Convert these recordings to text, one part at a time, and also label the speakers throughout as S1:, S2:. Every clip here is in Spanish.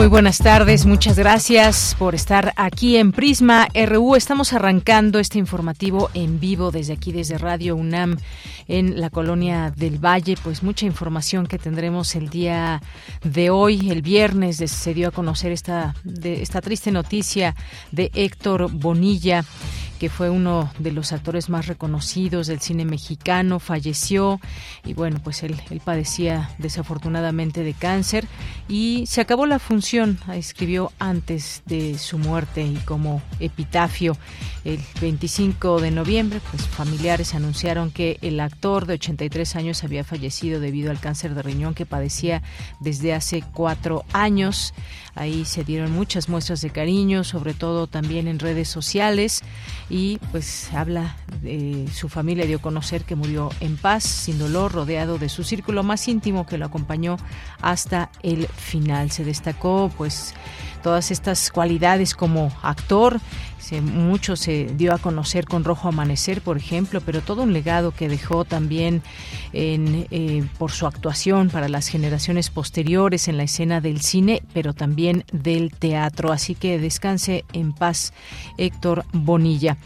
S1: Muy buenas tardes, muchas gracias por estar aquí en Prisma RU. Estamos arrancando este informativo en vivo desde aquí, desde Radio UNAM en la colonia del Valle. Pues mucha información que tendremos el día de hoy, el viernes, se dio a conocer esta, de, esta triste noticia de Héctor Bonilla que fue uno de los actores más reconocidos del cine mexicano, falleció y bueno, pues él, padecía desafortunadamente de cáncer y se acabó la función, escribió antes de su muerte y como epitafio el 25 de noviembre, pues familiares anunciaron que el actor de 83 años había fallecido debido al cáncer de riñón que padecía desde hace cuatro años. Ahí se dieron muchas muestras de cariño, sobre todo también en redes sociales y pues habla de su familia dio a conocer que murió en paz, sin dolor, rodeado de su círculo más íntimo que lo acompañó hasta el final. Se destacó pues todas estas cualidades como actor, mucho se dio a conocer con Rojo Amanecer, por ejemplo, pero todo un legado que dejó también eh, por su actuación para las generaciones posteriores en la escena del cine, pero también del teatro. Así que descanse en paz, Héctor Bonilla.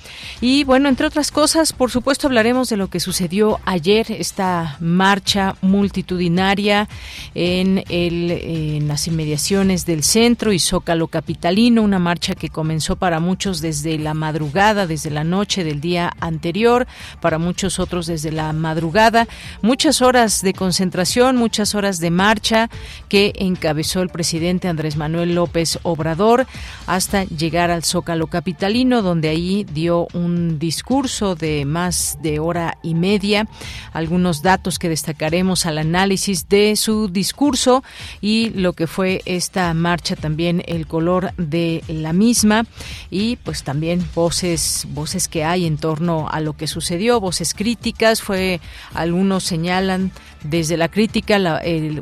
S1: Y bueno, entre otras cosas, por supuesto, hablaremos de lo que sucedió ayer, esta marcha multitudinaria en, el, en las inmediaciones del centro y Zócalo Capitalino, una marcha que comenzó para muchos desde desde la madrugada, desde la noche del día anterior, para muchos otros desde la madrugada, muchas horas de concentración, muchas horas de marcha que encabezó el presidente Andrés Manuel López Obrador hasta llegar al Zócalo Capitalino, donde ahí dio un discurso de más de hora y media, algunos datos que destacaremos al análisis de su discurso y lo que fue esta marcha también el color de la misma. Y pues también voces voces que hay en torno a lo que sucedió, voces críticas, fue algunos señalan desde la crítica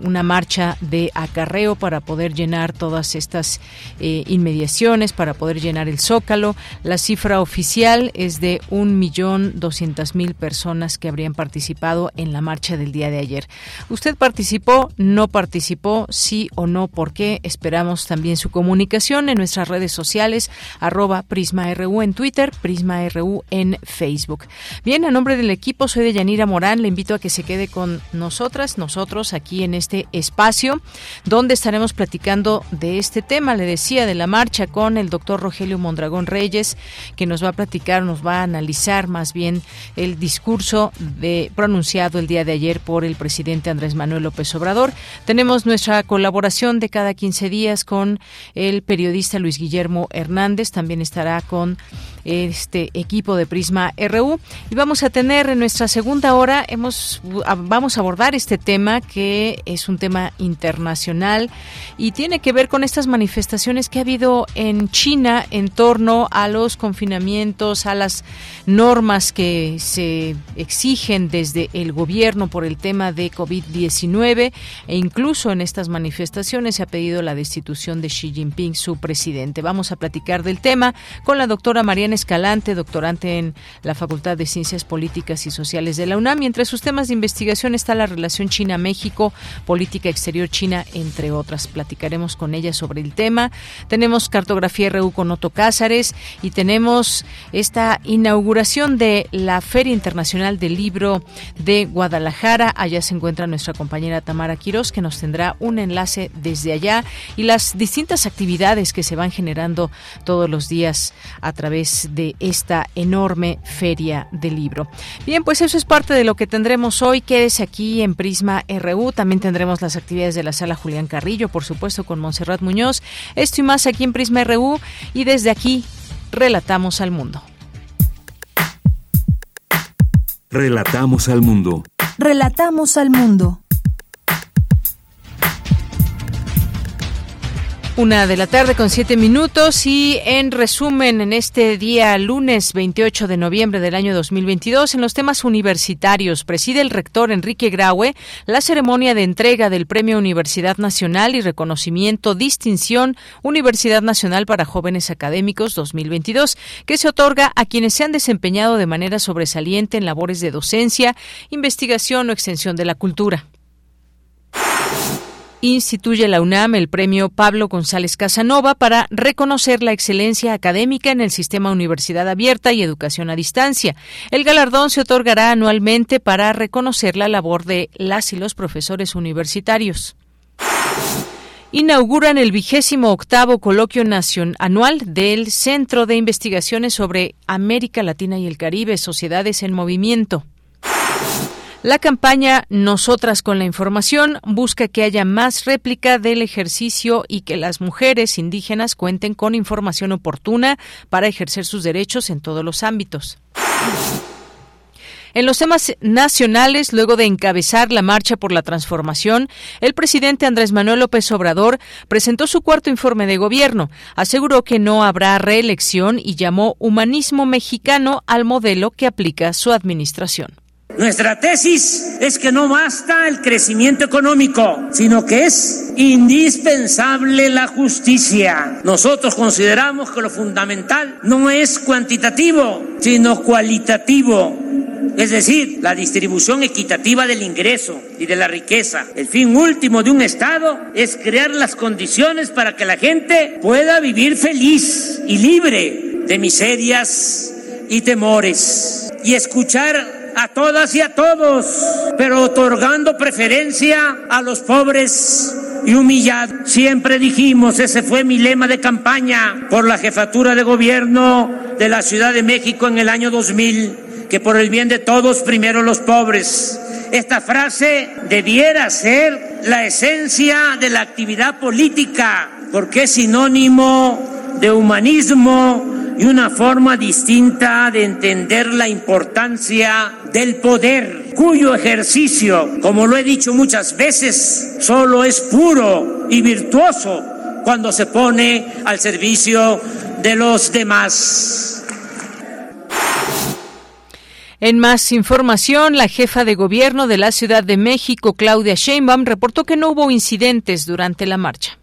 S1: una marcha de acarreo para poder llenar todas estas eh, inmediaciones, para poder llenar el zócalo. La cifra oficial es de un millón doscientas mil personas que habrían participado en la marcha del día de ayer. ¿Usted participó? ¿No participó? ¿Sí o no? ¿Por qué? Esperamos también su comunicación en nuestras redes sociales, arroba PrismaRU en Twitter, PrismaRU en Facebook. Bien, a nombre del equipo, soy de Yanira Morán. Le invito a que se quede con nosotros nosotras, nosotros aquí en este espacio, donde estaremos platicando de este tema, le decía, de la marcha con el doctor Rogelio Mondragón Reyes, que nos va a platicar, nos va a analizar más bien el discurso de, pronunciado el día de ayer por el presidente Andrés Manuel López Obrador. Tenemos nuestra colaboración de cada 15 días con el periodista Luis Guillermo Hernández, también estará con este equipo de Prisma RU y vamos a tener en nuestra segunda hora hemos vamos a abordar este tema que es un tema internacional y tiene que ver con estas manifestaciones que ha habido en China en torno a los confinamientos, a las normas que se exigen desde el gobierno por el tema de COVID-19 e incluso en estas manifestaciones se ha pedido la destitución de Xi Jinping, su presidente. Vamos a platicar del tema con la doctora Mariana Escalante, doctorante en la Facultad de Ciencias Políticas y Sociales de la UNAM. Y entre sus temas de investigación está la relación China-México, política exterior China, entre otras. Platicaremos con ella sobre el tema. Tenemos cartografía RU con Otto Cázares y tenemos esta inauguración de la Feria Internacional del Libro de Guadalajara. Allá se encuentra nuestra compañera Tamara Quirós, que nos tendrá un enlace desde allá y las distintas actividades que se van generando todos los días a través de esta enorme feria del libro. Bien, pues eso es parte de lo que tendremos hoy. Quédese aquí en Prisma RU. También tendremos las actividades de la sala Julián Carrillo, por supuesto, con Montserrat Muñoz. Esto y más aquí en Prisma RU. Y desde aquí, relatamos al mundo.
S2: Relatamos al mundo.
S3: Relatamos al mundo.
S1: Una de la tarde con siete minutos y en resumen en este día lunes 28 de noviembre del año 2022 en los temas universitarios preside el rector Enrique Graue la ceremonia de entrega del Premio Universidad Nacional y reconocimiento distinción Universidad Nacional para Jóvenes Académicos 2022 que se otorga a quienes se han desempeñado de manera sobresaliente en labores de docencia, investigación o extensión de la cultura instituye la UNAM el premio Pablo González Casanova para reconocer la excelencia académica en el sistema Universidad Abierta y Educación a Distancia. El galardón se otorgará anualmente para reconocer la labor de las y los profesores universitarios inauguran el vigésimo octavo coloquio nacional anual del Centro de Investigaciones sobre América Latina y el Caribe, Sociedades en Movimiento. La campaña Nosotras con la Información busca que haya más réplica del ejercicio y que las mujeres indígenas cuenten con información oportuna para ejercer sus derechos en todos los ámbitos. En los temas nacionales, luego de encabezar la marcha por la transformación, el presidente Andrés Manuel López Obrador presentó su cuarto informe de gobierno. Aseguró que no habrá reelección y llamó humanismo mexicano al modelo que aplica su administración.
S4: Nuestra tesis es que no basta el crecimiento económico, sino que es indispensable la justicia. Nosotros consideramos que lo fundamental no es cuantitativo, sino cualitativo. Es decir, la distribución equitativa del ingreso y de la riqueza. El fin último de un Estado es crear las condiciones para que la gente pueda vivir feliz y libre de miserias y temores. Y escuchar a todas y a todos, pero otorgando preferencia a los pobres y humillados. Siempre dijimos, ese fue mi lema de campaña por la jefatura de gobierno de la Ciudad de México en el año 2000, que por el bien de todos, primero los pobres. Esta frase debiera ser la esencia de la actividad política, porque es sinónimo de humanismo, y una forma distinta de entender la importancia del poder, cuyo ejercicio, como lo he dicho muchas veces, solo es puro y virtuoso cuando se pone al servicio de los demás.
S1: En más información, la jefa de gobierno de la Ciudad de México, Claudia Sheinbaum, reportó que no hubo incidentes durante la marcha.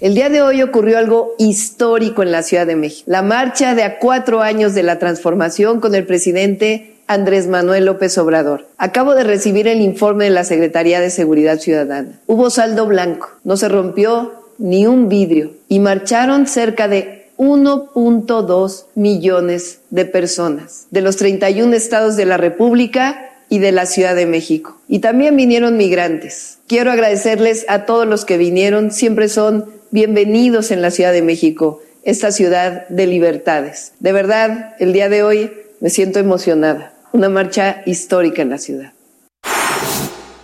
S5: El día de hoy ocurrió algo histórico en la Ciudad de México. La marcha de a cuatro años de la transformación con el presidente Andrés Manuel López Obrador. Acabo de recibir el informe de la Secretaría de Seguridad Ciudadana. Hubo saldo blanco, no se rompió ni un vidrio y marcharon cerca de 1.2 millones de personas de los 31 estados de la República y de la Ciudad de México. Y también vinieron migrantes. Quiero agradecerles a todos los que vinieron, siempre son bienvenidos en la Ciudad de México, esta ciudad de libertades. De verdad, el día de hoy me siento emocionada. Una marcha histórica en la ciudad.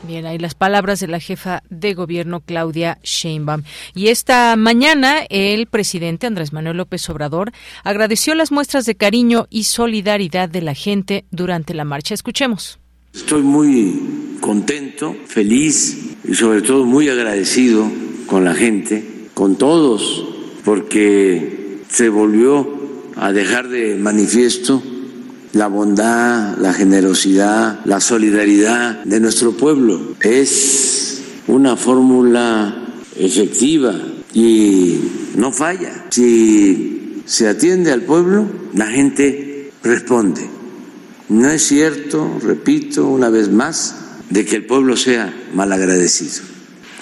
S1: Bien, ahí las palabras de la jefa de gobierno Claudia Sheinbaum. Y esta mañana el presidente Andrés Manuel López Obrador agradeció las muestras de cariño y solidaridad de la gente durante la marcha. Escuchemos.
S6: Estoy muy contento, feliz y sobre todo muy agradecido con la gente con todos, porque se volvió a dejar de manifiesto la bondad, la generosidad, la solidaridad de nuestro pueblo. Es una fórmula efectiva y no falla. Si se atiende al pueblo, la gente responde. No es cierto, repito una vez más, de que el pueblo sea malagradecido.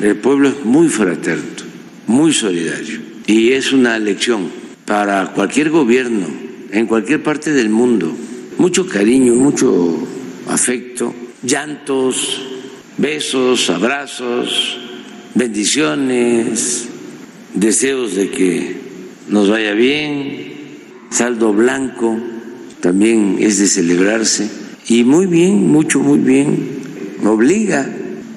S6: El pueblo es muy fraterno muy solidario. Y es una lección para cualquier gobierno en cualquier parte del mundo. Mucho cariño, mucho afecto, llantos, besos, abrazos, bendiciones, deseos de que nos vaya bien, saldo blanco, también es de celebrarse. Y muy bien, mucho, muy bien, obliga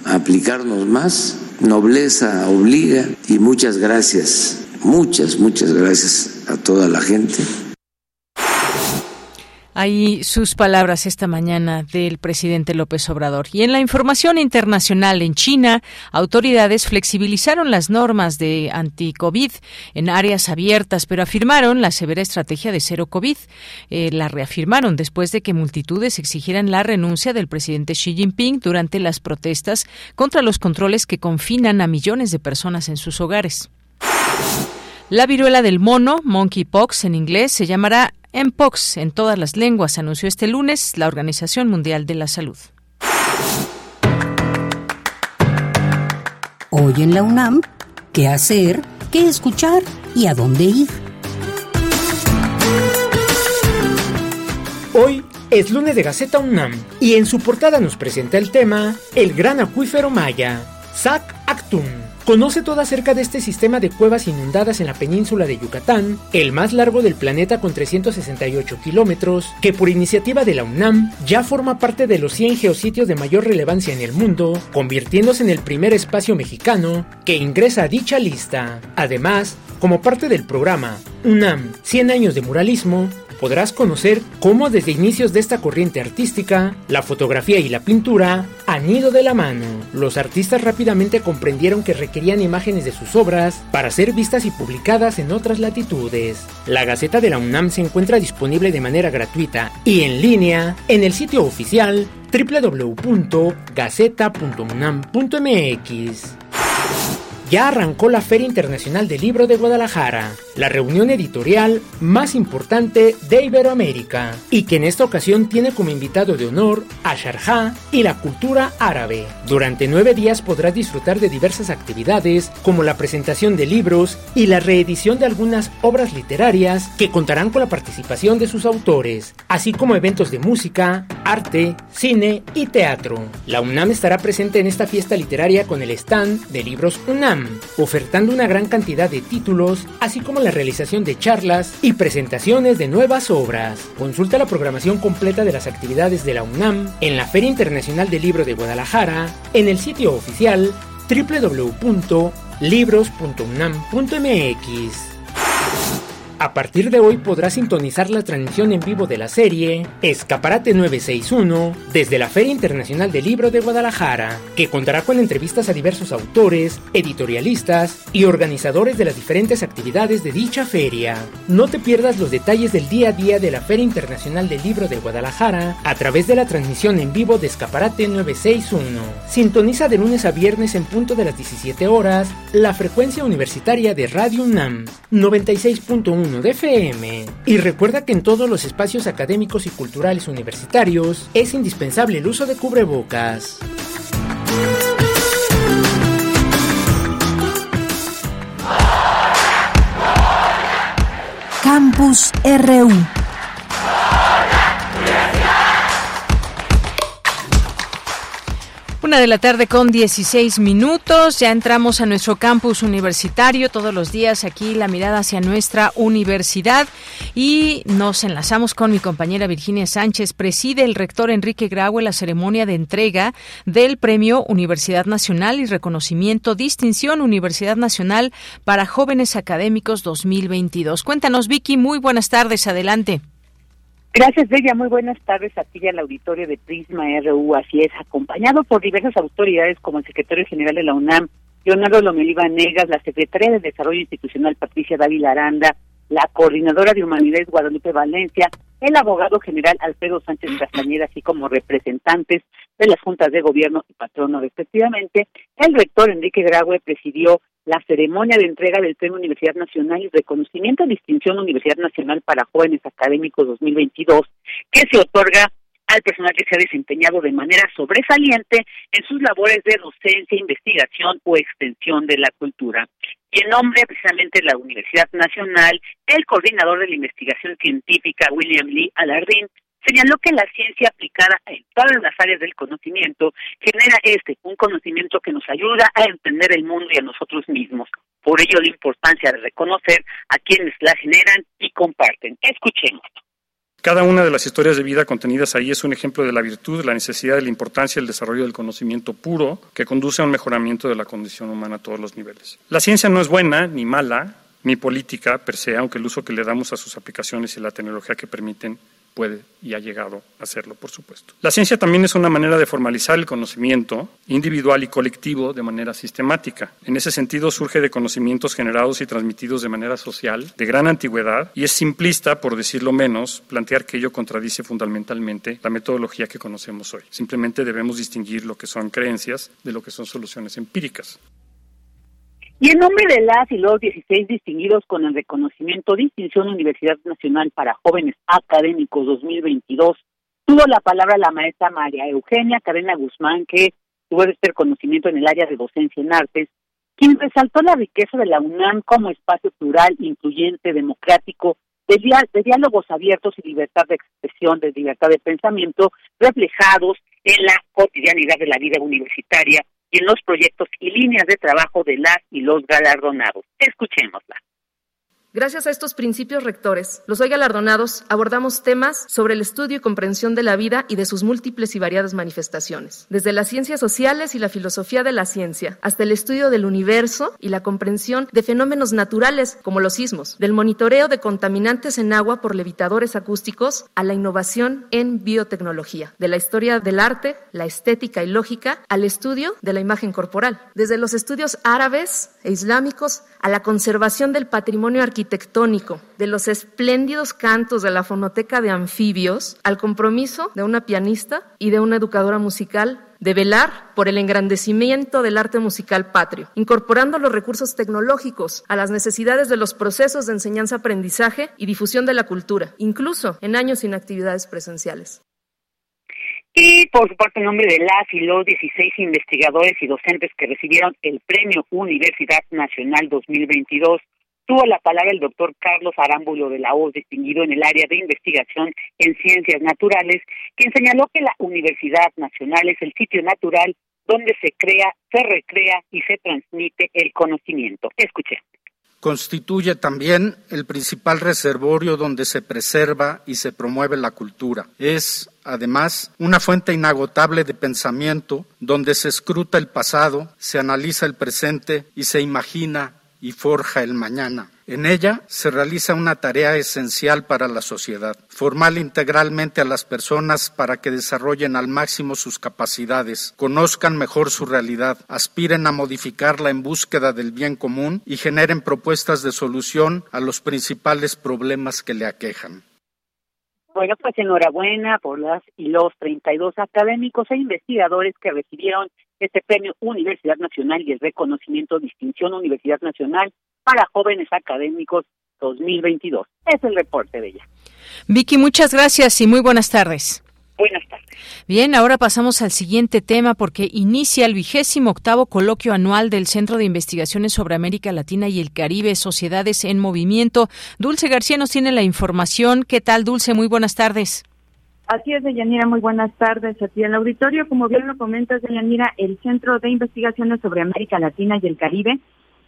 S6: a aplicarnos más, nobleza obliga. Y muchas gracias, muchas, muchas gracias a toda la gente
S1: Ahí sus palabras esta mañana del presidente López Obrador. Y en la información internacional en China, autoridades flexibilizaron las normas de anti-COVID en áreas abiertas, pero afirmaron la severa estrategia de cero COVID. Eh, la reafirmaron después de que multitudes exigieran la renuncia del presidente Xi Jinping durante las protestas contra los controles que confinan a millones de personas en sus hogares. La viruela del mono, monkeypox en inglés, se llamará Mpox en todas las lenguas, anunció este lunes la Organización Mundial de la Salud.
S7: Hoy en la UNAM, ¿qué hacer? ¿Qué escuchar? ¿Y a dónde ir?
S8: Hoy es lunes de Gaceta UNAM y en su portada nos presenta el tema El gran acuífero maya, Sac Actum Conoce todo acerca de este sistema de cuevas inundadas en la península de Yucatán, el más largo del planeta con 368 kilómetros, que por iniciativa de la UNAM ya forma parte de los 100 geositios de mayor relevancia en el mundo, convirtiéndose en el primer espacio mexicano que ingresa a dicha lista. Además, como parte del programa UNAM 100 años de muralismo, podrás conocer cómo desde inicios de esta corriente artística, la fotografía y la pintura han ido de la mano. Los artistas rápidamente comprendieron que requerían imágenes de sus obras para ser vistas y publicadas en otras latitudes. La Gaceta de la UNAM se encuentra disponible de manera gratuita y en línea en el sitio oficial www.gaceta.unam.mx. Ya arrancó la Feria Internacional del Libro de Guadalajara la reunión editorial más importante de Iberoamérica y que en esta ocasión tiene como invitado de honor a Sharjah y la cultura árabe. Durante nueve días podrás disfrutar de diversas actividades como la presentación de libros y la reedición de algunas obras literarias que contarán con la participación de sus autores, así como eventos de música, arte, cine y teatro. La UNAM estará presente en esta fiesta literaria con el stand de libros UNAM, ofertando una gran cantidad de títulos, así como la realización de charlas y presentaciones de nuevas obras. Consulta la programación completa de las actividades de la UNAM en la Feria Internacional del Libro de Guadalajara en el sitio oficial www.libros.unam.mx. A partir de hoy podrás sintonizar la transmisión en vivo de la serie Escaparate 961 desde la Feria Internacional del Libro de Guadalajara, que contará con entrevistas a diversos autores, editorialistas y organizadores de las diferentes actividades de dicha feria. No te pierdas los detalles del día a día de la Feria Internacional del Libro de Guadalajara a través de la transmisión en vivo de Escaparate 961. Sintoniza de lunes a viernes en punto de las 17 horas la frecuencia universitaria de Radio UNAM 96.1 Y recuerda que en todos los espacios académicos y culturales universitarios es indispensable el uso de cubrebocas.
S7: Campus RU
S1: Una de la tarde con 16 minutos. Ya entramos a nuestro campus universitario todos los días aquí la mirada hacia nuestra universidad y nos enlazamos con mi compañera Virginia Sánchez. Preside el rector Enrique Graue la ceremonia de entrega del Premio Universidad Nacional y Reconocimiento Distinción Universidad Nacional para Jóvenes Académicos 2022. Cuéntanos, Vicky. Muy buenas tardes. Adelante.
S9: Gracias, Bella. Muy buenas tardes a ti y al auditorio de Prisma RU. Así es, acompañado por diversas autoridades como el secretario general de la UNAM, Leonardo Lomeliva Negas, la secretaria de Desarrollo Institucional Patricia Dávila Aranda, la coordinadora de Humanidades Guadalupe Valencia, el abogado general Alfredo Sánchez Castañeda, así como representantes de las juntas de gobierno y patrono respectivamente. El rector Enrique Graue presidió la ceremonia de entrega del Premio Universidad Nacional y Reconocimiento a Distinción Universidad Nacional para Jóvenes Académicos 2022, que se otorga al personal que se ha desempeñado de manera sobresaliente en sus labores de docencia, investigación o extensión de la cultura. Y en nombre precisamente de la Universidad Nacional, el coordinador de la investigación científica, William Lee Alardín, señaló que la ciencia aplicada en todas las áreas del conocimiento genera este, un conocimiento que nos ayuda a entender el mundo y a nosotros mismos. Por ello, la importancia de reconocer a quienes la generan y comparten. Escuchemos.
S10: Cada una de las historias de vida contenidas ahí es un ejemplo de la virtud, la necesidad de la importancia del desarrollo del conocimiento puro que conduce a un mejoramiento de la condición humana a todos los niveles. La ciencia no es buena ni mala, ni política per se, aunque el uso que le damos a sus aplicaciones y la tecnología que permiten puede y ha llegado a hacerlo, por supuesto. La ciencia también es una manera de formalizar el conocimiento individual y colectivo de manera sistemática. En ese sentido, surge de conocimientos generados y transmitidos de manera social de gran antigüedad y es simplista, por decirlo menos, plantear que ello contradice fundamentalmente la metodología que conocemos hoy. Simplemente debemos distinguir lo que son creencias de lo que son soluciones empíricas.
S9: Y en nombre de las y los 16 distinguidos con el reconocimiento Distinción Universidad Nacional para Jóvenes Académicos 2022, tuvo la palabra la maestra María Eugenia Cadena Guzmán, que tuvo este reconocimiento en el área de docencia en artes, quien resaltó la riqueza de la UNAM como espacio plural, incluyente, democrático, de, de diálogos abiertos y libertad de expresión, de libertad de pensamiento, reflejados en la cotidianidad de la vida universitaria en los proyectos y líneas de trabajo de las y los galardonados. Escuchémosla.
S11: Gracias a estos principios rectores, los hoy galardonados abordamos temas sobre el estudio y comprensión de la vida y de sus múltiples y variadas manifestaciones, desde las ciencias sociales y la filosofía de la ciencia, hasta el estudio del universo y la comprensión de fenómenos naturales como los sismos, del monitoreo de contaminantes en agua por levitadores acústicos a la innovación en biotecnología, de la historia del arte, la estética y lógica, al estudio de la imagen corporal, desde los estudios árabes e islámicos a la conservación del patrimonio arquitectónico, de los espléndidos cantos de la fonoteca de anfibios, al compromiso de una pianista y de una educadora musical de velar por el engrandecimiento del arte musical patrio, incorporando los recursos tecnológicos a las necesidades de los procesos de enseñanza-aprendizaje y difusión de la cultura, incluso en años sin actividades presenciales.
S9: Y por su parte, en nombre de las y los 16 investigadores y docentes que recibieron el Premio Universidad Nacional 2022, tuvo la palabra el doctor Carlos Arámbulo de la OZ, distinguido en el área de investigación en ciencias naturales, quien señaló que la Universidad Nacional es el sitio natural donde se crea, se recrea y se transmite el conocimiento. Escuche
S12: constituye también el principal reservorio donde se preserva y se promueve la cultura. Es, además, una fuente inagotable de pensamiento donde se escruta el pasado, se analiza el presente y se imagina y forja el mañana. En ella se realiza una tarea esencial para la sociedad, formar integralmente a las personas para que desarrollen al máximo sus capacidades, conozcan mejor su realidad, aspiren a modificarla en búsqueda del bien común y generen propuestas de solución a los principales problemas que le aquejan.
S9: Bueno, pues enhorabuena por las y los 32 académicos e investigadores que recibieron este premio Universidad Nacional y el reconocimiento Distinción Universidad Nacional para jóvenes académicos 2022. Es el reporte de ella.
S1: Vicky, muchas gracias y muy buenas tardes.
S9: Buenas tardes.
S1: Bien, ahora pasamos al siguiente tema porque inicia el vigésimo octavo coloquio anual del Centro de Investigaciones sobre América Latina y el Caribe, Sociedades en Movimiento. Dulce García nos tiene la información. ¿Qué tal, Dulce? Muy buenas tardes.
S13: Así es, Deyanira, muy buenas tardes a ti en el auditorio. Como bien lo comentas, Deyanira, el Centro de Investigaciones sobre América Latina y el Caribe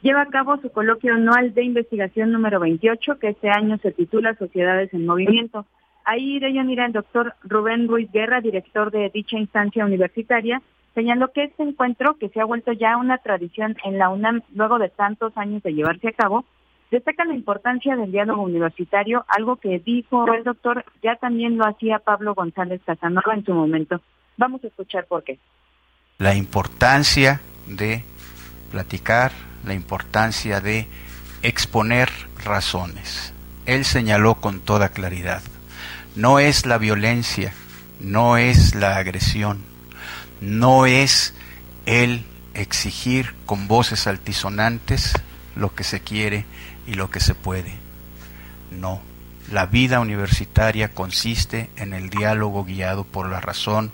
S13: lleva a cabo su coloquio anual de investigación número 28, que este año se titula Sociedades en Movimiento. Ahí, Deyanira, el doctor Rubén Ruiz Guerra, director de dicha instancia universitaria, señaló que este encuentro, que se ha vuelto ya una tradición en la UNAM luego de tantos años de llevarse a cabo, destaca la importancia del diálogo universitario, algo que dijo el doctor, ya también lo hacía Pablo González Casanova en su momento. Vamos a escuchar por qué.
S14: La importancia de platicar, la importancia de exponer razones. Él señaló con toda claridad, no es la violencia, no es la agresión, no es el exigir con voces altisonantes lo que se quiere y lo que se puede. No, la vida universitaria consiste en el diálogo guiado por la razón,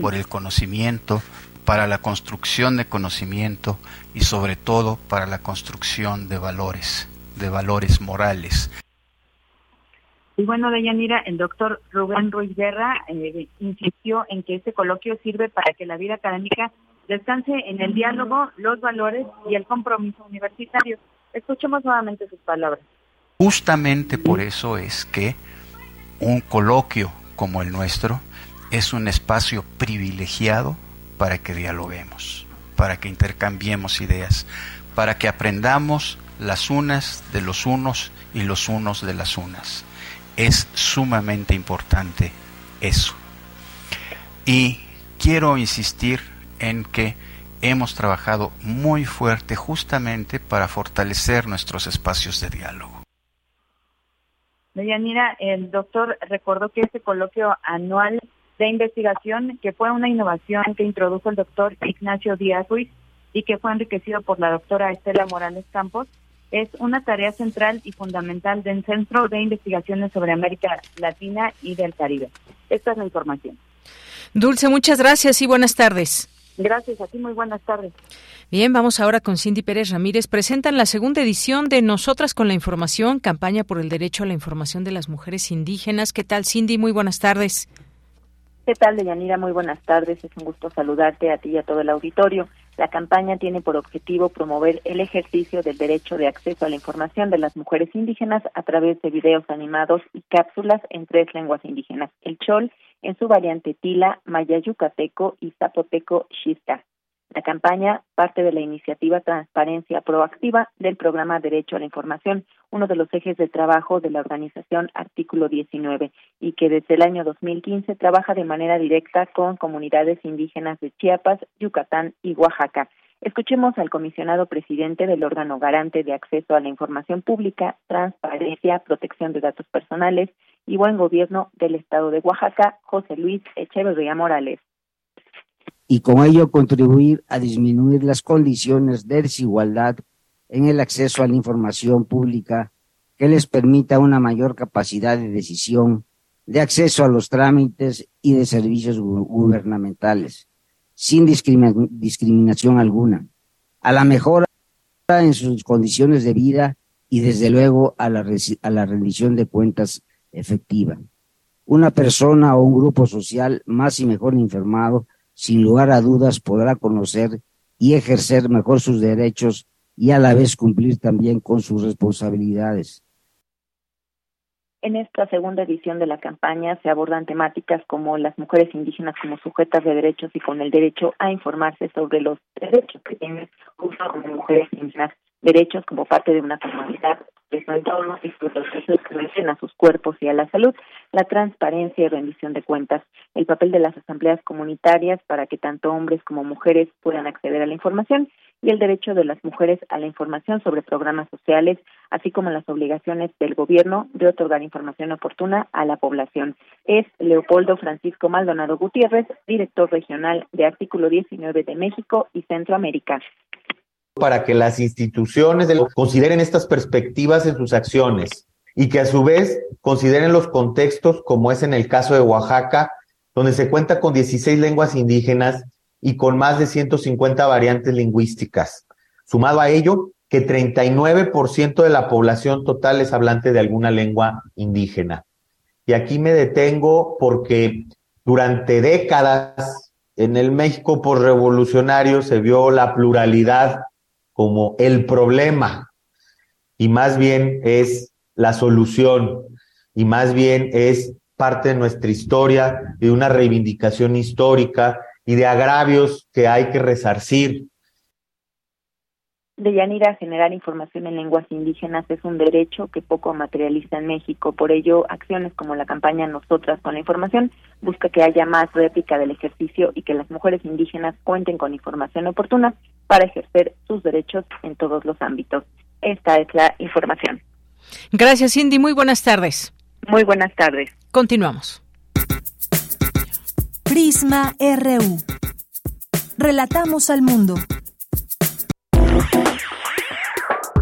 S14: por el conocimiento, para la construcción de conocimiento y sobre todo para la construcción de valores, de valores morales.
S13: Y bueno, Deyanira, el doctor Rubén Ruiz Guerra eh, insistió en que este coloquio sirve para que la vida académica descanse en el diálogo, los valores y el compromiso universitario. Escuchemos nuevamente sus palabras.
S14: Justamente por eso es que un coloquio como el nuestro es un espacio privilegiado para que dialoguemos, para que intercambiemos ideas, para que aprendamos las unas de los unos y los unos de las unas. Es sumamente importante eso. Y quiero insistir en que hemos trabajado muy fuerte justamente para fortalecer nuestros espacios de diálogo.
S13: Deyanira, el doctor recordó que este coloquio anual de investigación, que fue una innovación que introdujo el doctor Ignacio Díaz Ruiz y que fue enriquecido por la doctora Estela Morales Campos, es una tarea central y fundamental del Centro de Investigaciones sobre América Latina y del Caribe. Esta es la información.
S1: Dulce, muchas gracias y buenas tardes.
S13: Gracias a ti, muy buenas tardes.
S1: Bien, vamos ahora con Cindy Pérez Ramírez. Presentan la segunda edición de Nosotras con la Información, campaña por el derecho a la información de las mujeres indígenas. ¿Qué tal, Cindy? Muy buenas tardes.
S15: ¿Qué tal, Deyanira? Muy buenas tardes. Es un gusto saludarte a ti y a todo el auditorio. La campaña tiene por objetivo promover el ejercicio del derecho de acceso a la información de las mujeres indígenas a través de videos animados y cápsulas en tres lenguas indígenas, el chol en su variante tila, maya yucateco y zapoteco xista. La campaña parte de la iniciativa Transparencia Proactiva del programa Derecho a la Información, uno de los ejes de trabajo de la organización Artículo 19, y que desde el año 2015 trabaja de manera directa con comunidades indígenas de Chiapas, Yucatán y Oaxaca. Escuchemos al comisionado presidente del órgano garante de acceso a la información pública, transparencia, protección de datos personales y buen gobierno del estado de Oaxaca, José Luis Echeverría Morales
S16: y con ello contribuir a disminuir las condiciones de desigualdad en el acceso a la información pública que les permita una mayor capacidad de decisión, de acceso a los trámites y de servicios gubernamentales, sin discriminación alguna, a la mejora en sus condiciones de vida y desde luego a la, a la rendición de cuentas efectiva. Una persona o un grupo social más y mejor informado sin lugar a dudas podrá conocer y ejercer mejor sus derechos y a la vez cumplir también con sus responsabilidades.
S15: En esta segunda edición de la campaña se abordan temáticas como las mujeres indígenas como sujetas de derechos y con el derecho a informarse sobre los derechos que tienen justo como mujeres indígenas, derechos como parte de una comunidad, de su entorno y sus procesos que a sus cuerpos y a la salud, la transparencia y rendición de cuentas, el papel de las asambleas comunitarias para que tanto hombres como mujeres puedan acceder a la información y el derecho de las mujeres a la información sobre programas sociales, así como las obligaciones del gobierno de otorgar información oportuna a la población. Es Leopoldo Francisco Maldonado Gutiérrez, director regional de Artículo 19 de México y Centroamérica
S17: para que las instituciones consideren estas perspectivas en sus acciones y que a su vez consideren los contextos como es en el caso de Oaxaca, donde se cuenta con 16 lenguas indígenas y con más de 150 variantes lingüísticas. Sumado a ello, que 39% de la población total es hablante de alguna lengua indígena. Y aquí me detengo porque durante décadas en el México por revolucionario se vio la pluralidad como el problema y más bien es la solución y más bien es parte de nuestra historia, de una reivindicación histórica y de agravios que hay que resarcir.
S15: De Yanira, generar información en lenguas indígenas es un derecho que poco materializa en México. Por ello, acciones como la campaña Nosotras con la Información busca que haya más réplica del ejercicio y que las mujeres indígenas cuenten con información oportuna para ejercer sus derechos en todos los ámbitos. Esta es la información.
S1: Gracias, Cindy. Muy buenas tardes.
S15: Muy buenas tardes.
S1: Continuamos.
S3: Prisma RU. Relatamos al mundo.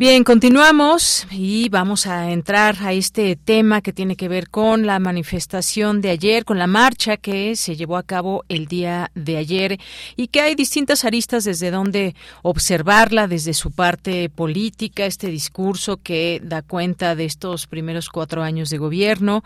S1: Bien, continuamos y vamos a entrar a este tema que tiene que ver con la manifestación de ayer, con la marcha que se llevó a cabo el día de ayer y que hay distintas aristas desde donde observarla, desde su parte política, este discurso que da cuenta de estos primeros cuatro años de gobierno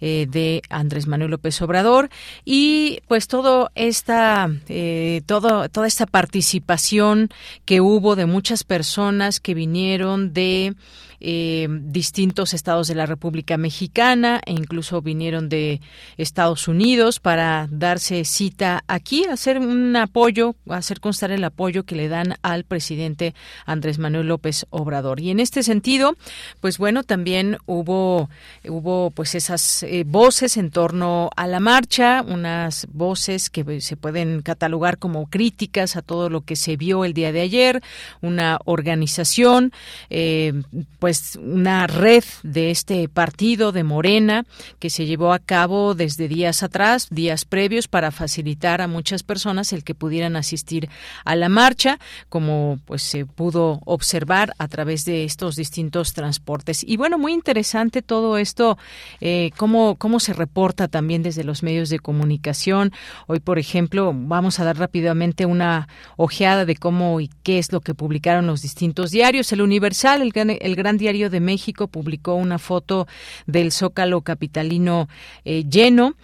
S1: eh, de Andrés Manuel López Obrador y pues todo esta, eh, todo, toda esta participación que hubo de muchas personas que vinieron de eh, distintos estados de la República Mexicana e incluso vinieron de Estados Unidos para darse cita aquí, hacer un apoyo, hacer constar el apoyo que le dan al presidente Andrés Manuel López Obrador. Y en este sentido, pues bueno, también hubo, hubo pues esas eh, voces en torno a la marcha, unas voces que se pueden catalogar como críticas a todo lo que se vio el día de ayer, una organización, eh, pues pues una red de este partido de Morena que se llevó a cabo desde días atrás, días previos, para facilitar a muchas personas el que pudieran asistir a la marcha, como pues se pudo observar a través de estos distintos transportes. Y bueno, muy interesante todo esto, eh, cómo, cómo se reporta también desde los medios de comunicación. Hoy, por ejemplo, vamos a dar rápidamente una ojeada de cómo y qué es lo que publicaron los distintos diarios. El Universal, el el gran Diario de México publicó una foto del Zócalo capitalino eh, lleno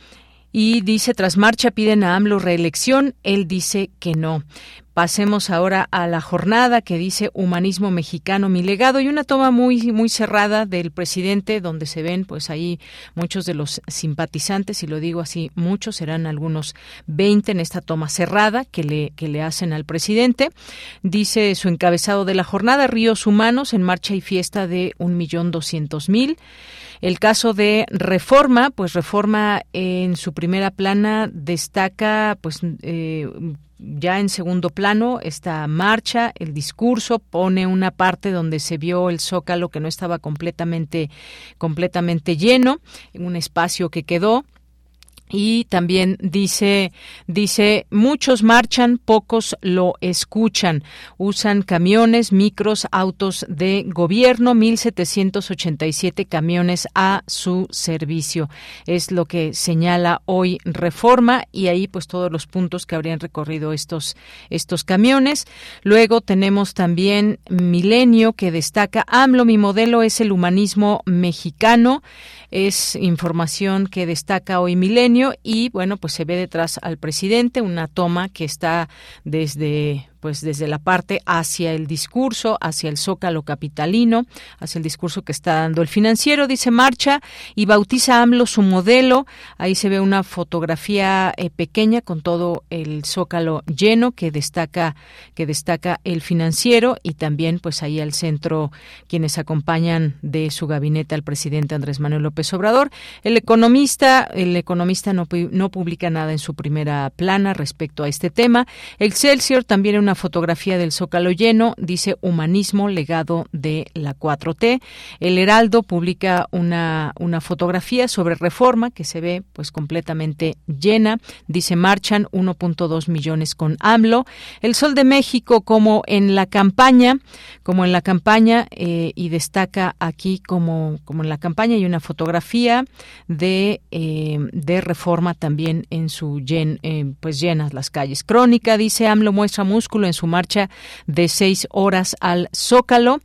S1: y dice, tras marcha piden a AMLO reelección, él dice que no. Pasemos ahora a la jornada que dice Humanismo Mexicano, mi legado, y una toma muy, muy cerrada del presidente, donde se ven pues ahí muchos de los simpatizantes, y lo digo así, muchos, serán algunos 20 en esta toma cerrada que le, que le hacen al presidente. Dice su encabezado de la jornada, Ríos Humanos en marcha y fiesta de un millón doscientos mil. El caso de Reforma, pues Reforma en su primera plana destaca pues eh, ya en segundo plano esta marcha, el discurso pone una parte donde se vio el zócalo que no estaba completamente completamente lleno, en un espacio que quedó y también dice dice muchos marchan pocos lo escuchan. Usan camiones micros autos de gobierno 1787 camiones a su servicio es lo que señala hoy Reforma y ahí pues todos los puntos que habrían recorrido estos estos camiones. Luego tenemos también Milenio que destaca AMLO mi modelo es el humanismo mexicano es información que destaca hoy Milenio y bueno, pues se ve detrás al presidente una toma que está desde pues desde la parte hacia el discurso, hacia el zócalo capitalino, hacia el discurso que está dando el financiero, dice marcha y bautiza AMLO su modelo. Ahí se ve una fotografía eh, pequeña con todo el zócalo lleno que destaca que destaca el financiero y también pues ahí al centro quienes acompañan de su gabinete al presidente Andrés Manuel López Obrador. El economista, el economista no, no publica nada en su primera plana respecto a este tema. Excelsior también una fotografía del Zócalo lleno, dice Humanismo, legado de la 4T. El Heraldo publica una, una fotografía sobre reforma que se ve pues completamente llena. Dice marchan 1.2 millones con AMLO. El Sol de México como en la campaña, como en la campaña eh, y destaca aquí como, como en la campaña hay una fotografía de, eh, de reforma también en su llen, eh, pues llenas las calles. Crónica dice AMLO muestra músculo en su marcha de seis horas al Zócalo.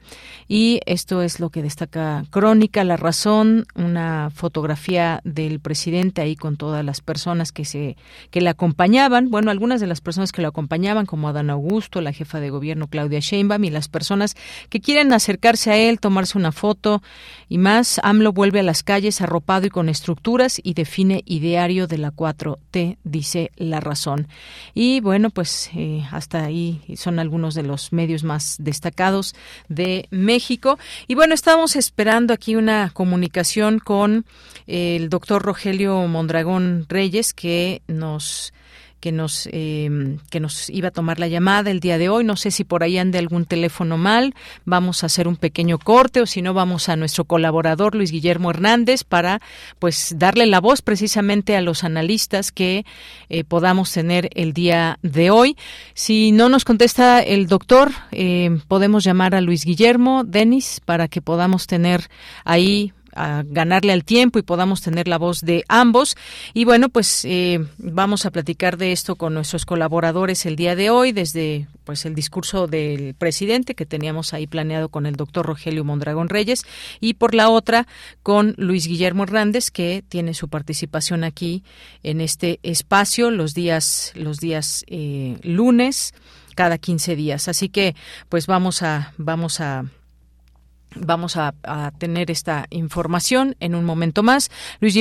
S1: Y esto es lo que destaca Crónica, La Razón, una fotografía del presidente ahí con todas las personas que se que le acompañaban. Bueno, algunas de las personas que lo acompañaban, como Adán Augusto, la jefa de gobierno Claudia Sheinbaum y las personas que quieren acercarse a él, tomarse una foto y más. AMLO vuelve a las calles arropado y con estructuras y define ideario de la 4T, dice La Razón. Y bueno, pues eh, hasta ahí son algunos de los medios más destacados de México. Y bueno, estamos esperando aquí una comunicación con el doctor Rogelio Mondragón Reyes que nos que nos em, que nos iba a tomar la llamada el día de hoy. No sé si por ahí ande algún teléfono mal. Vamos a hacer un pequeño corte o si no vamos a nuestro colaborador Luis Guillermo Hernández para pues darle la voz precisamente a los analistas que eh, podamos tener el día de hoy. Si no nos contesta el doctor, eh, podemos llamar a Luis Guillermo Denis para que podamos tener ahí a ganarle al tiempo y podamos tener la voz de ambos. Y bueno, pues eh, vamos a platicar de esto con nuestros colaboradores el día de hoy, desde pues el discurso del presidente que teníamos ahí planeado con el doctor Rogelio Mondragón Reyes y por la otra con Luis Guillermo Hernández que tiene su participación aquí en este espacio los días los días eh, lunes cada 15 días. Así que pues vamos a vamos a Vamos a, tener esta información en un momento más. Luis,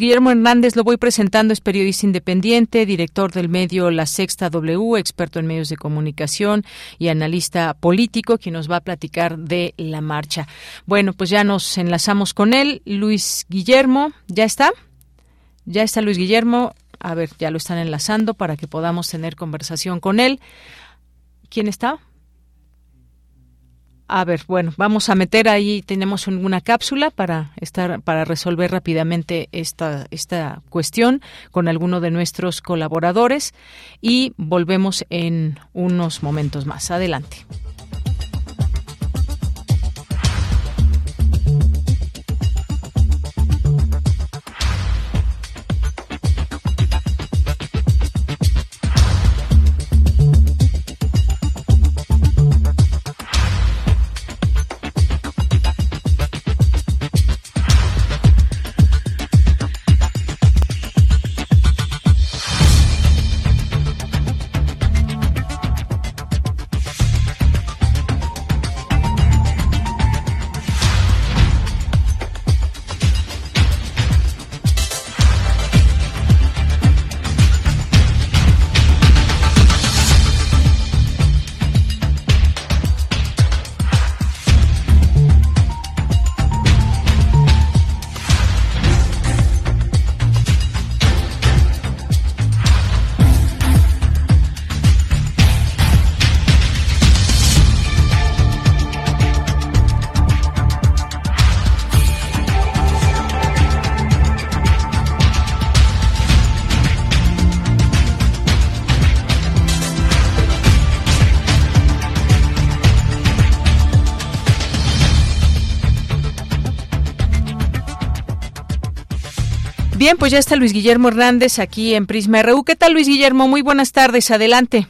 S1: Guillermo Hernández lo voy presentando, es periodista independiente, director del medio La Sexta W, experto en medios de comunicación y analista político, quien nos va a platicar de la marcha. Bueno, pues ya nos enlazamos con él. Luis Guillermo, ¿ya está? Ya está Luis Guillermo. A ver, ya lo están enlazando para que podamos tener conversación con él. ¿Quién está? A ver, bueno, vamos a meter ahí, tenemos una cápsula para estar, para resolver rápidamente esta, esta cuestión con alguno de nuestros colaboradores y volvemos en unos momentos más. Adelante. Bien, pues ya está Luis Guillermo Hernández aquí en Prisma RU. ¿Qué tal, Luis Guillermo? Muy buenas tardes. Adelante.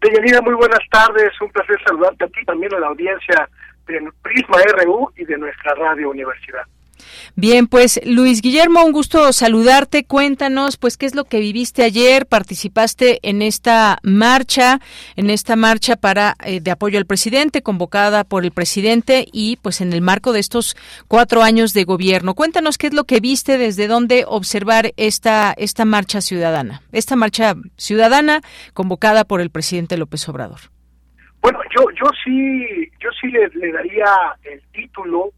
S18: Deyanira, muy buenas tardes. Un placer saludarte a ti también a la audiencia de Prisma RU y de nuestra radio universidad.
S1: Bien, pues Luis Guillermo, un gusto saludarte. Cuéntanos, pues, qué es lo que viviste ayer. Participaste en esta marcha, en esta marcha para eh, de apoyo al presidente, convocada por el presidente y, pues, en el marco de estos cuatro años de gobierno. Cuéntanos qué es lo que viste, desde dónde observar esta esta marcha ciudadana, esta marcha ciudadana convocada por el presidente López Obrador.
S18: Bueno, yo yo sí yo sí le daría el título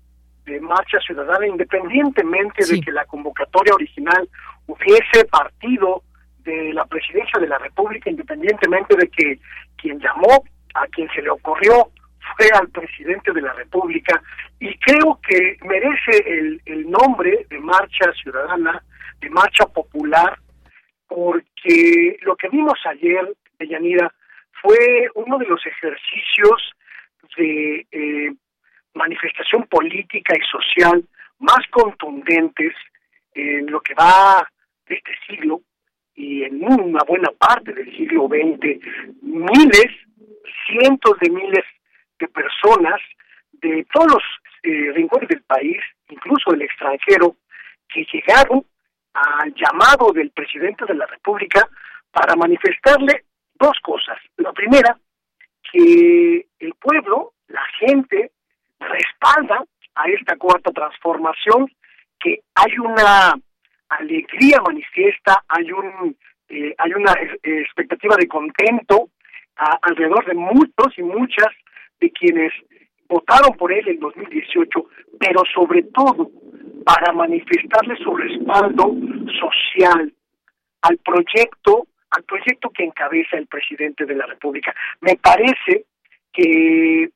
S18: de marcha ciudadana, independientemente de que la convocatoria original hubiese partido de la presidencia de la República, independientemente de que quien llamó, a quien se le ocurrió, fue al presidente de la República, y creo que merece el, el nombre de marcha ciudadana, de marcha popular, porque lo que vimos ayer, Yanira, fue uno de los ejercicios de eh, manifestación política y social más contundentes en lo que va de este siglo y en una buena parte del siglo XX, miles, cientos de miles de personas de todos los eh, rincones del país, incluso del extranjero, que llegaron al llamado del presidente de la República para manifestarle dos cosas. La primera, que el pueblo, la gente, respalda a esta cuarta transformación, que hay una alegría manifiesta, hay un eh, hay una expectativa de contento alrededor de muchos y muchas de quienes votaron por él en 2018, pero sobre todo para manifestarle su respaldo social al proyecto, al proyecto que encabeza el presidente de la República. Me parece que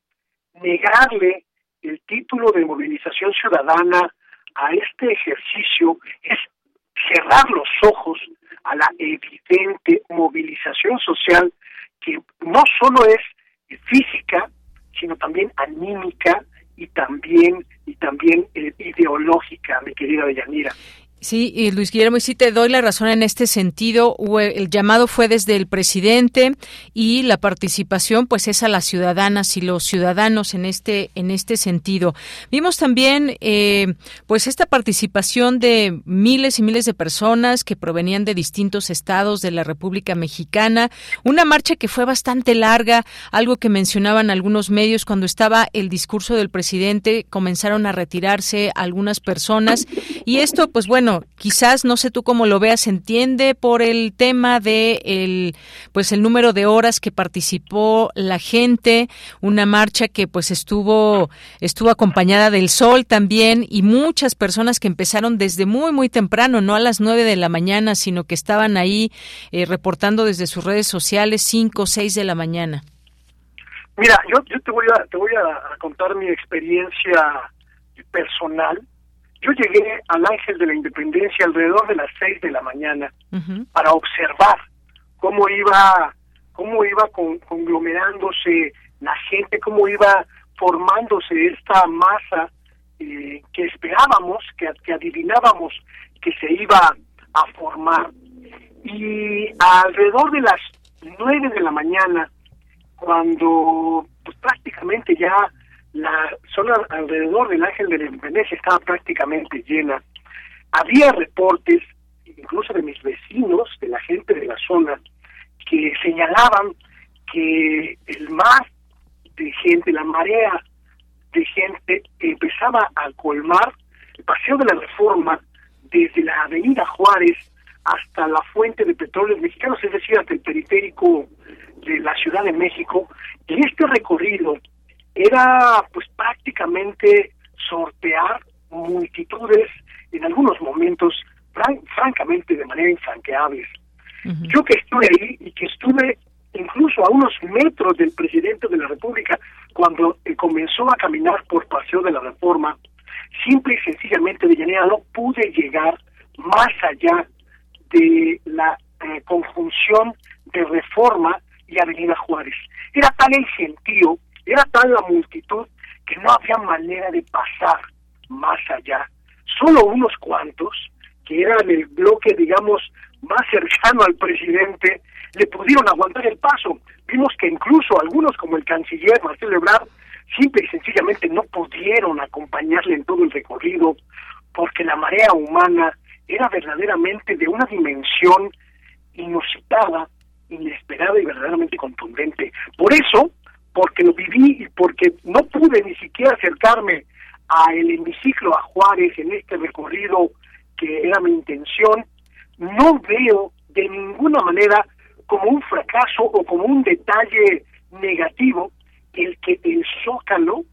S18: negarle el título de movilización ciudadana a este ejercicio es cerrar los ojos a la evidente movilización social que no solo es física, sino también anímica y también y también eh, ideológica, mi querida Deyanira.
S1: Sí, y Luis Guillermo, y sí te doy la razón en este sentido. El llamado fue desde el presidente y la participación, pues, es a las ciudadanas y los ciudadanos en este en este sentido. Vimos también, eh, pues, esta participación de miles y miles de personas que provenían de distintos estados de la República Mexicana. Una marcha que fue bastante larga, algo que mencionaban algunos medios cuando estaba el discurso del presidente, comenzaron a retirarse algunas personas y esto, pues, bueno quizás no sé tú cómo lo veas, entiende por el tema de el pues el número de horas que participó la gente, una marcha que pues estuvo estuvo acompañada del sol también y muchas personas que empezaron desde muy muy temprano, no a las nueve de la mañana, sino que estaban ahí eh, reportando desde sus redes sociales cinco o seis de la mañana.
S18: Mira, yo, yo te voy a te voy a contar mi experiencia personal yo llegué al Ángel de la Independencia alrededor de las seis de la mañana para observar cómo iba, cómo iba conglomerándose la gente, cómo iba formándose esta masa eh, que esperábamos, que, que adivinábamos que se iba a formar. Y alrededor de las nueve de la mañana, cuando pues, prácticamente ya la zona alrededor del Ángel de la Independencia estaba prácticamente llena. Había reportes, incluso de mis vecinos, de la gente de la zona, que señalaban que el mar de gente, la marea de gente empezaba a colmar el paseo de la reforma desde la avenida Juárez hasta la fuente de petróleos mexicanos, es decir, hasta el periférico de la Ciudad de México. Y este recorrido era pues prácticamente sortear multitudes en algunos momentos francamente de manera infranqueable. Yo que estuve ahí y que estuve incluso a unos metros del presidente de la República cuando eh, comenzó a caminar por Paseo de la Reforma, simple y sencillamente de llanera no pude llegar más allá de la eh, conjunción de Reforma y Avenida Juárez. Era tal el gentío era tal la multitud que no había manera de pasar más allá. Solo unos cuantos, que eran el bloque, digamos, más cercano al presidente, le pudieron aguantar el paso. Vimos que incluso algunos, como el canciller Marcelo Ebrard, simple y sencillamente no pudieron acompañarle en todo el recorrido, porque la marea humana era verdaderamente de una dimensión inusitada, inesperada y verdaderamente contundente. Por eso, porque lo viví y porque no pude ni siquiera acercarme a el hemiciclo a Juárez en este recorrido que era mi intención, no veo de ninguna manera como un fracaso o como un detalle negativo el que el Zócalo,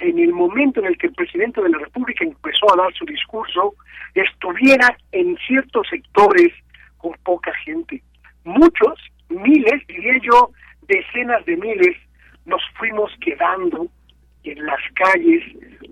S18: en el momento en el que el presidente de la República empezó a dar su discurso, estuviera en ciertos sectores con poca gente. Muchos, miles, diría yo, decenas de miles, nos fuimos quedando en las calles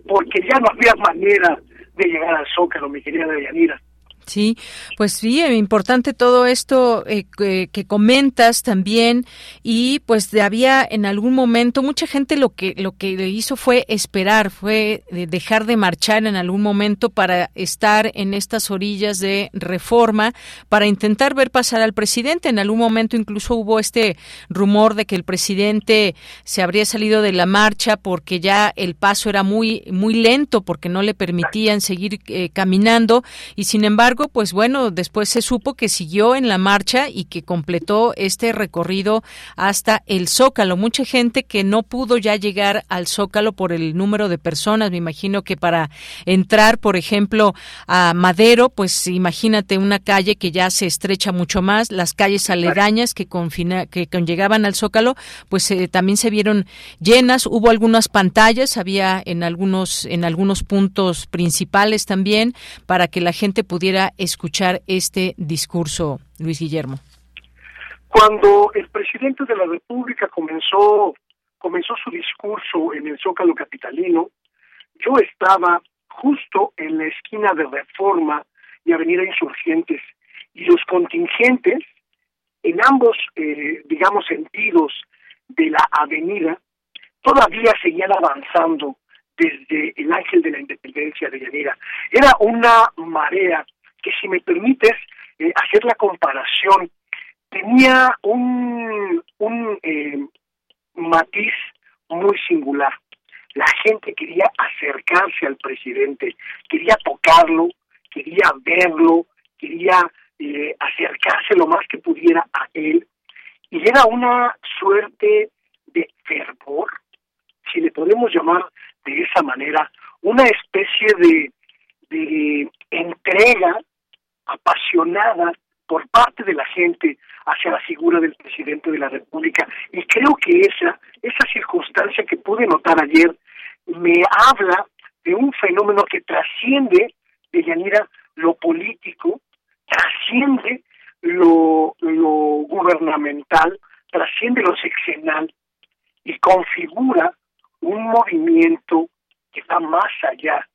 S18: porque ya no había manera de llegar al Zócalo, mi querida Deyanira.
S1: Sí, pues sí, importante todo esto eh, que, comentas también y pues había en algún momento mucha gente lo que lo que hizo fue esperar, fue dejar de marchar en algún momento para estar en estas orillas de reforma para intentar ver pasar al presidente. En algún momento incluso hubo este rumor de que el presidente se habría salido de la marcha porque ya el paso era muy muy lento porque no le permitían seguir eh, caminando y sin embargo pues bueno, después se supo que siguió en la marcha y que completó este recorrido hasta el Zócalo. Mucha gente que no pudo ya llegar al Zócalo por el número de personas. Me imagino que para entrar, por ejemplo, a Madero, pues imagínate una calle que ya se estrecha mucho más. Las calles aledañas que, confina, que llegaban al Zócalo, pues eh, también se vieron llenas. Hubo algunas pantallas, había en algunos, en algunos puntos principales también para que la gente pudiera escuchar este discurso, Luis Guillermo?
S18: Cuando el presidente de la República comenzó, comenzó su discurso en el Zócalo Capitalino, yo estaba justo en la esquina de Reforma y Avenida Insurgentes, y los contingentes en ambos, eh, digamos, sentidos de la avenida todavía seguían avanzando desde el Ángel de la Independencia de Yanira. Era una marea que, si me permites eh, hacer la comparación, tenía un, un eh, matiz muy singular. La gente quería acercarse al presidente, quería tocarlo, quería verlo, quería eh, acercarse lo más que pudiera a él. Y era una suerte de fervor, si le podemos llamar de esa manera, una especie de, de entrega apasionada por parte de la gente hacia la figura del presidente de la República. Y creo que esa, esa circunstancia que pude notar ayer me habla de un fenómeno que trasciende de Yanira lo político, trasciende lo, lo gubernamental, trasciende lo sexenal y configura un movimiento que va más allá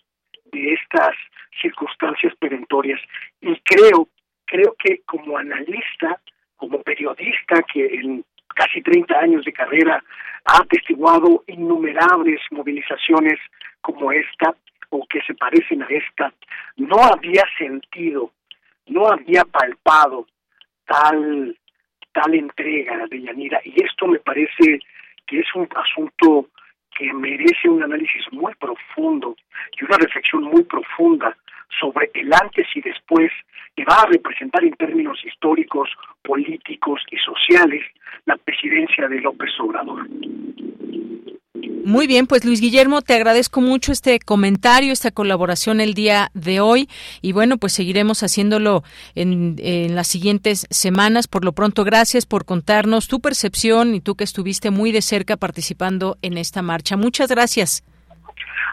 S18: de estas circunstancias perentorias. Y creo, creo que como analista, como periodista que en casi 30 años de carrera ha atestiguado innumerables movilizaciones como esta o que se parecen a esta, no había sentido, no había palpado tal tal entrega de Yanira y esto me parece que es un asunto que merece un análisis muy profundo y una reflexión muy profunda sobre el antes y después que va a representar en términos históricos, políticos y sociales la presidencia de López Obrador.
S1: Muy bien, pues Luis Guillermo, te agradezco mucho este comentario, esta colaboración el día de hoy y bueno, pues seguiremos haciéndolo en, en, las siguientes semanas. Por lo pronto, gracias por contarnos tu percepción y tú que estuviste muy de cerca participando en esta marcha. Muchas gracias.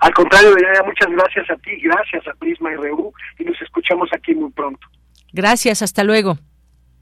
S18: Al contrario, muchas gracias a ti, gracias a Prisma RU y nos escuchamos aquí muy pronto.
S1: Gracias, hasta luego.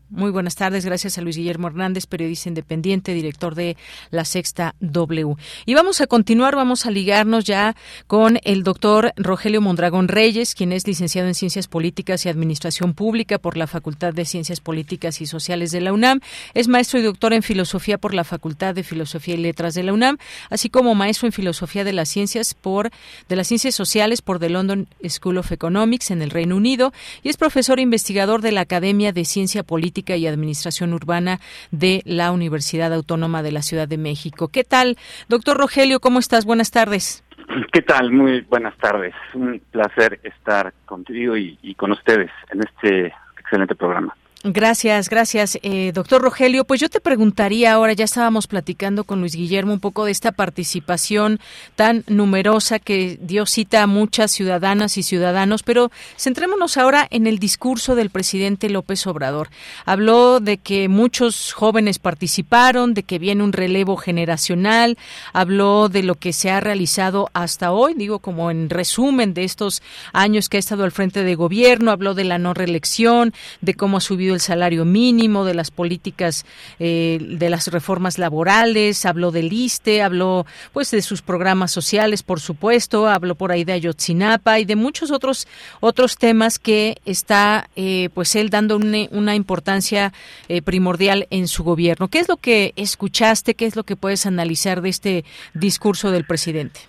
S1: Muy buenas tardes, gracias a Luis Guillermo Hernández, periodista independiente, director de La Sexta W. Y vamos a continuar, vamos a ligarnos ya con el doctor Rogelio Mondragón Reyes, quien es licenciado en Ciencias Políticas y Administración Pública por la Facultad de Ciencias Políticas y Sociales de la UNAM. Es maestro y doctor en Filosofía por la Facultad de Filosofía y Letras de la UNAM, así como maestro en Filosofía de las Ciencias por de las Ciencias Sociales por The London School of Economics en el Reino Unido y es profesor e investigador de la Academia de Ciencia Política y Administración Urbana de la Universidad Autónoma de la Ciudad de México. ¿Qué tal, doctor Rogelio? ¿Cómo estás? Buenas tardes.
S19: ¿Qué tal? Muy buenas tardes. Un placer estar contigo y, y con ustedes en este excelente programa.
S1: Gracias, gracias, eh, doctor Rogelio. Pues yo te preguntaría ahora, ya estábamos platicando con Luis Guillermo un poco de esta participación tan numerosa que dio cita a muchas ciudadanas y ciudadanos, pero centrémonos ahora en el discurso del presidente López Obrador. Habló de que muchos jóvenes participaron, de que viene un relevo generacional, habló de lo que se ha realizado hasta hoy, digo como en resumen de estos años que ha estado al frente de gobierno, habló de la no reelección, de cómo ha subido el salario mínimo, de las políticas, eh, de las reformas laborales, habló del ISTE, habló pues de sus programas sociales, por supuesto, habló por ahí de Ayotzinapa y de muchos otros otros temas que está eh, pues él dando una, una importancia eh, primordial en su gobierno. ¿Qué es lo que escuchaste? ¿Qué es lo que puedes analizar de este discurso del presidente?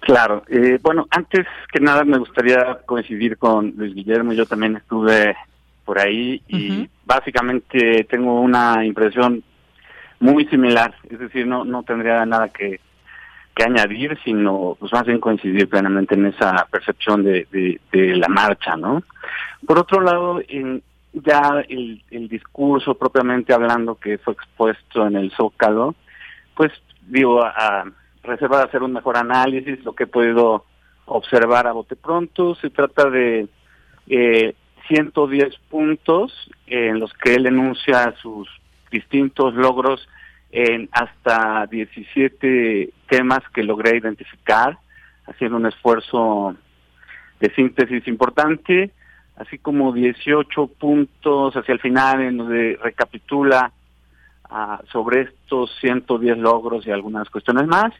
S19: Claro, eh, bueno, antes que nada me gustaría coincidir con Luis Guillermo, yo también estuve por ahí y básicamente tengo una impresión muy similar, es decir, no no tendría nada que, que añadir, sino pues más bien coincidir plenamente en esa percepción de, de, la marcha, ¿no? Por otro lado, en, ya el, el discurso propiamente hablando que fue expuesto en el Zócalo, pues digo, a, a reserva de hacer un mejor análisis, lo que he podido observar a bote pronto, se trata de eh, 110 puntos en los que él enuncia sus distintos logros en hasta 17 temas que logré identificar, haciendo un esfuerzo de síntesis importante, así como 18 puntos hacia el final en donde recapitula sobre estos 110 logros y algunas cuestiones más.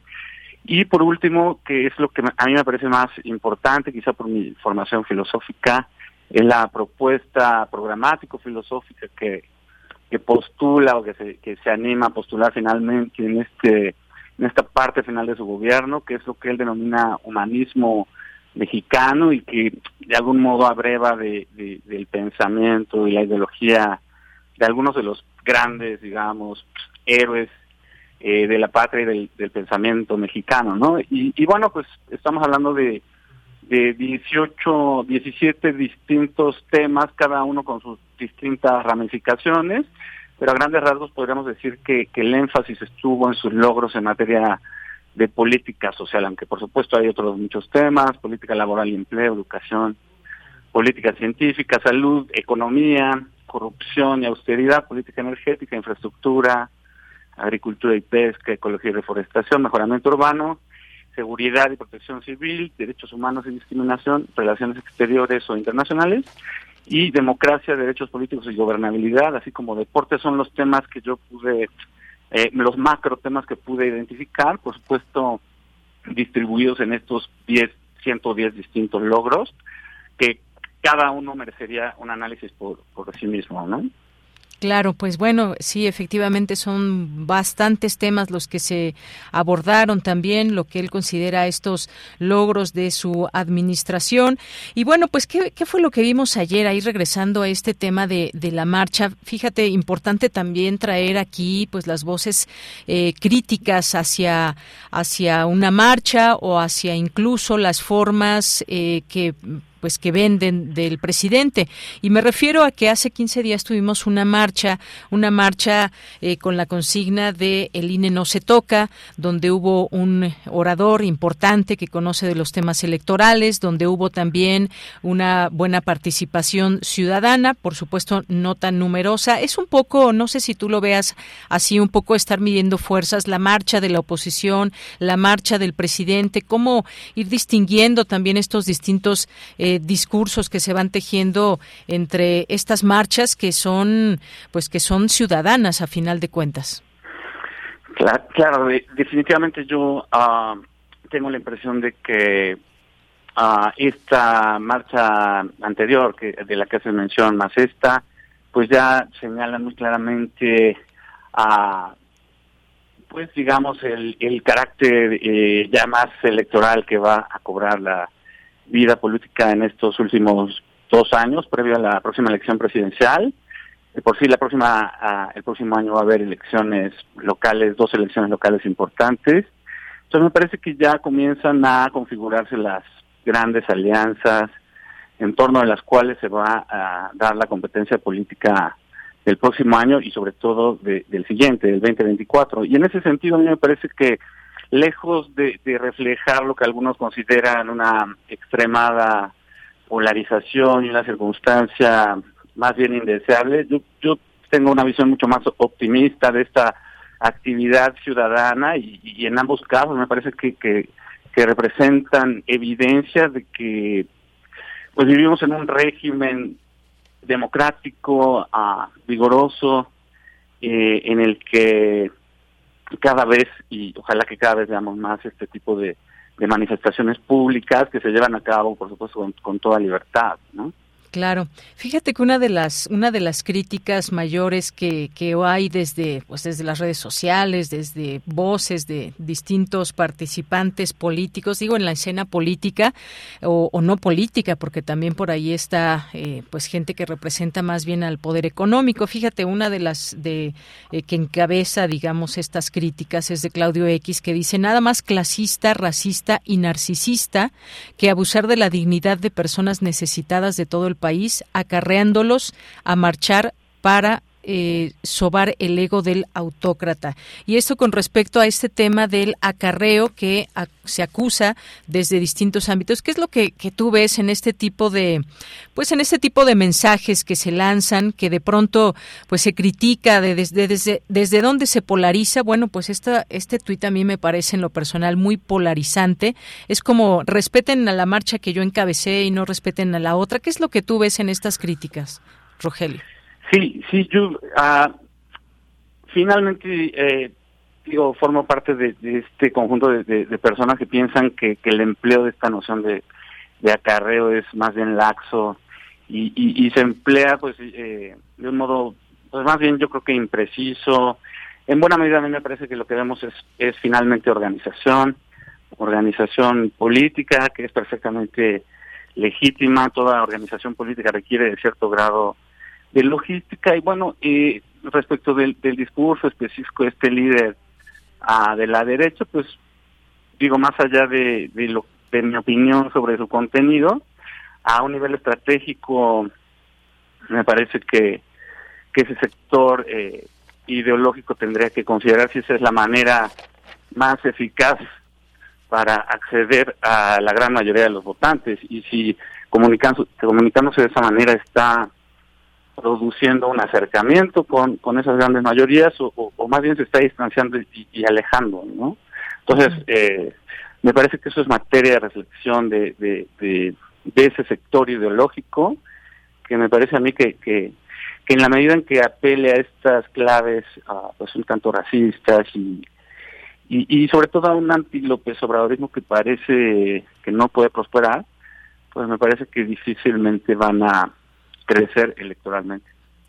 S19: Y por último, que es lo que a mí me parece más importante, quizá por mi formación filosófica, es la propuesta programático-filosófica que, que postula o que se, que se anima a postular finalmente en este en esta parte final de su gobierno, que es lo que él denomina humanismo mexicano y que de algún modo abreva de, del pensamiento y la ideología de algunos de los grandes, digamos, héroes eh, de la patria y del, pensamiento mexicano, ¿no? Y, y, bueno, pues estamos hablando de, de 18, 17 distintos temas, cada uno con sus distintas ramificaciones, pero a grandes rasgos podríamos decir que, que el énfasis estuvo en sus logros en materia de política social, aunque por supuesto hay otros muchos temas, política laboral y empleo, educación, política científica, salud, economía, corrupción y austeridad, política energética, infraestructura, agricultura y pesca, ecología y reforestación, mejoramiento urbano, seguridad y protección civil, derechos humanos y discriminación, relaciones exteriores o internacionales, y democracia, derechos políticos y gobernabilidad, así como deporte, son los temas que yo pude eh, los macro temas que pude identificar, por supuesto, distribuidos en estos 10, 110 distintos logros, que cada uno merecería un análisis por, por sí mismo, ¿no?
S1: Claro, pues bueno, sí, efectivamente son bastantes temas los que se abordaron también, lo que él considera estos logros de su administración. Y bueno, pues, ¿qué, fue lo que vimos ayer ahí regresando a este tema de, de la marcha? Fíjate, importante también traer aquí pues las voces eh, críticas hacia, hacia una marcha o hacia incluso las formas eh, que pues que venden del presidente. Y me refiero a que hace 15 días tuvimos una marcha, una marcha eh, con la consigna de el INE no se toca, donde hubo un orador importante que conoce de los temas electorales, donde hubo también una buena participación ciudadana, por supuesto no tan numerosa. Es un poco, no sé si tú lo veas así, un poco estar midiendo fuerzas, la marcha de la oposición, la marcha del presidente, cómo ir distinguiendo también estos distintos eh, discursos que se van tejiendo entre estas marchas que son, pues que son ciudadanas a final de cuentas.
S19: Claro, definitivamente yo ah, tengo la impresión de que uh, esta marcha anterior que de la que se mención más esta, pues ya señalan muy claramente a pues digamos el, el carácter eh, ya más electoral que va a cobrar la vida política en estos últimos dos años, previo a la próxima elección presidencial. por sí, la próxima, el próximo año va a haber elecciones locales, dos elecciones locales importantes. Entonces me parece que ya comienzan a configurarse las grandes alianzas en torno a las cuales se va a dar la competencia política del próximo año y sobre todo del siguiente, del 2024. Y en ese sentido a mí me parece que lejos de, reflejar lo que algunos consideran una extremada polarización y una circunstancia más bien indeseable, yo, yo tengo una visión mucho más optimista de esta actividad ciudadana y, en ambos casos me parece que, que, representan evidencia de que pues vivimos en un régimen democrático, ah, vigoroso, eh, en el que cada vez, y ojalá que cada vez veamos más este tipo de, manifestaciones públicas que se llevan a cabo, por supuesto, con, con toda libertad, ¿no?
S1: Claro. Fíjate que una de las una de las críticas mayores que, que hay desde pues desde las redes sociales, desde voces de distintos participantes políticos, digo en la escena política o, no política, porque también por ahí está eh, pues gente que representa más bien al poder económico. Fíjate una de las de eh, que encabeza digamos estas críticas es de Claudio X que dice nada más clasista, racista y narcisista que abusar de la dignidad de personas necesitadas de todo el país país, acarreándolos a marchar para eh, sobar el ego del autócrata. Y esto con respecto a este tema del acarreo que se acusa desde distintos ámbitos. ¿Qué es lo que, tú ves en este tipo de, pues en este tipo de mensajes que se lanzan, que de pronto pues se critica de, desde, desde, desde dónde se polariza? Bueno, pues esta, este tuit a mí me parece en lo personal muy polarizante. Es como respeten a la marcha que yo encabecé y no respeten a la otra. ¿Qué es lo que tú ves en estas críticas, Rogelio?
S19: Sí, sí, yo, ah, finalmente, eh, digo, formo parte de, este conjunto de, personas que piensan que, el empleo de esta noción de, acarreo es más bien laxo y, se emplea pues eh, de un modo, pues más bien yo creo que impreciso. En buena medida a mí me parece que lo que vemos es, es finalmente organización, organización política que es perfectamente legítima, toda organización política requiere de cierto grado de logística y bueno, y respecto del, discurso específico de este líder ah, de la derecha, pues digo, más allá de, lo, de mi opinión sobre su contenido, a un nivel estratégico me parece que, que ese sector eh, ideológico tendría que considerar si esa es la manera más eficaz para acceder a la gran mayoría de los votantes y si comunicándose de esa manera está produciendo un acercamiento con, con esas grandes mayorías o, más bien se está distanciando y, alejando, ¿no? Entonces, eh, me parece que eso es materia de reflexión de, de, de, ese sector ideológico, que me parece a mí que, que, que en la medida en que apele a estas claves, pues un tanto racistas y, y, y sobre todo a un anti-López Obradorismo que parece que no puede prosperar, pues me parece que difícilmente van a crecer electoralmente.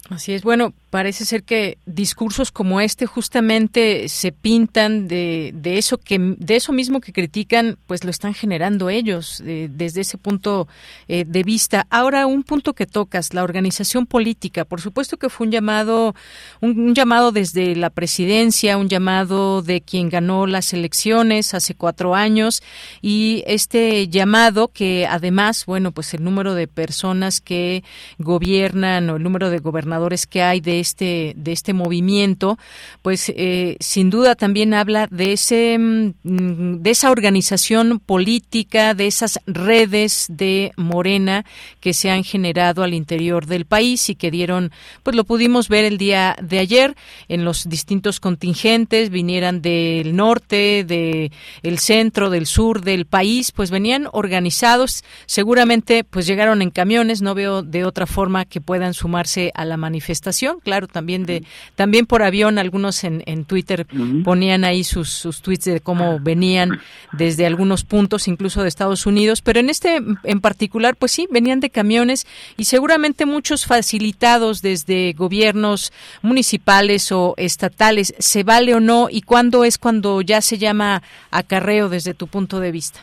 S1: Así es. Bueno, parece ser que discursos como este justamente se pintan de, de eso que de eso mismo que critican, pues lo están generando ellos desde ese punto eh, de vista. Ahora un punto que tocas, la organización política. Por supuesto que fue un llamado, un, llamado desde la presidencia, un llamado de quien ganó las elecciones hace cuatro años y este llamado que además, bueno, pues el número de personas que gobiernan o el número de gobernadores que hay de este de este movimiento, pues eh, sin duda también habla de ese mm, de esa organización política, de esas redes de Morena que se han generado al interior del país y que dieron, pues lo pudimos ver el día de ayer en los distintos contingentes, vinieran del norte, de el centro, del sur del país, pues venían organizados, seguramente pues llegaron en camiones, no veo de otra forma que puedan sumarse a la manifestación, claro, también de también por avión algunos en, en Twitter ponían ahí sus, sus tweets de cómo venían desde algunos puntos incluso de Estados Unidos pero en este en particular pues sí venían de camiones y seguramente muchos facilitados desde gobiernos municipales o estatales. Se vale o no y cuándo es cuando ya se llama acarreo desde tu punto de vista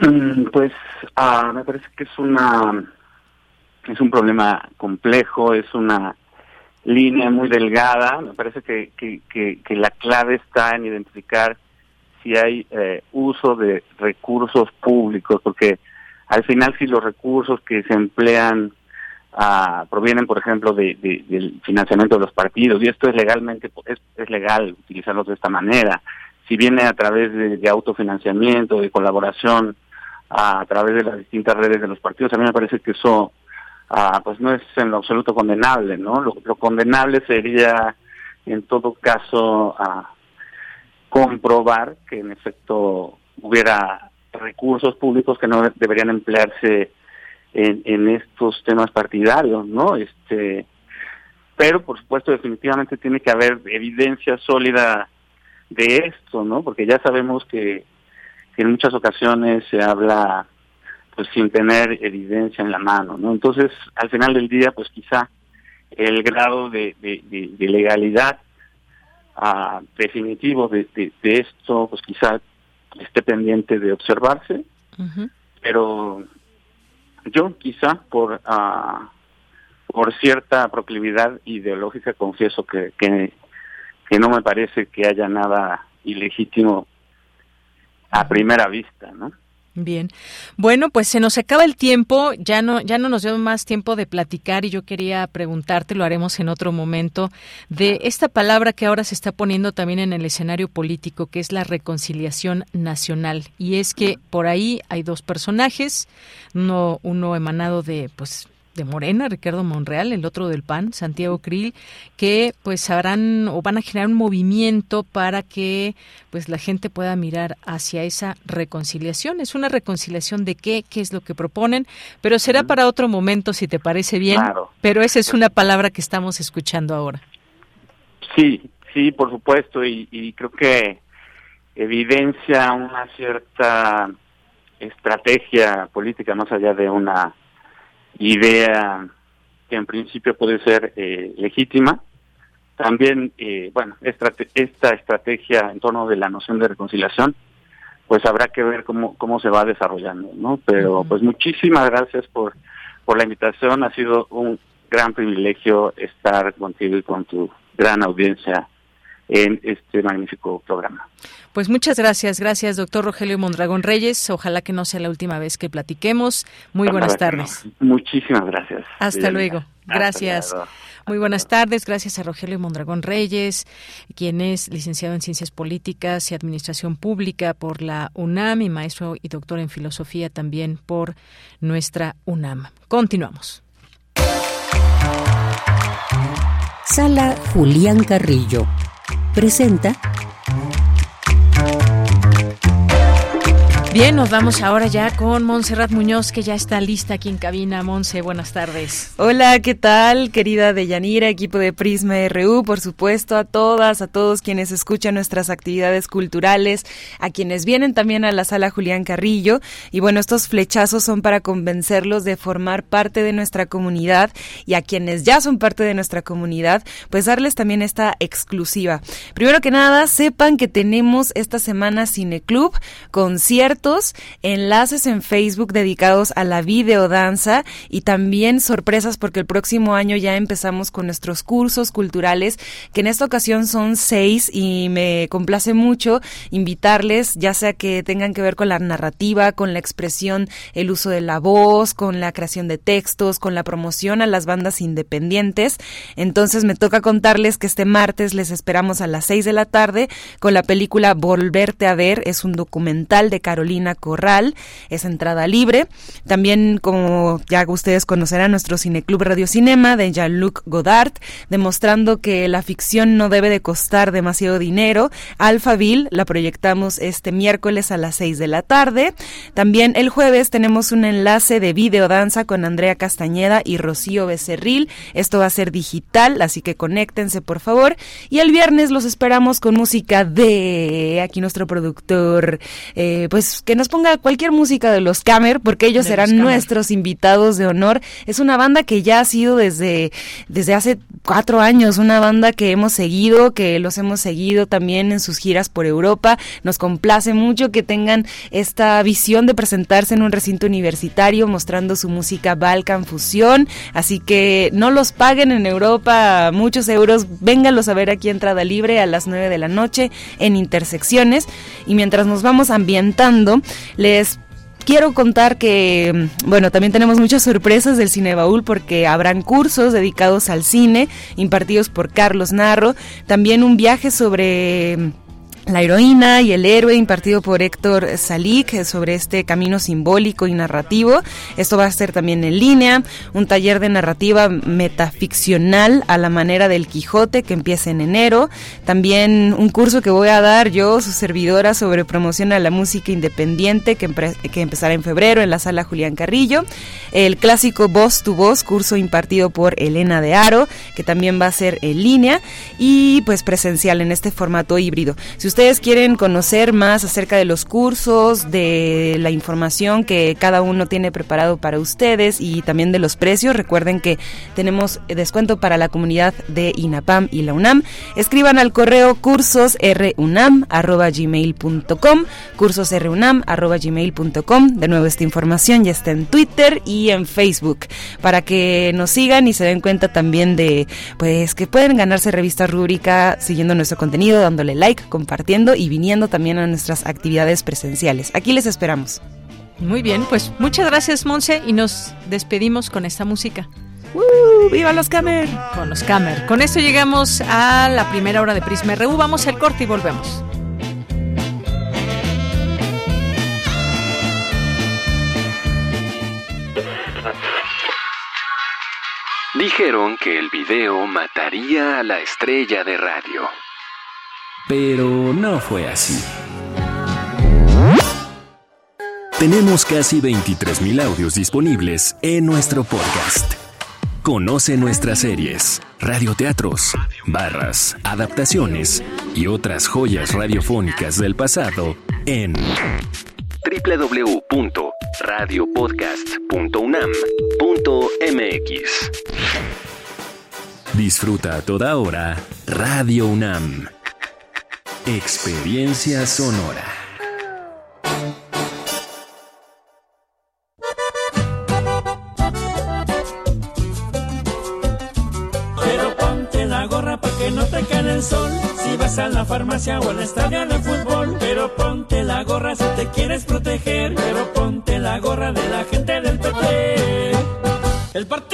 S19: mm, pues ah, me parece que es una es un problema complejo, es una línea muy delgada. Me parece que, que, que, la clave está en identificar si hay eh, uso de recursos públicos, porque al final si los recursos que se emplean ah, provienen, por ejemplo, de, del financiamiento de los partidos, y esto es legalmente, es, es legal utilizarlos de esta manera, si viene a través de, autofinanciamiento, de colaboración, a través de las distintas redes de los partidos, a mí me parece que eso ah, pues no es en lo absoluto condenable, ¿no? Lo, condenable sería, en todo caso, a comprobar que en efecto hubiera recursos públicos que no deberían emplearse en, estos temas partidarios, ¿no? Este, pero por supuesto definitivamente tiene que haber evidencia sólida de esto, ¿no? Porque ya sabemos que en muchas ocasiones se habla pues sin tener evidencia en la mano, ¿no? Entonces, al final del día, pues quizá el grado de, de, legalidad ah, definitivo de, esto, pues quizá esté pendiente de observarse, pero yo quizá por uh, por cierta proclividad ideológica confieso que, que, que no me parece que haya nada ilegítimo a primera vista, ¿no?
S1: Bien. Bueno, pues se nos acaba el tiempo, ya no ya no nos dio más tiempo de platicar y yo quería preguntarte, lo haremos en otro momento, de esta palabra que ahora se está poniendo también en el escenario político, que es la reconciliación nacional. Y es que por ahí hay dos personajes, uno uno emanado de pues de Morena, Ricardo Monreal, el otro del PAN, Santiago Krill, que pues harán o van a generar un movimiento para que pues la gente pueda mirar hacia esa reconciliación. Es una reconciliación de qué, qué es lo que proponen, pero será para otro momento si te parece bien. Pero esa es una palabra que estamos escuchando ahora.
S19: Sí, sí, por supuesto, y, creo que evidencia una cierta estrategia política más allá de una idea que en principio puede ser eh, legítima. También, eh, bueno, esta, esta estrategia en torno de la noción de reconciliación, pues habrá que ver cómo, cómo se va desarrollando, ¿no? Pero pues muchísimas gracias por, por la invitación, ha sido un gran privilegio estar contigo y con tu gran audiencia en este magnífico programa.
S1: Pues muchas gracias, gracias doctor Rogelio Mondragón Reyes. Ojalá que no sea la última vez que platiquemos. Muy buenas tardes.
S19: Muchísimas gracias.
S1: Hasta luego. Gracias. Muy buenas tardes. Gracias a Rogelio Mondragón Reyes, quien es licenciado en Ciencias Políticas y Administración Pública por la UNAM y maestro y doctor en Filosofía también por nuestra UNAM. Continuamos.
S7: Sala Julián Carrillo presenta
S1: Bien, nos vamos ahora ya con Montserrat Muñoz, que ya está lista aquí en cabina. Monse, buenas tardes.
S20: Hola, ¿qué tal, querida Deyanira, equipo de Prisma RU? Por supuesto, a todas, a todos quienes escuchan nuestras actividades culturales, a quienes vienen también a la sala Julián Carrillo. Y bueno, estos flechazos son para convencerlos de formar parte de nuestra comunidad y a quienes ya son parte de nuestra comunidad, pues darles también esta exclusiva. Primero que nada, sepan que tenemos esta semana Cineclub, concierto enlaces en Facebook dedicados a la videodanza y también sorpresas porque el próximo año ya empezamos con nuestros cursos culturales, que en esta ocasión son seis y me complace mucho invitarles, ya sea que tengan que ver con la narrativa, con la expresión, el uso de la voz, con la creación de textos, con la promoción a las bandas independientes. Entonces me toca contarles que este martes les esperamos a las seis de la tarde con la película Volverte a ver, es un documental de Carolina Corral, es entrada libre. También, como ya ustedes conocerán, nuestro Cineclub Radio Cinema de Jean-Luc Godard, demostrando que la ficción no debe de costar demasiado dinero. Alphaville la proyectamos este miércoles a las 6 de la tarde. También el jueves tenemos un enlace de videodanza con Andrea Castañeda y Rocío Becerril. Esto va a ser digital, así que conéctense por favor. Y el viernes los esperamos con música de aquí nuestro productor, eh, pues que nos ponga cualquier música de los Camer, porque ellos serán nuestros invitados de honor. Es una banda que ya ha sido desde, desde hace cuatro años, una banda que hemos seguido, que los hemos seguido también en sus giras por Europa. Nos complace mucho que tengan esta visión de presentarse en un recinto universitario mostrando su música Balkan Fusión. Así que no los paguen en Europa muchos euros, vénganlos a ver aquí entrada libre a las nueve de la noche en Intersecciones. Y mientras nos vamos ambientando, les quiero contar que, bueno, también tenemos muchas sorpresas del Cine Baúl porque habrán cursos dedicados al cine impartidos por Carlos Narro, también un viaje sobre la heroína y el héroe impartido por Héctor Salik sobre este camino simbólico y narrativo. Esto va a ser también en línea, un taller de narrativa metaficcional a la manera del Quijote que empieza en enero. También un curso que voy a dar yo, su servidora, sobre promoción a la música independiente que, que empezará en febrero en la sala Julián Carrillo. El clásico Voz tu Voz, curso impartido por Elena de Aro, que también va a ser en línea y pues presencial en este formato híbrido. Si ustedes quieren conocer más acerca de los cursos, de la información que cada uno tiene preparado para ustedes y también de los precios, recuerden que tenemos descuento para la comunidad de INAPAM y la UNAM. Escriban al correo cursosrunam.gmail.com cursosrunam.gmail.com De nuevo, esta información ya está en Twitter y en Facebook para que nos sigan y se den cuenta también de pues que pueden ganarse revista rúbrica siguiendo nuestro contenido, dándole like, compartiendo y viniendo también a nuestras actividades presenciales. Aquí les esperamos.
S1: Muy bien, pues muchas gracias Monse y nos despedimos con esta música.
S20: ¡Uh! ¡Viva los Camer!
S1: Con los Camer. Con esto llegamos a la primera hora de Prisma RU. Vamos al corte y volvemos.
S2: Dijeron que el video mataría a la estrella de radio. Pero no fue así. Tenemos casi 23.000 audios disponibles en nuestro podcast. Conoce nuestras series, radioteatros, barras, adaptaciones y otras joyas radiofónicas del pasado en www.radiopodcast.unam.mx. Disfruta a toda hora Radio UNAM. Experiencia sonora.
S21: Pero ponte la gorra para que no te cae el sol. Si vas a la farmacia o al estadio de fútbol. Pero ponte la gorra si te quieres proteger. Pero ponte la gorra de la gente del PT. El partido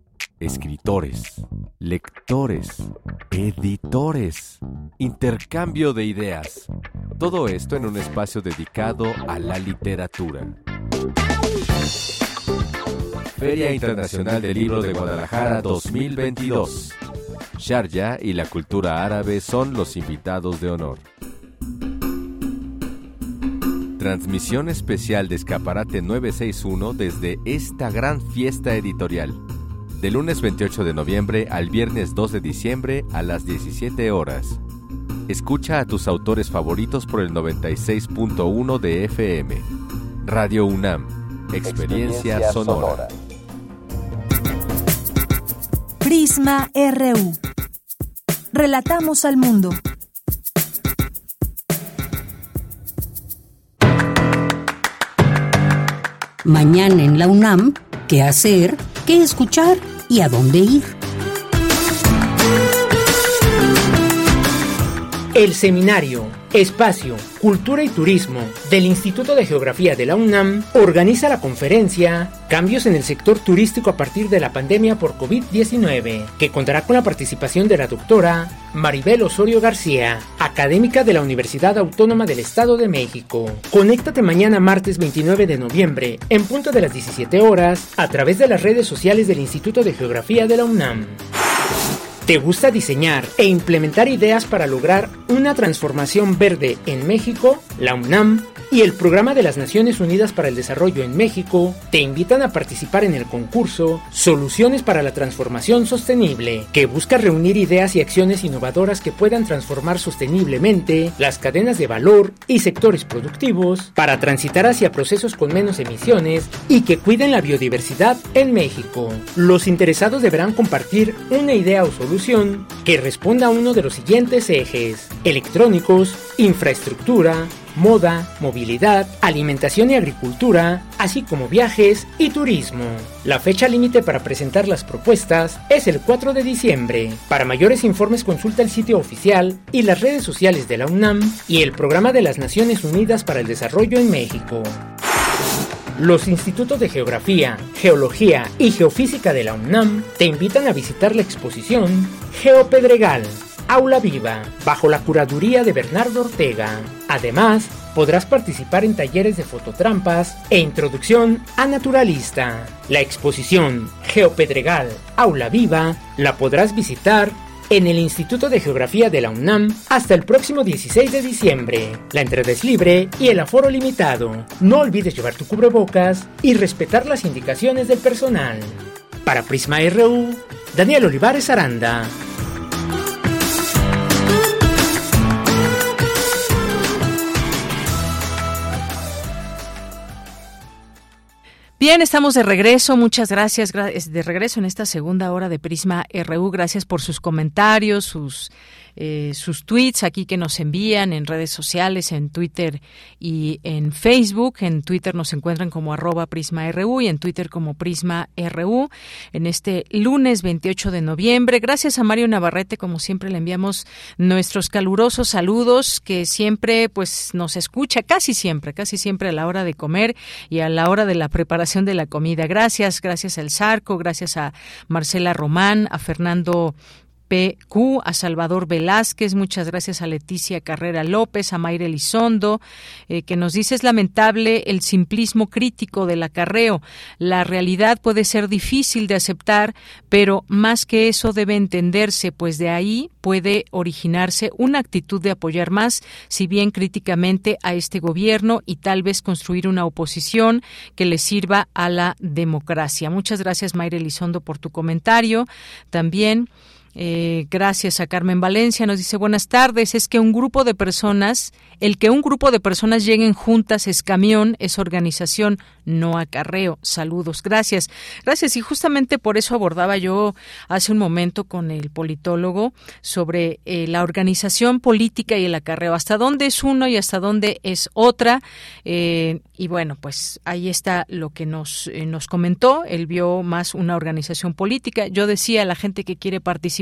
S22: Escritores, lectores, editores, intercambio de ideas. Todo esto en un espacio dedicado a la literatura. Feria Internacional del Libro de Guadalajara 2022. Sharjah y la cultura árabe son los invitados de honor. Transmisión especial de Escaparate 961 desde esta gran fiesta editorial. De lunes 28 de noviembre al viernes 2 de diciembre a las 17 horas. Escucha a tus autores favoritos por el 96.1 de FM. Radio UNAM. Experiencia,
S3: Experiencia
S22: sonora.
S3: sonora. Prisma RU. Relatamos al mundo.
S7: Mañana en la UNAM, ¿qué hacer? ¿Qué escuchar? ¿Y a dónde ir?
S8: El seminario Espacio, Cultura y Turismo del Instituto de Geografía de la UNAM organiza la conferencia Cambios en el sector turístico a partir de la pandemia por COVID-19, que contará con la participación de la doctora Maribel Osorio García, académica de la Universidad Autónoma del Estado de México. Conéctate mañana martes 29 de noviembre, en punto de las 17 horas, a través de las redes sociales del Instituto de Geografía de la UNAM. ¿Te gusta diseñar e implementar ideas para lograr una transformación verde en México? La UNAM y el Programa de las Naciones Unidas para el Desarrollo en México te invitan a participar en el concurso Soluciones para la Transformación Sostenible, que busca reunir ideas y acciones innovadoras que puedan transformar sosteniblemente las cadenas de valor y sectores productivos para transitar hacia procesos con menos emisiones y que cuiden la biodiversidad en México. Los interesados deberán compartir una idea o solución que responda a uno de los siguientes ejes: electrónicos, infraestructura, moda, movilidad, alimentación y agricultura, así como viajes y turismo. La fecha límite para presentar las propuestas es el 4 de diciembre. Para mayores informes consulta el sitio oficial y las redes sociales de la UNAM y el Programa de las Naciones Unidas para el Desarrollo en México. Los institutos de Geografía, Geología y Geofísica de la UNAM te invitan a visitar la exposición Geopedregal, Aula Viva, bajo la curaduría de Bernardo Ortega. Además, podrás participar en talleres de fototrampas e introducción a naturalista. La exposición Geopedregal, Aula Viva la podrás visitar en el Instituto de Geografía de la UNAM hasta el próximo 16 de diciembre. La entrada es libre y el aforo limitado. No olvides llevar tu cubrebocas y respetar las indicaciones del personal. Para Prisma RU, Daniel Olivares Aranda.
S1: Bien, estamos de regreso. Muchas gracias de regreso en esta segunda hora de Prisma RU. Gracias por sus comentarios, sus eh, sus tweets aquí que nos envían en redes sociales, en Twitter y en Facebook. En Twitter nos encuentran como arroba PrismaRU y en Twitter como PrismaRU. En este lunes 28 de noviembre, gracias a Mario Navarrete, como siempre le enviamos nuestros calurosos saludos que siempre pues nos escucha casi siempre, casi siempre a la hora de comer y a la hora de la preparación de la comida. Gracias, gracias al Zarco, gracias a Marcela Román, a Fernando PQ, a Salvador Velázquez, muchas gracias a Leticia Carrera López, a Mayre Elizondo, eh, que nos dice es lamentable el simplismo crítico del acarreo. La realidad puede ser difícil de aceptar, pero más que eso debe entenderse, pues de ahí puede originarse una actitud de apoyar más, si bien críticamente, a este gobierno y tal vez construir una oposición que le sirva a la democracia. Muchas gracias, Mayre Elizondo, por tu comentario. También. Eh, gracias a Carmen Valencia. Nos dice buenas tardes. Es que un grupo de personas, el que un grupo de personas lleguen juntas es camión, es organización, no acarreo. Saludos. Gracias. Gracias. Y justamente por eso abordaba yo hace un momento con el politólogo sobre eh, la organización política y el acarreo. Hasta dónde es uno y hasta dónde es otra. Eh, y bueno, pues ahí está lo que nos, nos comentó. Él vio más una organización política. Yo decía, la gente que quiere participar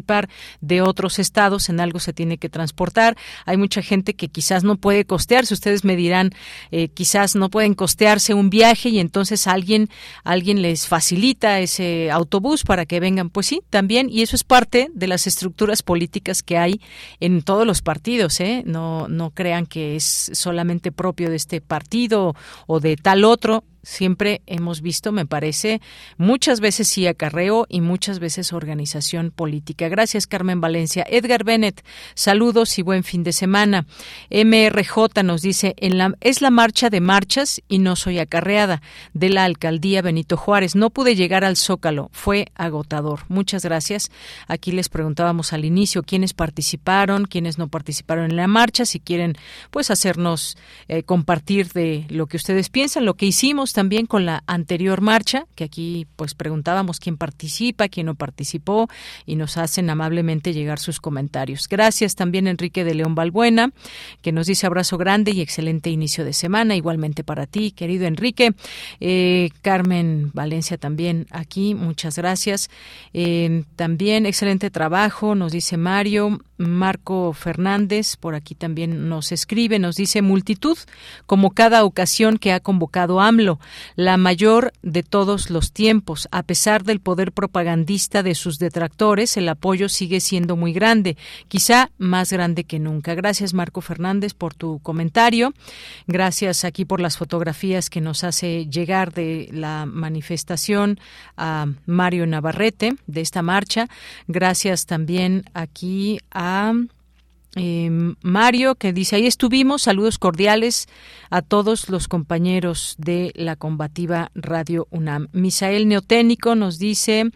S1: de otros estados, en algo se tiene que transportar. Hay mucha gente que quizás no puede costearse. Ustedes me dirán, eh, quizás no pueden costearse un viaje y entonces alguien, alguien les facilita ese autobús para que vengan. Pues sí, también, y eso es parte de las estructuras políticas que hay en todos los partidos. ¿eh? No, no crean que es solamente propio de este partido o de tal otro siempre hemos visto, me parece, muchas veces sí acarreo y muchas veces organización política. Gracias, Carmen Valencia. Edgar Bennett, saludos y buen fin de semana. MRJ nos dice, en la, es la marcha de marchas y no soy acarreada de la alcaldía Benito Juárez. No pude llegar al Zócalo, fue agotador. Muchas gracias. Aquí les preguntábamos al inicio quiénes participaron, quiénes no participaron en la marcha, si quieren pues hacernos eh, compartir de lo que ustedes piensan, lo que hicimos también con la anterior marcha, que aquí pues preguntábamos quién participa, quién no participó y nos hacen amablemente llegar sus comentarios. Gracias también Enrique de León Balbuena, que nos dice abrazo grande y excelente inicio de semana, igualmente para ti, querido Enrique. Eh, Carmen Valencia también aquí, muchas gracias. Eh, también excelente trabajo, nos dice Mario. Marco Fernández, por aquí también nos escribe, nos dice multitud, como cada ocasión que ha convocado AMLO, la mayor de todos los tiempos. A pesar del poder propagandista de sus detractores, el apoyo sigue siendo muy grande, quizá más grande que nunca. Gracias, Marco Fernández, por tu comentario. Gracias aquí por las fotografías que nos hace llegar de la manifestación a Mario Navarrete de esta marcha. Gracias también aquí a Um. Em, Mario, que dice, ahí estuvimos, saludos cordiales a todos los compañeros de la combativa Radio UNAM. Misael Neoténico nos dice,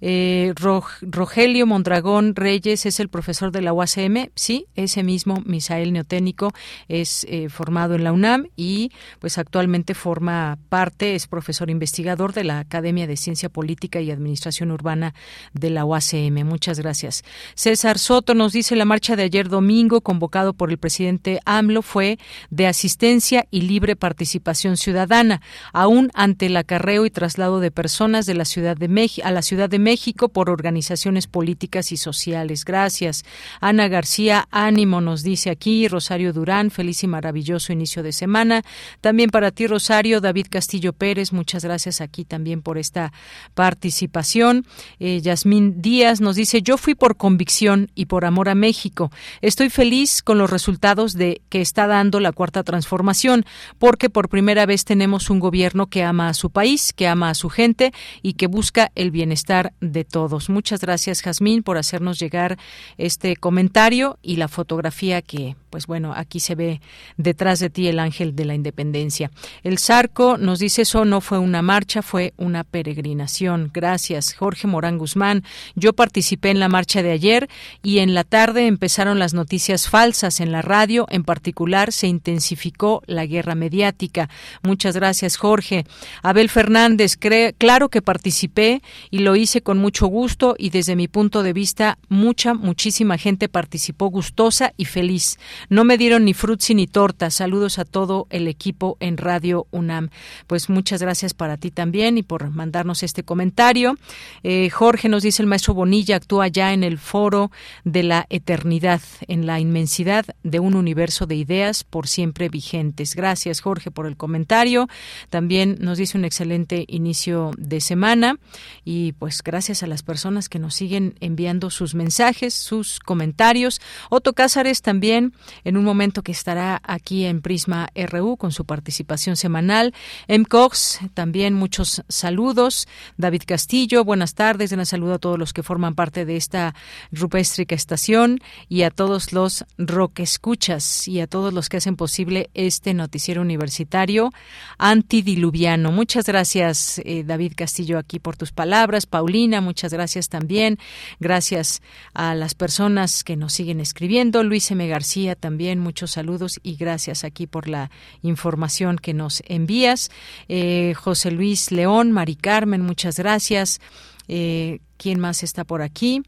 S1: eh, Rogelio Mondragón Reyes es el profesor de la UACM, sí, ese mismo Misael Neoténico es eh, formado en la UNAM y pues actualmente forma parte, es profesor investigador de la Academia de Ciencia Política y Administración Urbana de la UACM. Muchas gracias. César Soto nos dice, la marcha de ayer domingo convocado por el presidente AMLO fue de asistencia y libre participación ciudadana, aún ante el acarreo y traslado de personas de la Ciudad de México a la Ciudad de México por organizaciones políticas y sociales. Gracias. Ana García, ánimo nos dice aquí, Rosario Durán, feliz y maravilloso inicio de semana. También para ti, Rosario, David Castillo Pérez, muchas gracias aquí también por esta participación. Eh, Yasmín Díaz nos dice, yo fui por convicción y por amor a México. Estoy feliz con los resultados de que está dando la cuarta transformación, porque por primera vez tenemos un gobierno que ama a su país, que ama a su gente y que busca el bienestar de todos. Muchas gracias, Jazmín, por hacernos llegar este comentario y la fotografía que pues bueno, aquí se ve detrás de ti el ángel de la independencia. El Zarco nos dice eso no fue una marcha, fue una peregrinación. Gracias, Jorge Morán Guzmán. Yo participé en la marcha de ayer y en la tarde empezaron las noticias falsas en la radio. En particular, se intensificó la guerra mediática. Muchas gracias, Jorge. Abel Fernández, claro que participé y lo hice con mucho gusto y desde mi punto de vista, mucha, muchísima gente participó gustosa y feliz. No me dieron ni frutzi ni torta. Saludos a todo el equipo en Radio UNAM. Pues muchas gracias para ti también y por mandarnos este comentario. Eh, Jorge nos dice el maestro Bonilla actúa ya en el foro de la eternidad, en la inmensidad de un universo de ideas por siempre vigentes. Gracias Jorge por el comentario. También nos dice un excelente inicio de semana y pues gracias a las personas que nos siguen enviando sus mensajes, sus comentarios. Otto Cázares también en un momento que estará aquí en Prisma RU con su participación semanal. M. Cox, también muchos saludos. David Castillo, buenas tardes. Un saludo a todos los que forman parte de esta rupéstrica estación y a todos los rock escuchas y a todos los que hacen posible este noticiero universitario antidiluviano. Muchas gracias, eh, David Castillo, aquí por tus palabras. Paulina, muchas gracias también. Gracias a las personas que nos siguen escribiendo. Luis M. García, también muchos saludos y gracias aquí por la información que nos envías. Eh, José Luis León, Mari Carmen, muchas gracias. Eh, ¿Quién más está por aquí?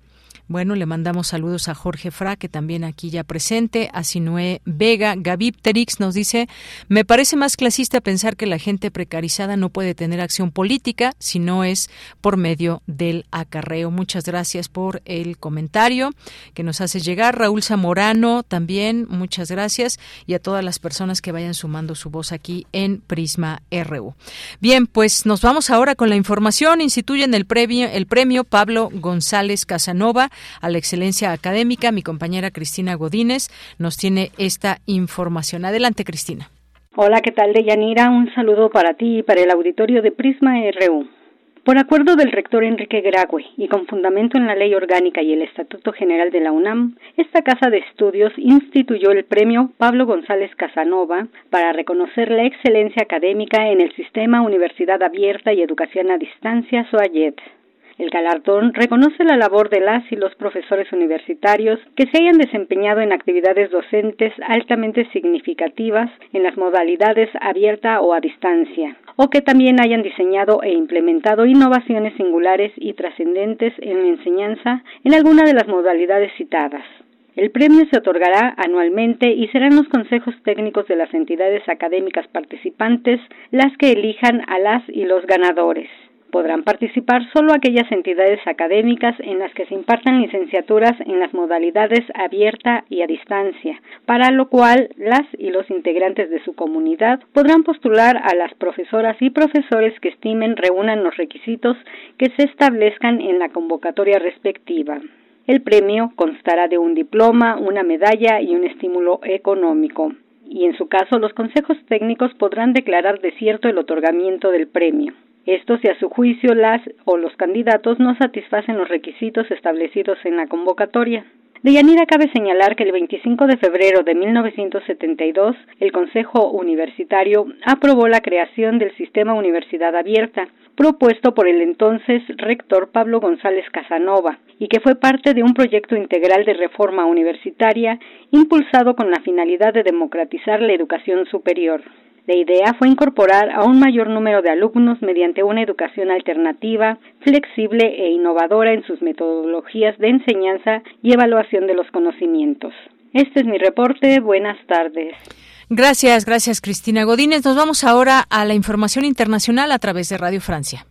S1: Bueno, le mandamos saludos a Jorge Fra, que también aquí ya presente, a Sinué Vega. Gavip Terix nos dice, me parece más clasista pensar que la gente precarizada no puede tener acción política si no es por medio del acarreo. Muchas gracias por el comentario que nos hace llegar. Raúl Zamorano también, muchas gracias. Y a todas las personas que vayan sumando su voz aquí en Prisma RU. Bien, pues nos vamos ahora con la información. Instituyen el premio, el premio Pablo González Casanova a la excelencia académica. Mi compañera Cristina Godínez nos tiene esta información. Adelante, Cristina.
S23: Hola, ¿qué tal, Deyanira? Un saludo para ti y para el auditorio de Prisma RU. Por acuerdo del rector Enrique Grague y con fundamento en la Ley Orgánica y el Estatuto General de la UNAM, esta Casa de Estudios instituyó el premio Pablo González Casanova para reconocer la excelencia académica en el sistema Universidad Abierta y Educación a Distancia SOAYED. El galardón reconoce la labor de las y los profesores universitarios que se hayan desempeñado en actividades docentes altamente significativas en las modalidades abierta o a distancia, o que también hayan diseñado e implementado innovaciones singulares y trascendentes en la enseñanza en alguna de las modalidades citadas. El premio se otorgará anualmente y serán los consejos técnicos de las entidades académicas participantes las que elijan a las y los ganadores podrán participar solo aquellas entidades académicas en las que se impartan licenciaturas en las modalidades abierta y a distancia, para lo cual las y los integrantes de su comunidad podrán postular a las profesoras y profesores que estimen reúnan los requisitos que se establezcan en la convocatoria respectiva. El premio constará de un diploma, una medalla y un estímulo económico y en su caso los consejos técnicos podrán declarar desierto el otorgamiento del premio. Esto si a su juicio las o los candidatos no satisfacen los requisitos establecidos en la convocatoria. De Yanira cabe señalar que el 25 de febrero de 1972 el Consejo Universitario aprobó la creación del Sistema Universidad Abierta, propuesto por el entonces rector Pablo González Casanova, y que fue parte de un proyecto integral de reforma universitaria impulsado con la finalidad de democratizar la educación superior. La idea fue incorporar a un mayor número de alumnos mediante una educación alternativa, flexible e innovadora en sus metodologías de enseñanza y evaluación de los conocimientos. Este es mi reporte. Buenas tardes.
S1: Gracias, gracias Cristina Godínez. Nos vamos ahora a la información internacional a través de Radio Francia.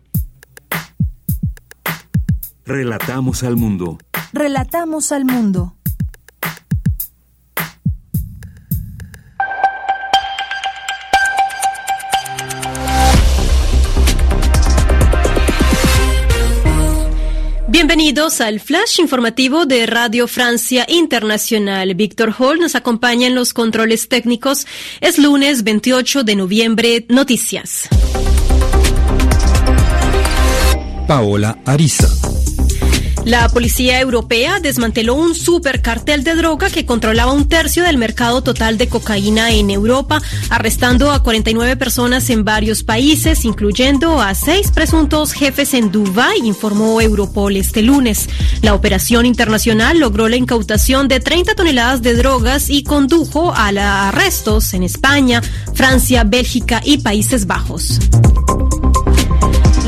S2: Relatamos al mundo.
S3: Relatamos al mundo.
S24: Bienvenidos al flash informativo de Radio Francia Internacional. Víctor Hall nos acompaña en los controles técnicos. Es lunes 28 de noviembre. Noticias.
S25: Paola Ariza.
S24: La policía europea desmanteló un supercartel de droga que controlaba un tercio del mercado total de cocaína en Europa, arrestando a 49 personas en varios países, incluyendo a seis presuntos jefes en Dubái, informó Europol este lunes. La operación internacional logró la incautación de 30 toneladas de drogas y condujo a arrestos en España, Francia, Bélgica y Países Bajos.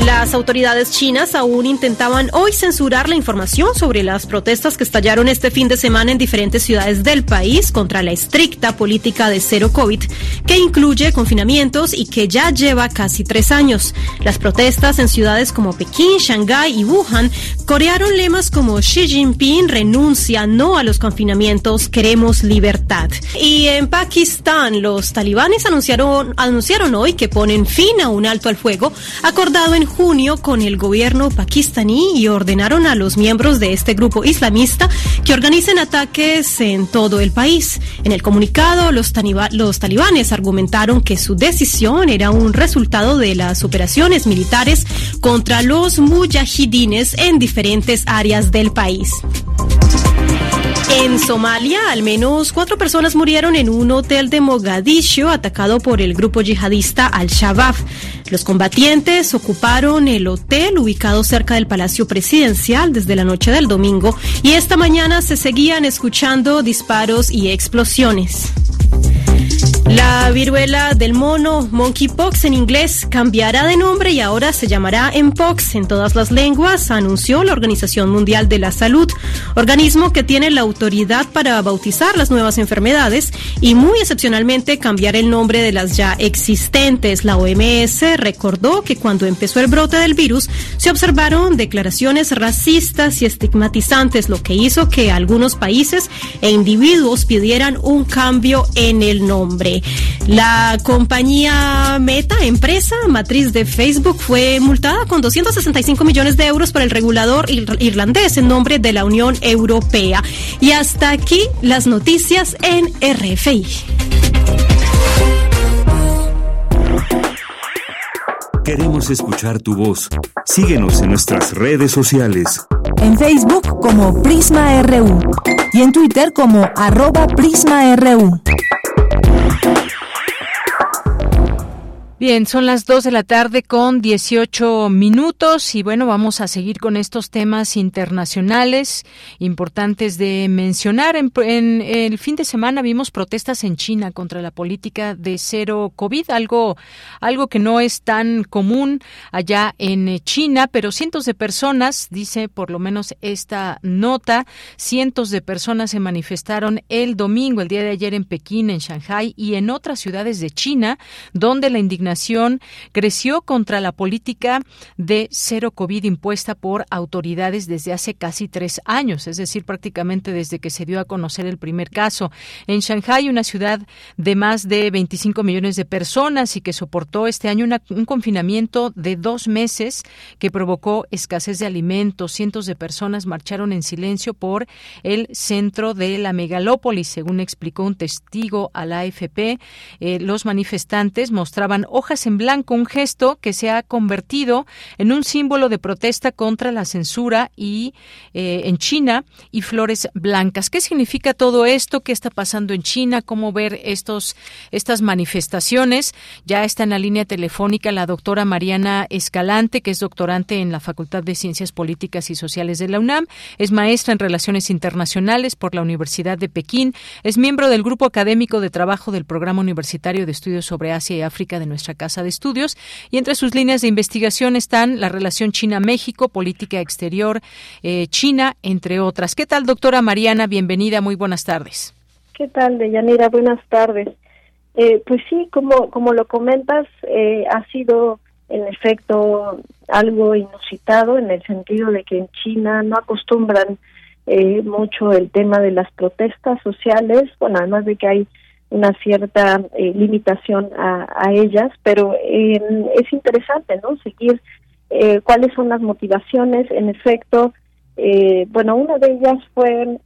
S24: Las autoridades chinas aún intentaban hoy censurar la información sobre las protestas que estallaron este fin de semana en diferentes ciudades del país contra la estricta política de cero COVID, que incluye confinamientos y que ya lleva casi tres años. Las protestas en ciudades como Pekín, Shanghái y Wuhan corearon lemas como Xi Jinping renuncia no a los confinamientos, queremos libertad. Y en Pakistán, los talibanes anunciaron, anunciaron hoy que ponen fin a un alto al fuego acordado en junio con el gobierno pakistaní y ordenaron a los miembros de este grupo islamista que organicen ataques en todo el país. En el comunicado, los, los talibanes argumentaron que su decisión era un resultado de las operaciones militares contra los mujahidines en diferentes áreas del país. En Somalia, al menos cuatro personas murieron en un hotel de Mogadiscio atacado por el grupo yihadista Al-Shabaab. Los combatientes ocuparon el hotel ubicado cerca del Palacio Presidencial desde la noche del domingo y esta mañana se seguían escuchando disparos y explosiones. La viruela del mono, monkeypox en inglés, cambiará de nombre y ahora se llamará Mpox en todas las lenguas, anunció la Organización Mundial de la Salud, organismo que tiene la autoridad para bautizar las nuevas enfermedades y muy excepcionalmente cambiar el nombre de las ya existentes. La OMS recordó que cuando empezó el brote del virus se observaron declaraciones racistas y estigmatizantes, lo que hizo que algunos países e individuos pidieran un cambio en el nombre. La compañía Meta, empresa matriz de Facebook, fue multada con 265 millones de euros por el regulador irlandés en nombre de la Unión Europea. Y hasta aquí las noticias en RFI.
S25: Queremos escuchar tu voz. Síguenos en nuestras redes sociales.
S3: En Facebook como Prisma RU y en Twitter como arroba PrismaRU. Thank you.
S1: Bien, son las 2 de la tarde con 18 minutos y bueno, vamos a seguir con estos temas internacionales importantes de mencionar. En, el fin de semana vimos protestas en China contra la política de cero COVID, algo, algo que no es tan común allá en China, pero cientos de personas, dice por lo menos esta nota, cientos de personas se manifestaron el domingo, el día de ayer en Pekín, en Shanghai y en otras ciudades de China, donde la indignación creció contra la política de cero COVID impuesta por autoridades desde hace casi tres años, es decir, prácticamente desde que se dio a conocer el primer caso. En Shanghai, una ciudad de más de 25 millones de personas y que soportó este año un confinamiento de dos meses que provocó escasez de alimentos. Cientos de personas marcharon en silencio por el centro de la megalópolis, según explicó un testigo a la AFP. Eh, los manifestantes mostraban hojas en blanco, un gesto que se ha convertido en un símbolo de protesta contra la censura y eh, en China y flores blancas. ¿Qué significa todo esto? ¿Qué está pasando en China? ¿Cómo ver estos estas manifestaciones? Ya está en la línea telefónica la doctora Mariana Escalante, que es doctorante en la Facultad de Ciencias Políticas y Sociales de la UNAM, es maestra en Relaciones Internacionales por la Universidad de Pekín, es miembro del Grupo Académico de Trabajo del Programa Universitario de Estudios sobre Asia y África de nuestra Casa de Estudios. Y entre sus líneas de investigación están la relación China-México, política exterior eh, China, entre otras. ¿Qué tal, doctora Mariana? Bienvenida, muy buenas tardes.
S26: ¿Qué tal, Deyanira? Buenas tardes. Eh, pues sí, como, como lo comentas, eh, ha sido en efecto algo inusitado en el sentido de que en China no acostumbran mucho el tema de las protestas sociales, bueno, además de que hay una cierta eh, limitación a, ellas, pero eh, es interesante, ¿no? Seguir eh, cuáles son las motivaciones. En efecto, bueno, una de ellas fue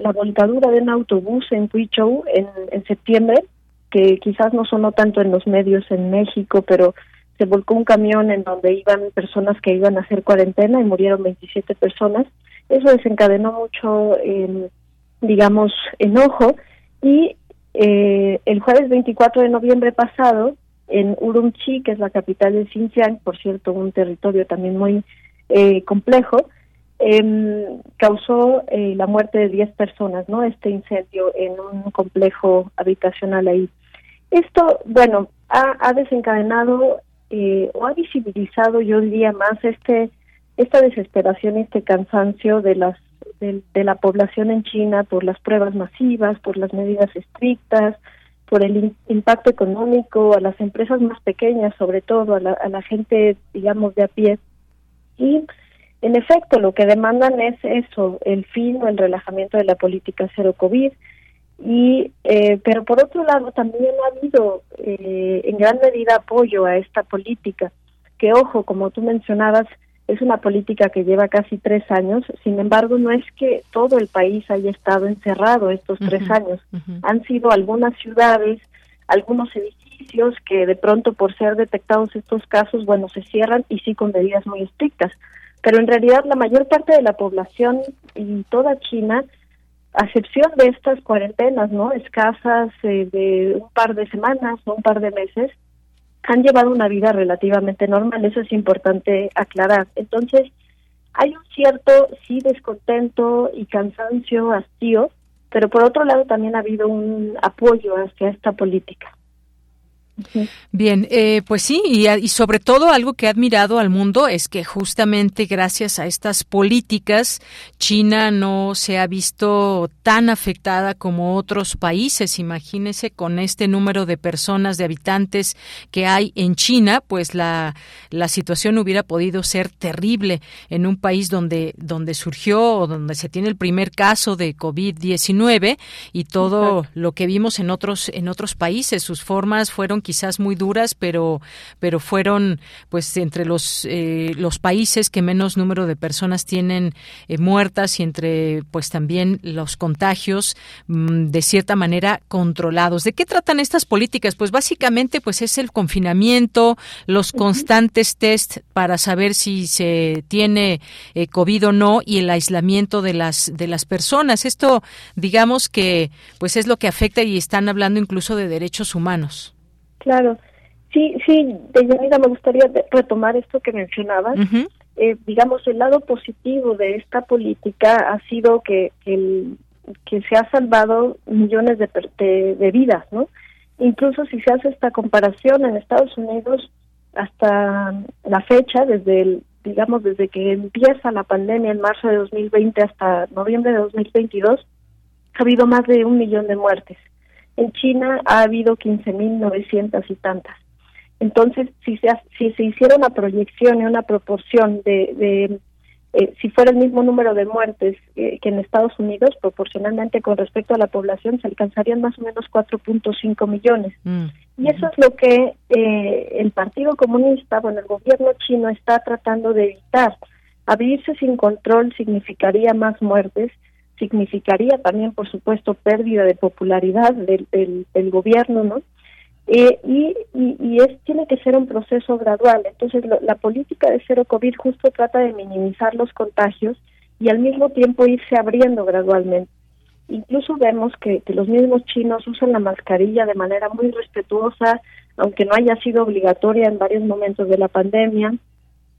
S26: la volcadura de un autobús en Huizhou en, en septiembre, que quizás no sonó tanto en los medios en México, pero se volcó un camión en donde iban personas que iban a hacer cuarentena y murieron 27 personas. Eso desencadenó mucho, digamos, enojo y eh, el jueves 24 de noviembre pasado, en Urumqi, que es la capital de Xinjiang, por cierto, un territorio también muy eh, complejo, eh, causó la muerte de 10 personas, ¿no? Este incendio en un complejo habitacional ahí. Esto, bueno, ha, ha desencadenado eh, o ha visibilizado, yo diría más, este esta desesperación, este cansancio de las de, la población en China por las pruebas masivas, por las medidas estrictas, por el impacto económico a las empresas más pequeñas, sobre todo a la, a la gente, digamos, de a pie. Y en efecto, lo que demandan es eso, el fin o el relajamiento de la política cero COVID. Y, eh, pero por otro lado, también ha habido eh, en gran medida apoyo a esta política, que ojo, como tú mencionabas, es una política que lleva casi tres años, sin embargo, no es que todo el país haya estado encerrado estos tres años. Han sido algunas ciudades, algunos edificios que de pronto por ser detectados estos casos, bueno, se cierran y sí con medidas muy estrictas. Pero en realidad la mayor parte de la población y toda China, a excepción de estas cuarentenas, ¿no? Escasas eh, de un par de semanas o un par de meses, han llevado una vida relativamente normal, eso es importante aclarar. Entonces, hay un cierto, sí, descontento y cansancio, hastío, pero por otro lado también ha habido un apoyo hacia esta política.
S1: Bien, eh, pues sí, y, sobre todo algo que ha admirado al mundo es que justamente gracias a estas políticas, China no se ha visto tan afectada como otros países. Imagínese con este número de personas, de habitantes que hay en China, pues la, la situación hubiera podido ser terrible en un país donde, donde surgió o donde se tiene el primer caso de COVID-19 y todo lo que vimos en otros, en otros países. Sus formas fueron quizás muy duras, pero, pero fueron pues entre los, eh, los países que menos número de personas tienen eh, muertas y entre pues también los contagios mm, de cierta manera controlados. ¿De qué tratan estas políticas? Pues básicamente pues es el confinamiento, los constantes test para saber si se tiene eh, COVID o no y el aislamiento de las de las personas. Esto digamos que pues es lo que afecta y están hablando incluso de derechos humanos.
S26: Claro, sí, sí, Deyanira, me gustaría retomar esto que mencionabas. eh, digamos, el lado positivo de esta política ha sido que, el, que se ha salvado millones de, de, vidas, ¿no? Incluso si se hace esta comparación en Estados Unidos hasta la fecha, desde el, digamos, desde que empieza la pandemia en marzo de 2020 hasta noviembre de 2022, ha habido más de un millón de muertes. En China ha habido 15.900 y tantas. Entonces, si se, si se hiciera una proyección y una proporción de, eh, si fuera el mismo número de muertes que en Estados Unidos, proporcionalmente con respecto a la población, se alcanzarían más o menos 4.5 millones. Mm. Y eso es lo que eh, el Partido Comunista, bueno, el gobierno chino está tratando de evitar. Abrirse sin control significaría más muertes significaría también, por supuesto, pérdida de popularidad del, del, gobierno, ¿no? Eh, y, y, es tiene que ser un proceso gradual. Entonces, la política de cero COVID justo trata de minimizar los contagios y al mismo tiempo irse abriendo gradualmente. Incluso vemos que, que los mismos chinos usan la mascarilla de manera muy respetuosa, aunque no haya sido obligatoria en varios momentos de la pandemia,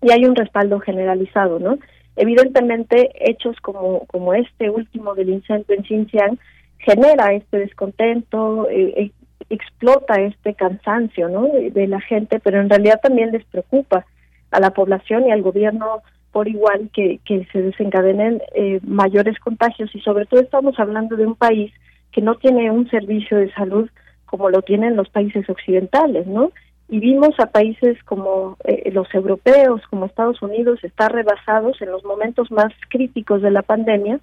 S26: y hay un respaldo generalizado, ¿no? Evidentemente, hechos como, como este último del incendio en Xinjiang genera este descontento, eh, eh, explota este cansancio ¿no? de, la gente, pero en realidad también les preocupa a la población y al gobierno por igual que, que se desencadenen eh, mayores contagios y sobre todo estamos hablando de un país que no tiene un servicio de salud como lo tienen los países occidentales, ¿no? Y vimos a países como eh, los europeos, como Estados Unidos, estar rebasados en los momentos más críticos de la pandemia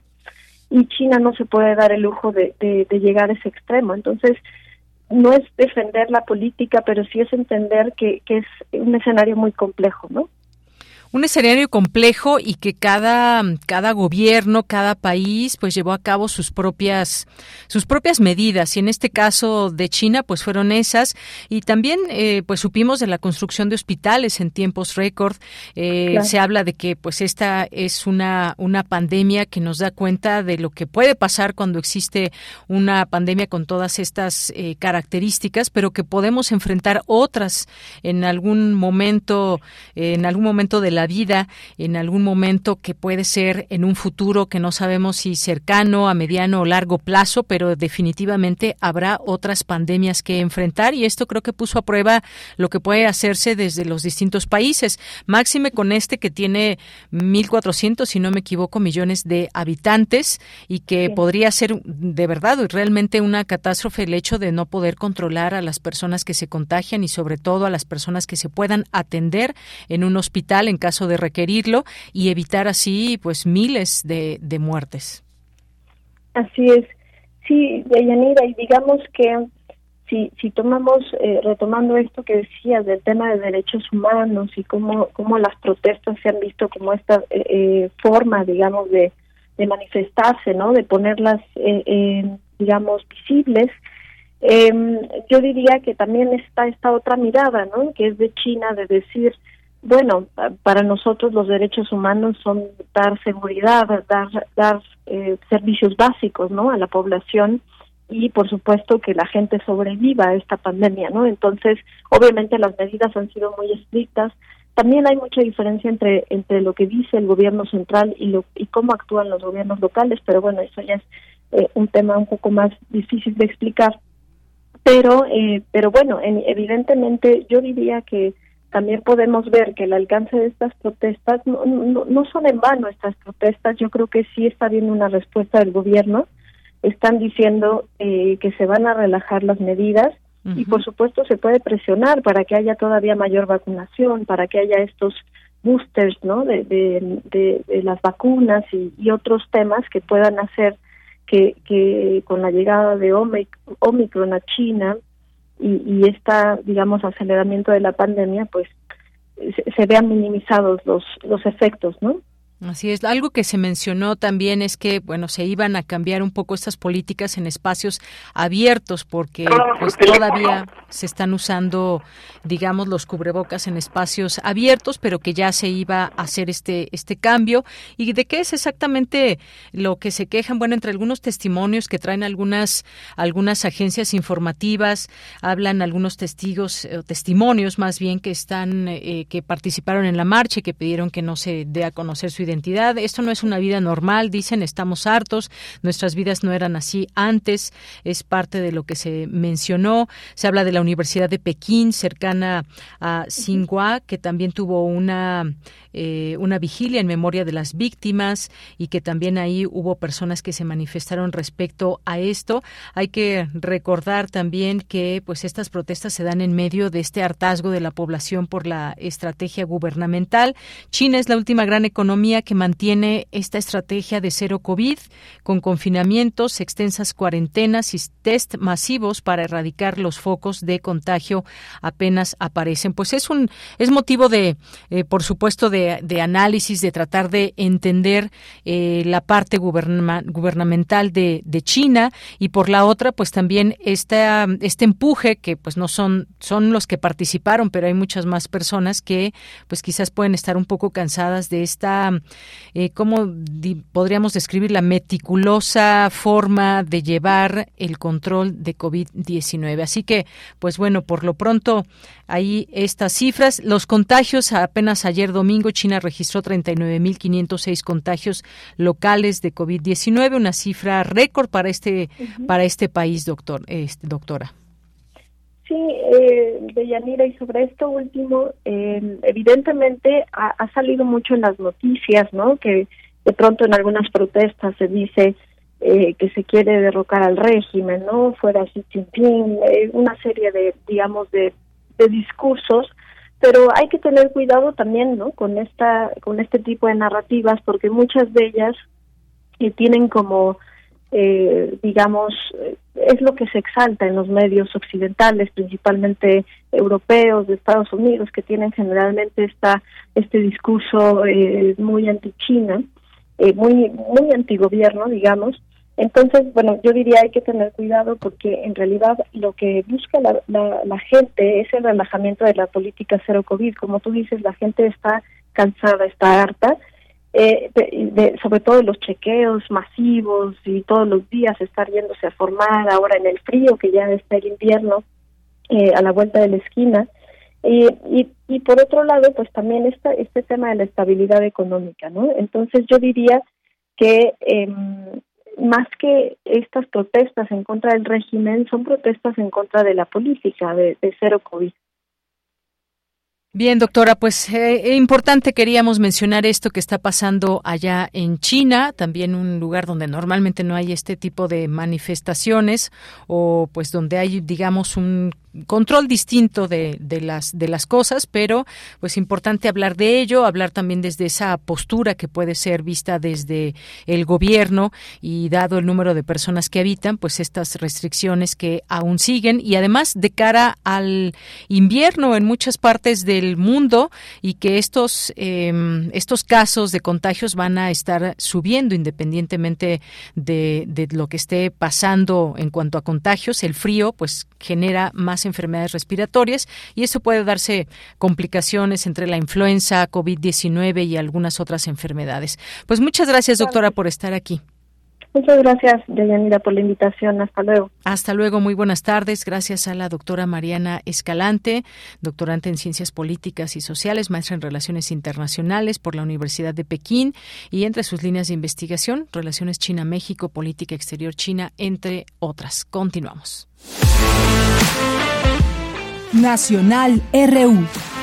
S26: y China no se puede dar el lujo de, llegar a ese extremo. Entonces, no es defender la política, pero sí es entender que, que es un escenario muy complejo, ¿no?
S1: Un escenario complejo y que cada, cada gobierno, cada país, pues llevó a cabo sus propias, sus propias medidas. Y en este caso de China, pues fueron esas. Y también, eh, pues supimos de la construcción de hospitales en tiempos récord. Eh, se habla de que, pues esta es una, una pandemia que nos da cuenta de lo que puede pasar cuando existe una pandemia con todas estas eh, características, pero que podemos enfrentar otras en algún momento, en algún momento de la vida, en algún momento que puede ser en un futuro que no sabemos si cercano, a mediano o largo plazo, pero definitivamente habrá otras pandemias que enfrentar y esto creo que puso a prueba lo que puede hacerse desde los distintos países. Máxime con este que tiene 1.400, si no me equivoco, millones de habitantes y que podría ser de verdad y realmente una catástrofe el hecho de no poder controlar a las personas que se contagian y sobre todo a las personas que se puedan atender en un hospital en caso de requerirlo y evitar así pues miles de, de muertes.
S26: Así es. Sí, Deyanira, y digamos que si, si tomamos, eh, retomando esto que decías del tema de derechos humanos y cómo, cómo las protestas se han visto como esta eh, eh forma, digamos, de, de manifestarse, ¿no? De ponerlas, eh, digamos, visibles, em, yo diría que también está esta otra mirada, ¿no? Que es de China, de decir, bueno, para nosotros los derechos humanos son dar seguridad, dar, dar eh, servicios básicos, ¿no? A la población y por supuesto que la gente sobreviva a esta pandemia, ¿no? Entonces, obviamente las medidas han sido muy estrictas. También hay mucha diferencia entre entre lo que dice el gobierno central y lo y cómo actúan los gobiernos locales, pero bueno, eso ya es eh, un tema un poco más difícil de explicar. Pero eh, pero bueno, evidentemente yo diría que también podemos ver que el alcance de estas protestas no, no, no son en vano estas protestas, yo creo que sí está habiendo una respuesta del gobierno. Están diciendo eh, que se van a relajar las medidas y por supuesto se puede presionar para que haya todavía mayor vacunación, para que haya estos boosters ¿no? de, de, de, las vacunas y, otros temas que puedan hacer que, que con la llegada de Omicron a China y, y esta, digamos, aceleramiento de la pandemia, pues se, se vean minimizados los, los efectos, ¿no?
S1: Así es. Algo que se mencionó también es que, bueno, se iban a cambiar un poco estas políticas en espacios abiertos porque pues, todavía se están usando, digamos, los cubrebocas en espacios abiertos, pero que ya se iba a hacer este este cambio. ¿Y de qué es exactamente lo que se quejan? Bueno, entre algunos testimonios que traen algunas algunas agencias informativas, hablan algunos testigos o testimonios más bien que están eh, que participaron en la marcha y que pidieron que no se dé a conocer su identidad. Esto no es una vida normal, dicen, estamos hartos, nuestras vidas no eran así antes, es parte de lo que se mencionó. Se habla de la Universidad de Pekín, cercana a Tsinghua, que también tuvo una eh, una vigilia en memoria de las víctimas y que también ahí hubo personas que se manifestaron respecto a esto. Hay que recordar también que pues estas protestas se dan en medio de este hartazgo de la población por la estrategia gubernamental. China es la última gran economía que mantiene esta estrategia de cero COVID con confinamientos, extensas cuarentenas y test masivos para erradicar los focos de contagio apenas aparecen. Pues es un es motivo de eh, por supuesto de de, análisis, de tratar de entender eh, la parte gubernamental de, China y por la otra, pues también esta, este empuje que pues no son, son los que participaron, pero hay muchas más personas que pues quizás pueden estar un poco cansadas de esta, eh, ¿cómo podríamos describir la meticulosa forma de llevar el control de COVID-19? Así que, pues bueno, por lo pronto ahí estas cifras, los contagios apenas ayer domingo China registró 39.506 contagios locales de COVID-19, una cifra récord para este para este país, doctor, este, doctora.
S26: Sí, eh, Deyanira, y sobre esto último, eh, evidentemente ha, salido mucho en las noticias, ¿no? Que de pronto en algunas protestas se dice eh, que se quiere derrocar al régimen, ¿no? Fuera Xi Jinping, eh, una serie de, digamos, de, de discursos pero hay que tener cuidado también no con esta con este tipo de narrativas porque muchas de ellas eh, tienen como eh, digamos, es lo que se exalta en los medios occidentales, principalmente europeos, de Estados Unidos, que tienen generalmente esta este discurso eh, muy anti-China, eh, muy muy antigobierno, digamos. Entonces, bueno, yo diría hay que tener cuidado porque en realidad lo que busca la, la gente es el relajamiento de la política cero COVID. Como tú dices, la gente está cansada, está harta eh, de, sobre todo los chequeos masivos y todos los días estar yéndose a formar ahora en el frío que ya está el invierno eh, a la vuelta de la esquina y, y, por otro lado pues también está este tema de la estabilidad económica no entonces yo diría que eh, más que estas protestas en contra del régimen son protestas en contra de la política de, de cero covid
S1: Bien, doctora, pues eh, importante queríamos mencionar esto que está pasando allá en China, también un lugar donde normalmente no hay este tipo de manifestaciones o pues donde hay, digamos, un control distinto de, de, las de las cosas, pero pues importante hablar de ello, hablar también desde esa postura que puede ser vista desde el gobierno y dado el número de personas que habitan, pues estas restricciones que aún siguen y además de cara al invierno en muchas partes del mundo y que estos eh, estos casos de contagios van a estar subiendo independientemente de, de lo que esté pasando en cuanto a contagios, el frío pues genera más enfermedades respiratorias y eso puede darse complicaciones entre la influenza, COVID-19 y algunas otras enfermedades. Pues muchas gracias, doctora, por estar aquí.
S26: Muchas gracias, Deyanira, por la invitación. Hasta luego.
S1: Hasta luego, muy buenas tardes. Gracias a la doctora Mariana Escalante, doctorante en Ciencias Políticas y Sociales, maestra en Relaciones Internacionales por la Universidad de Pekín y entre sus líneas de investigación, Relaciones China-México, Política Exterior China, entre otras. Continuamos.
S3: Nacional RU.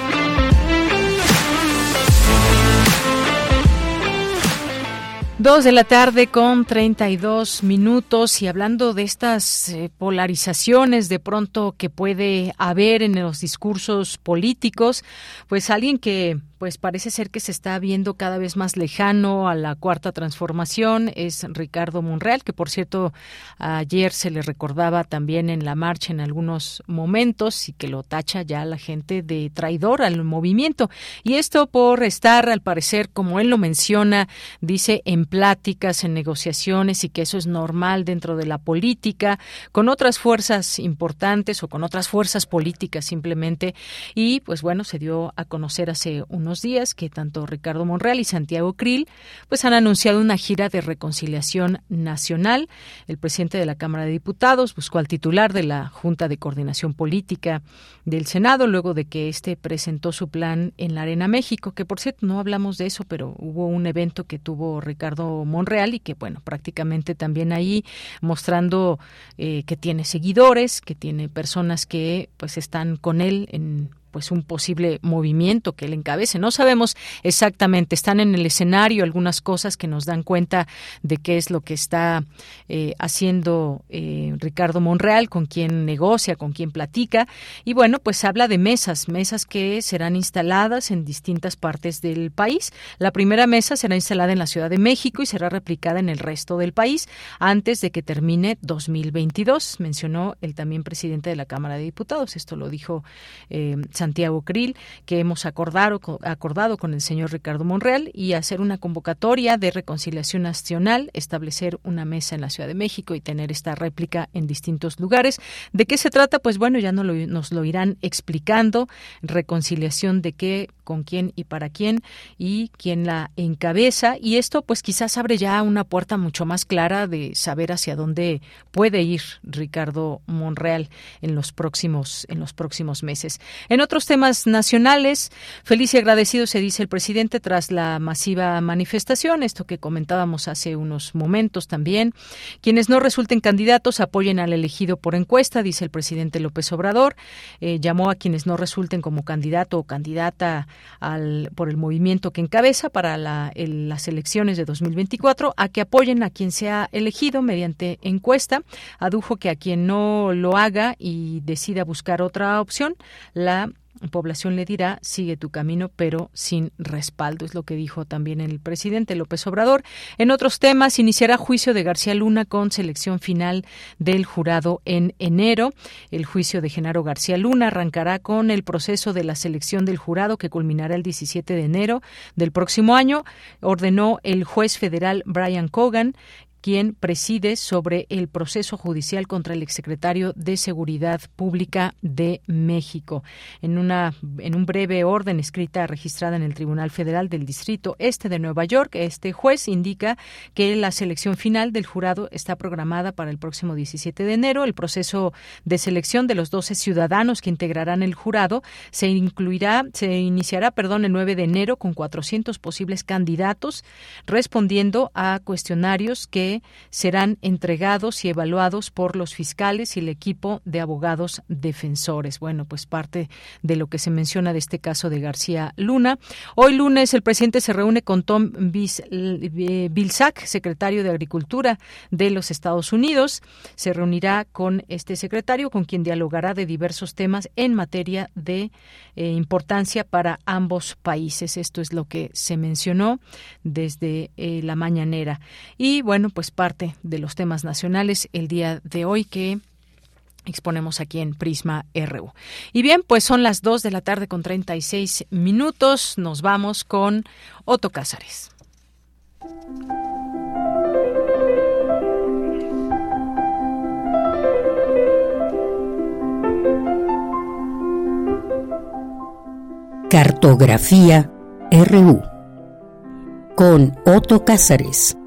S1: Dos de la tarde con 32 minutos y hablando de estas eh, polarizaciones de pronto que puede haber en los discursos políticos, pues alguien que pues parece ser que se está viendo cada vez más lejano a la cuarta transformación es Ricardo Monreal, que por cierto ayer se le recordaba también en la marcha en algunos momentos y que lo tacha ya la gente de traidor al movimiento. Y esto por estar, al parecer, como él lo menciona, dice en pláticas, en negociaciones y que eso es normal dentro de la política, con otras fuerzas importantes o con otras fuerzas políticas simplemente. Y pues bueno, se dio a conocer hace unos días que tanto Ricardo Monreal y Santiago Krill pues han anunciado una gira de reconciliación nacional. El presidente de la Cámara de Diputados buscó al titular de la Junta de Coordinación Política del Senado luego de que éste presentó su plan en la Arena México, que por cierto no hablamos de eso, pero hubo un evento que tuvo Ricardo Monreal y que bueno, prácticamente también ahí mostrando eh, que tiene seguidores, que tiene personas que pues están con él en pues un posible movimiento que él encabece. No sabemos exactamente, están en el escenario algunas cosas que nos dan cuenta de qué es lo que está eh, haciendo eh, Ricardo Monreal, con quién negocia, con quién platica. Y bueno, pues habla de mesas, mesas que serán instaladas en distintas partes del país. La primera mesa será instalada en la Ciudad de México y será replicada en el resto del país antes de que termine 2022, mencionó el también presidente de la Cámara de Diputados. Esto lo dijo eh, Santiago Krill, que hemos acordado, acordado con el señor Ricardo Monreal y hacer una convocatoria de reconciliación nacional, establecer una mesa en la Ciudad de México y tener esta réplica en distintos lugares. ¿De qué se trata? Pues bueno, ya no nos lo irán explicando. Reconciliación de qué, con quién y para quién y quién la encabeza. Y esto pues quizás abre ya una puerta mucho más clara de saber hacia dónde puede ir Ricardo Monreal en los próximos, en los próximos meses. En otros temas nacionales, feliz y agradecido se dice el presidente tras la masiva manifestación, esto que comentábamos hace unos momentos también. Quienes no resulten candidatos apoyen al elegido por encuesta, dice el presidente López Obrador. Eh, llamó a quienes no resulten como candidato o candidata al, por el movimiento que encabeza para la, el, las elecciones de 2024 a que apoyen a quien sea elegido mediante encuesta. Adujo que a quien no lo haga y decida buscar otra opción, la población le dirá, sigue tu camino, pero sin respaldo. Es lo que dijo también el presidente López Obrador. En otros temas, iniciará juicio de García Luna con selección final del jurado en enero. El juicio de Genaro García Luna arrancará con el proceso de la selección del jurado que culminará el 17 de enero del próximo año, ordenó el juez federal Brian Cogan quien preside sobre el proceso judicial contra el exsecretario de Seguridad Pública de México. En una en un breve orden escrita registrada en el Tribunal Federal del Distrito Este de Nueva York, este juez indica que la selección final del jurado está programada para el próximo 17 de enero. El proceso de selección de los 12 ciudadanos que integrarán el jurado se incluirá se iniciará, perdón, el 9 de enero con 400 posibles candidatos respondiendo a cuestionarios que serán entregados y evaluados por los fiscales y el equipo de abogados defensores. Bueno, pues parte de lo que se menciona de este caso de García Luna. Hoy lunes el presidente se reúne con Tom Vilsack, secretario de Agricultura de los Estados Unidos. Se reunirá con este secretario, con quien dialogará de diversos temas en materia de eh, importancia para ambos países. Esto es lo que se mencionó desde eh, la mañanera. Y bueno, pues parte de los temas nacionales el día de hoy que exponemos aquí en Prisma RU. Y bien, pues son las 2 de la tarde con 36 minutos. Nos vamos con Otto Cázares.
S7: Cartografía RU con Otto Cázares.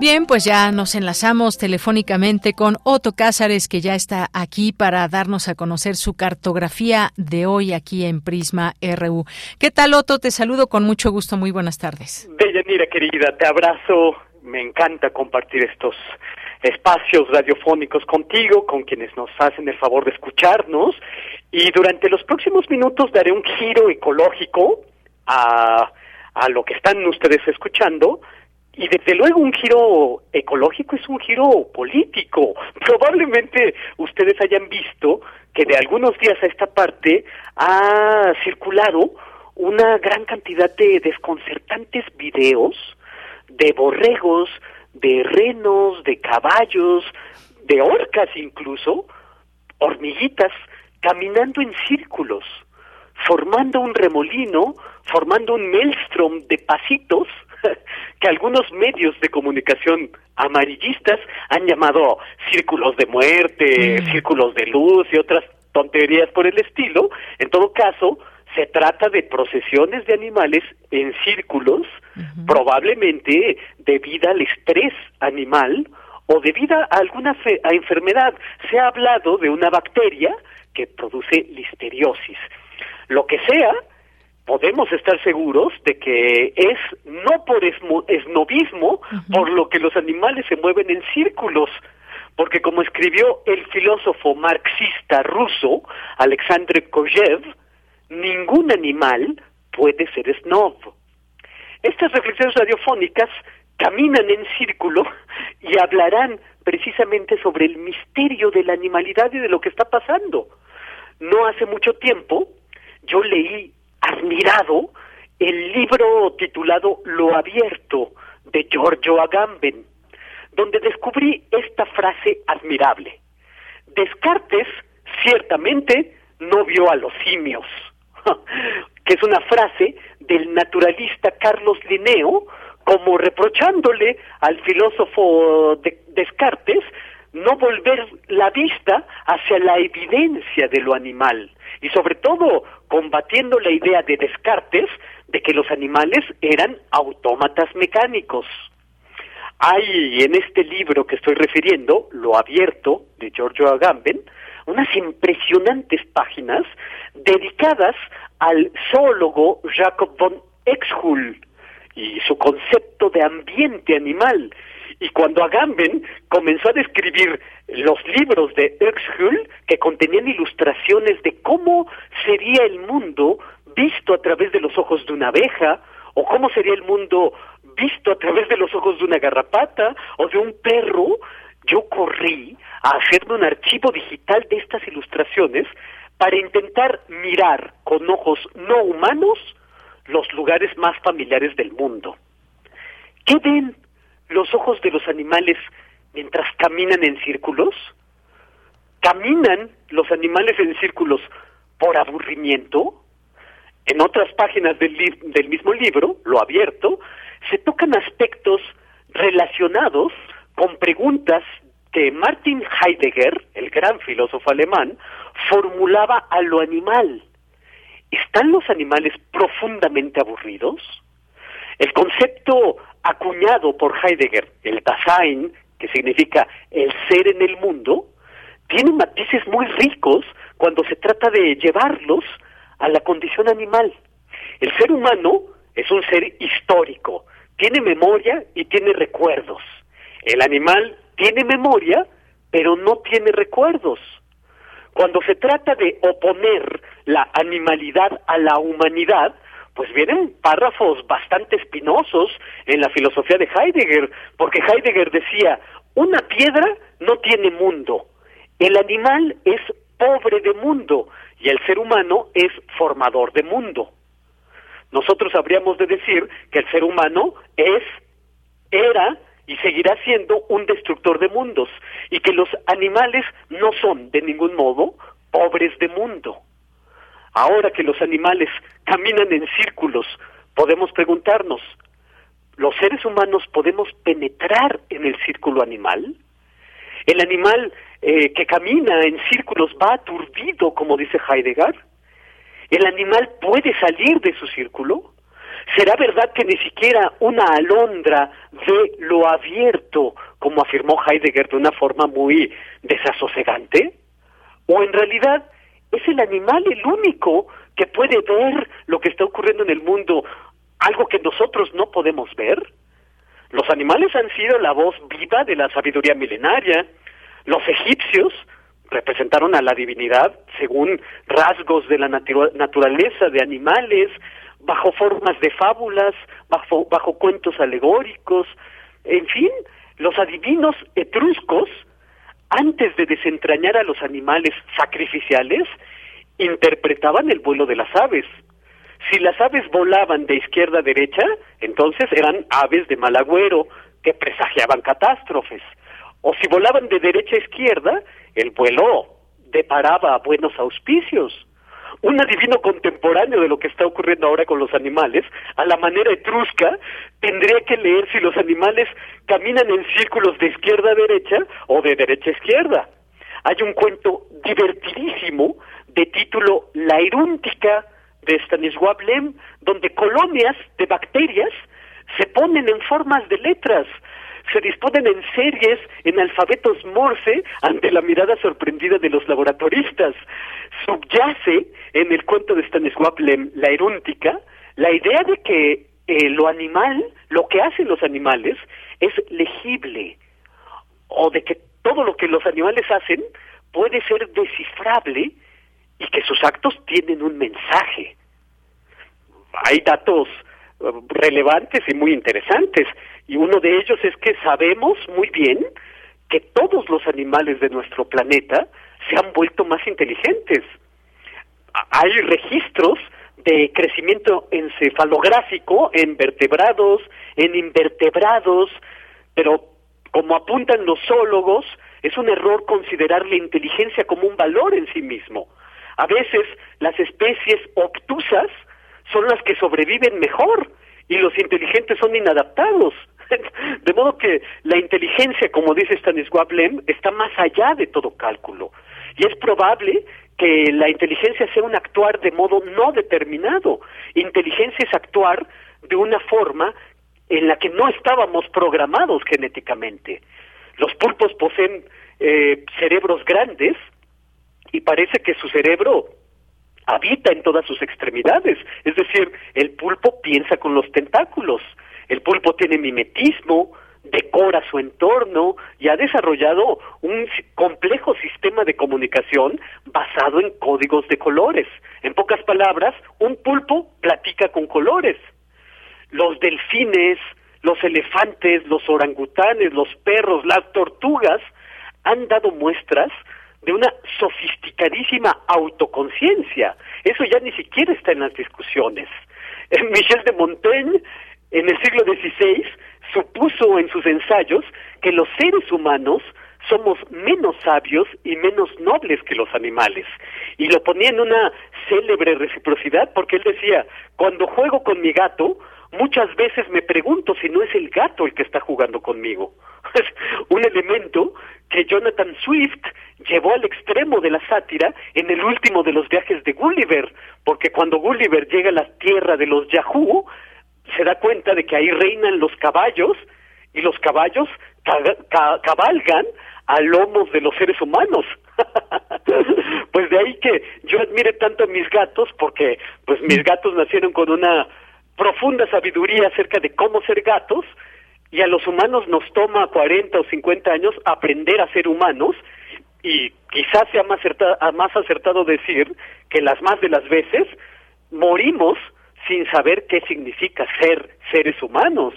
S1: Bien, pues ya nos enlazamos telefónicamente con Otto Cázares, que ya está aquí para darnos a conocer su cartografía de hoy aquí en Prisma RU. ¿Qué tal, Otto? Te saludo con mucho gusto. Muy buenas tardes.
S27: Deyanira, querida, te abrazo. Me encanta compartir estos espacios radiofónicos contigo, con quienes nos hacen el favor de escucharnos. Y durante los próximos minutos daré un giro ecológico a, a lo que están ustedes escuchando y desde luego un giro ecológico es un giro político. Probablemente ustedes hayan visto que de algunos días a esta parte ha circulado una gran cantidad de desconcertantes videos de borregos, de renos, de caballos, de orcas incluso, hormiguitas, caminando en círculos, formando un remolino, formando un maelstrom de pasitos, que algunos medios de comunicación amarillistas han llamado círculos de muerte, mm. círculos de luz y otras tonterías por el estilo. En todo caso, se trata de procesiones de animales en círculos, probablemente debido al estrés animal o debido a alguna a enfermedad. Se ha hablado de una bacteria que produce listeriosis. Lo que sea, podemos estar seguros de que es no por esnovismo por lo que los animales se mueven en círculos, porque como escribió el filósofo marxista ruso Alexandre Kojev, ningún animal puede ser snob. Estas reflexiones radiofónicas caminan en círculo y hablarán precisamente sobre el misterio de la animalidad y de lo que está pasando. No hace mucho tiempo yo leí admirado el libro titulado Lo Abierto de Giorgio Agamben, donde descubrí esta frase admirable. Descartes ciertamente no vio a los simios, que es una frase del naturalista Carlos Linneo, como reprochándole al filósofo Descartes no volver la vista hacia la evidencia de lo animal y sobre todo combatiendo la idea de Descartes de que los animales eran autómatas mecánicos. Hay en este libro que estoy refiriendo, Lo Abierto, de Giorgio Agamben, unas impresionantes páginas dedicadas al zoólogo Jacob von Exhull y su concepto de ambiente animal y cuando Agamben comenzó a describir los libros de Exhull, que contenían ilustraciones de cómo sería el mundo visto a través de los ojos de una abeja, o cómo sería el mundo visto a través de los ojos de una garrapata o de un perro, yo corrí a hacerme un archivo digital de estas ilustraciones para intentar mirar con ojos no humanos los lugares más familiares del mundo. ¿Qué ven los ojos de los animales mientras caminan en círculos? ¿Caminan los animales en círculos por aburrimiento? En otras páginas del, mismo libro, lo abierto, se tocan aspectos relacionados con preguntas que Martin Heidegger, el gran filósofo alemán, formulaba a lo animal. ¿Están los animales profundamente aburridos? El concepto acuñado por Heidegger, el Dasein, que significa el ser en el mundo, tiene matices muy ricos cuando se trata de llevarlos a la condición animal. El ser humano es un ser histórico, tiene memoria y tiene recuerdos. El animal tiene memoria, pero no tiene recuerdos. Cuando se trata de oponer la animalidad a la humanidad, pues vienen párrafos bastante espinosos en la filosofía de Heidegger, porque Heidegger decía, una piedra no tiene mundo, el animal es pobre de mundo y el ser humano es formador de mundo. Nosotros habríamos de decir que el ser humano es, era y seguirá siendo un destructor de mundos y que los animales no son de ningún modo pobres de mundo. Ahora que los animales caminan en círculos, podemos preguntarnos, ¿los seres humanos podemos penetrar en el círculo animal? ¿El animal eh, que camina en círculos va aturdido, como dice Heidegger? ¿El animal puede salir de su círculo? ¿Será verdad que ni siquiera una alondra ve lo abierto, como afirmó Heidegger de una forma muy desasosegante? ¿O en realidad es el animal el único que puede ver lo que está ocurriendo en el mundo, algo que nosotros no podemos ver? Los animales han sido la voz viva de la sabiduría milenaria. Los egipcios representaron a la divinidad según rasgos de la naturaleza de animales, bajo formas de fábulas, bajo, bajo cuentos alegóricos, en fin, los adivinos etruscos, antes de desentrañar a los animales sacrificiales, interpretaban el vuelo de las aves. Si las aves volaban de izquierda a derecha, entonces eran aves de mal agüero, que presagiaban catástrofes. O si volaban de derecha a izquierda, el vuelo deparaba buenos auspicios un adivino contemporáneo de lo que está ocurriendo ahora con los animales, a la manera etrusca, tendría que leer si los animales caminan en círculos de izquierda a derecha o de derecha a izquierda. Hay un cuento divertidísimo de título La Irúntica de Stanisław Lem, donde colonias de bacterias se ponen en formas de letras se disponen en series en alfabetos Morse ante la mirada sorprendida de los laboratoristas. Subyace en el cuento de Stanisław Lem, La Erúntica, la idea de que eh, lo animal, lo que hacen los animales, es legible, o de que todo lo que los animales hacen puede ser descifrable y que sus actos tienen un mensaje. Hay datos eh, relevantes y muy interesantes. Y uno de ellos es que sabemos muy bien que todos los animales de nuestro planeta se han vuelto más inteligentes. Hay registros de crecimiento encefalográfico en vertebrados, en invertebrados, pero como apuntan los zoólogos, es un error considerar la inteligencia como un valor en sí mismo. A veces las especies obtusas son las que sobreviven mejor y los inteligentes son inadaptados. De modo que la inteligencia, como dice Stanisław Lem, está más allá de todo cálculo. Y es probable que la inteligencia sea un actuar de modo no determinado. Inteligencia es actuar de una forma en la que no estábamos programados genéticamente. Los pulpos poseen eh, cerebros grandes y parece que su cerebro habita en todas sus extremidades. Es decir, el pulpo piensa con los tentáculos. El pulpo tiene mimetismo, decora su entorno y ha desarrollado un complejo sistema de comunicación basado en códigos de colores. En pocas palabras, un pulpo platica con colores. Los delfines, los elefantes, los orangutanes, los perros, las tortugas han dado muestras de una sofisticadísima autoconciencia. Eso ya ni siquiera está en las discusiones. Michel de Montaigne, en el siglo XVI, supuso en sus ensayos que los seres humanos somos menos sabios y menos nobles que los animales. Y lo ponía en una célebre reciprocidad porque él decía, cuando juego con mi gato, muchas veces me pregunto si no es el gato el que está jugando conmigo. Es un elemento que Jonathan Swift llevó al extremo de la sátira en el último de los viajes de Gulliver, porque cuando Gulliver llega a la tierra de los Yahoo, se da cuenta de que ahí reinan los caballos y los caballos cabalgan a lomos de los seres humanos. pues de ahí que yo admire tanto a mis gatos porque pues mis gatos nacieron con una profunda sabiduría acerca de cómo ser gatos y a los humanos nos toma 40 o 50 años aprender a ser humanos y quizás sea más más acertado decir que las más de las veces morimos sin saber qué significa ser seres humanos.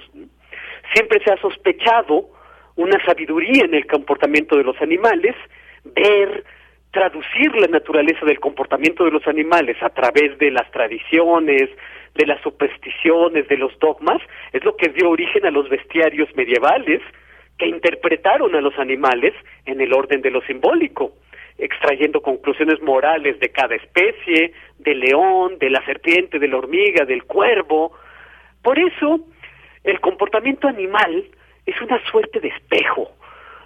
S27: Siempre se ha sospechado una sabiduría en el comportamiento de los animales, ver, traducir la naturaleza del comportamiento de los animales a través de las tradiciones, de las supersticiones, de los dogmas, es lo que dio origen a los bestiarios medievales que interpretaron a los animales en el orden de lo simbólico, extrayendo conclusiones morales de cada especie, del león, de la serpiente, de la hormiga, del cuervo. Por eso, el comportamiento animal es una suerte de espejo,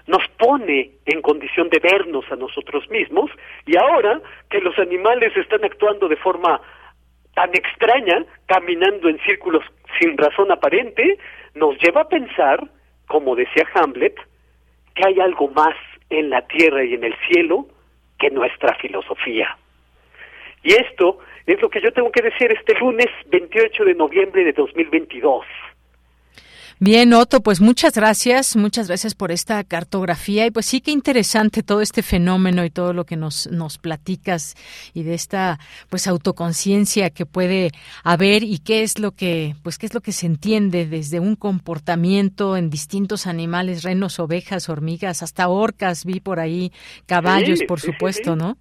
S27: nos pone en condición de vernos a nosotros mismos y ahora que los animales están actuando de forma tan extraña, caminando en círculos sin razón aparente, nos lleva a pensar, como decía Hamlet, que hay algo más en la tierra y en el cielo que nuestra filosofía. Y esto es lo que yo tengo que decir este lunes 28 de noviembre de 2022.
S1: Bien, Otto, pues muchas gracias, muchas gracias por esta cartografía y pues sí que interesante todo este fenómeno y todo lo que nos, nos platicas y de esta pues autoconciencia que puede haber y qué es lo que pues qué es lo que se entiende desde un comportamiento en distintos animales, renos, ovejas, hormigas, hasta orcas, vi por ahí, caballos, por supuesto, ¿no?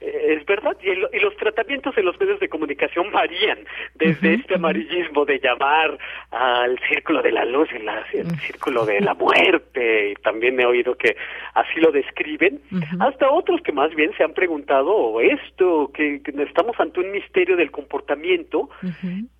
S27: Eh, es verdad, y, los tratamientos en los medios de comunicación varían, desde este amarillismo de llamar al círculo de la luz, el, círculo de la muerte, y también he oído que así lo describen, hasta otros que más bien se han preguntado esto, que, estamos ante un misterio del comportamiento,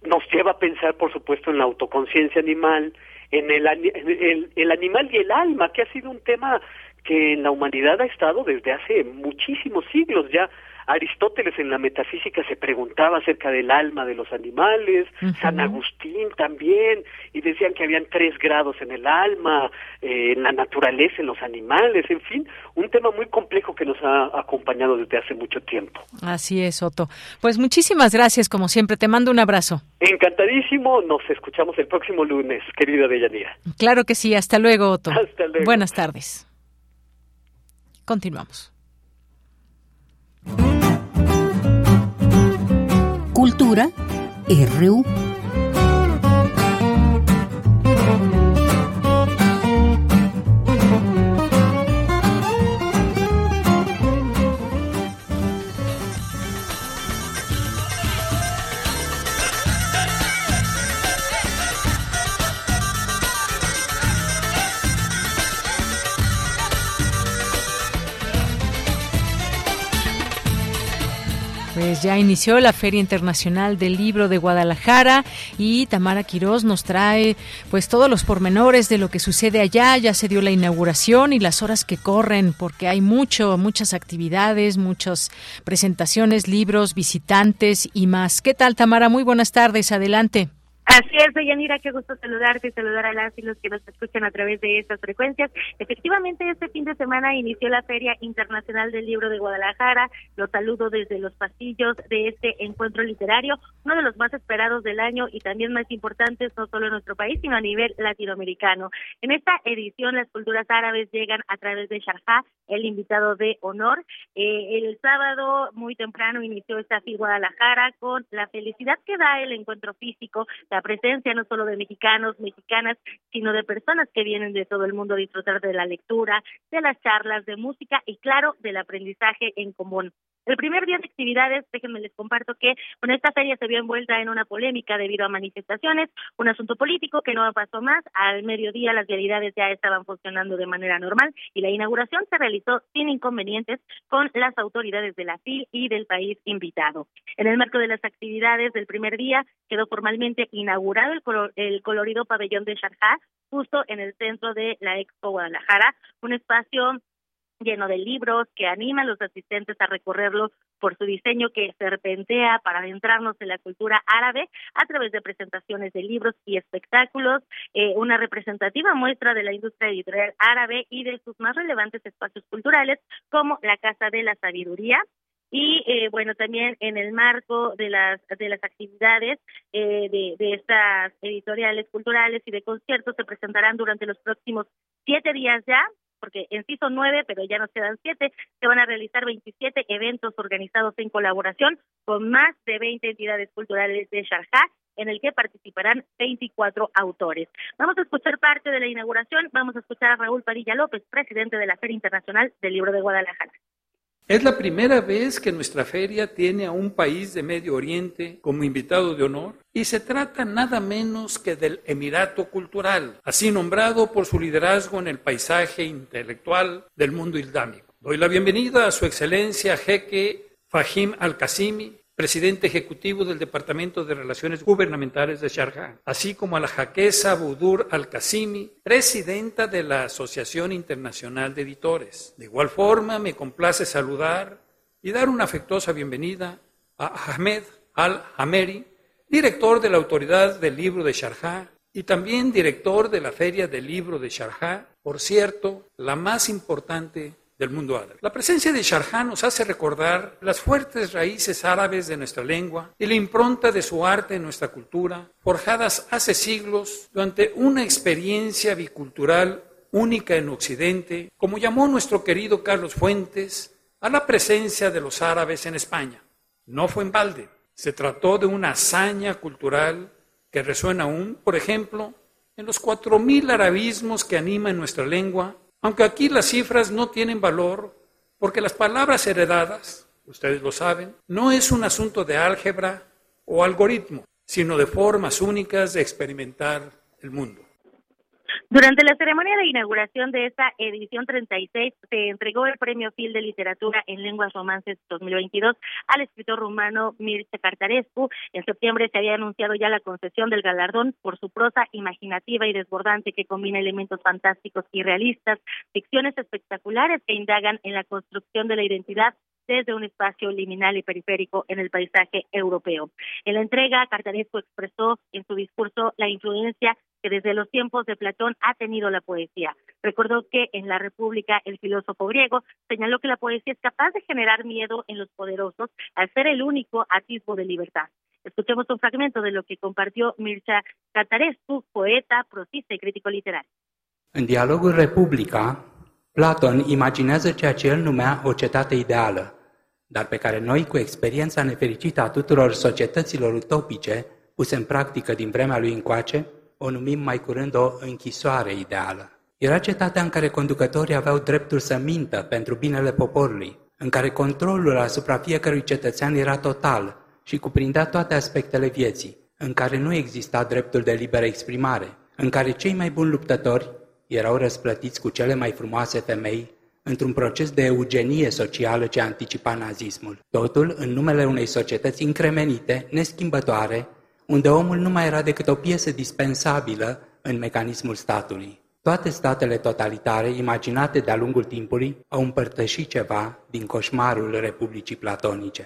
S27: nos lleva a pensar, por supuesto, en la autoconciencia animal, en el, el, el animal y el alma, que ha sido un tema que en la humanidad ha estado desde hace muchísimos siglos ya. Aristóteles en la metafísica se preguntaba acerca del alma de los animales, San Agustín también, y decían que habían tres grados en el alma, eh, en la naturaleza, en los animales, en fin, un tema muy complejo que nos ha acompañado desde hace mucho tiempo.
S1: Así es, Otto. Pues muchísimas gracias, como siempre, te mando un abrazo.
S27: Encantadísimo, nos escuchamos el próximo lunes, querida Deyanira.
S1: Claro que sí, hasta luego, Otto. Hasta luego. Buenas tardes. Continuamos.
S7: Cultura RU.
S1: Pues ya inició la Feria Internacional del Libro de Guadalajara y Tamara Quirós nos trae pues todos los pormenores de lo que sucede allá. Ya se dio la inauguración y las horas que corren porque hay mucho, muchas actividades, muchas presentaciones, libros, visitantes y más. ¿Qué tal, Tamara? Muy buenas tardes. Adelante.
S28: Así es, Deyanira, qué gusto saludarte y saludar a las y los que nos escuchan a través de estas frecuencias. Efectivamente, este fin de semana inició la Feria Internacional del Libro de Guadalajara. Los saludo desde los pasillos de este encuentro literario, uno de los más esperados del año y también más importantes no solo en nuestro país, sino a nivel latinoamericano. En esta edición, las culturas árabes llegan a través de Sharjah, el invitado de honor. Eh, el sábado, muy temprano, inició esta FIL Guadalajara con la felicidad que da el encuentro físico, la presencia no solo de mexicanos, mexicanas, sino de personas que vienen de todo el mundo a disfrutar de la lectura, de las charlas, de música y claro, del aprendizaje en común. El primer día de actividades, déjenme les comparto que con esta feria se vio envuelta en una polémica debido a manifestaciones, un asunto político que no pasó más. Al mediodía las vialidades ya estaban funcionando de manera normal y la inauguración se realizó sin inconvenientes con las autoridades de la FIL y del país invitado. En el marco de las actividades del primer día quedó formalmente inaugurado el, colorido pabellón de Sharjah justo en el centro de la Expo Guadalajara, un espacio lleno de libros que anima a los asistentes a recorrerlo por su diseño que serpentea para adentrarnos en la cultura árabe a través de presentaciones de libros y espectáculos, eh, una representativa muestra de la industria editorial árabe y de sus más relevantes espacios culturales como la Casa de la Sabiduría, y eh, bueno también en el marco de las de las actividades eh, de, de estas editoriales culturales y de conciertos se presentarán durante los próximos siete días ya porque en sí son nueve, pero ya nos quedan siete, se van a realizar 27 eventos organizados en colaboración con más de 20 entidades culturales de Sharjah, en el que participarán 24 autores. Vamos a escuchar parte de la inauguración, vamos a escuchar a Raúl Padilla López, presidente de la Feria Internacional del Libro de Guadalajara.
S29: Es la primera vez que nuestra feria tiene a un país de Medio Oriente como invitado de honor y se trata nada menos que del Emirato Cultural, así nombrado por su liderazgo en el paisaje intelectual del mundo islámico. Doy la bienvenida a su excelencia Jeque Fahim Al-Qasimi, presidente ejecutivo del Departamento de Relaciones Gubernamentales de Sharjah, así como a la jaquesa Budur Al-Qasimi, presidenta de la Asociación Internacional de Editores. De igual forma, me complace saludar y dar una afectuosa bienvenida a Ahmed Al-Hameri, director de la Autoridad del Libro de Sharjah y también director de la Feria del Libro de Sharjah, por cierto, la más importante del mundo árabe. La presencia de Sharjah nos hace recordar las fuertes raíces árabes de nuestra lengua y la impronta de su arte en nuestra cultura, forjadas hace siglos durante una experiencia bicultural única en Occidente, como llamó nuestro querido Carlos Fuentes a la presencia de los árabes en España. No fue en balde, se trató de una hazaña cultural que resuena aún, por ejemplo, en los cuatro mil arabismos que animan nuestra lengua aunque aquí las cifras no tienen valor, porque las palabras heredadas, ustedes lo saben, no es un asunto de álgebra o algoritmo, sino de formas únicas de experimentar el mundo.
S28: Durante la ceremonia de inauguración de esta edición 36 se entregó el Premio Phil de Literatura en Lenguas Romances 2022 al escritor rumano Mircea Cartarescu. En septiembre se había anunciado ya la concesión del galardón por su prosa imaginativa y desbordante que combina elementos fantásticos y realistas, ficciones espectaculares que indagan en la construcción de la identidad desde un espacio liminal y periférico en el paisaje europeo. En la entrega, Cartarescu expresó en su discurso la influencia que desde los tiempos de Platón ha tenido la poesía. Recordó que en la República el filósofo griego señaló que la poesía es capaz de generar miedo en los poderosos al ser el único atisbo de libertad. Escuchemos un fragmento de lo que compartió Mircea Catarescu, poeta, prosista y crítico literario.
S30: En dialogul Republica, Platon imaginează ceea ce el numea o cetate ideală, dar pe care noi, cu experiența nefericită a tuturor societăților utopice puse în practică din vremea lui încoace, o numim mai curând o închisoare ideală. Era cetatea în care conducătorii aveau dreptul să mintă pentru binele poporului, în care controlul asupra fiecărui cetățean era total și cuprindea toate aspectele vieții, în care nu exista dreptul de liberă exprimare, în care cei mai buni luptători erau răsplătiți cu cele mai frumoase femei într-un proces de eugenie socială ce anticipa nazismul. Totul în numele unei societăți încremenite, neschimbătoare, unde omul nu mai era decât o piesă dispensabilă în mecanismul statului. Toate statele totalitare, imaginate de-a lungul timpului, au împărtășit ceva din coșmarul Republicii Platonice.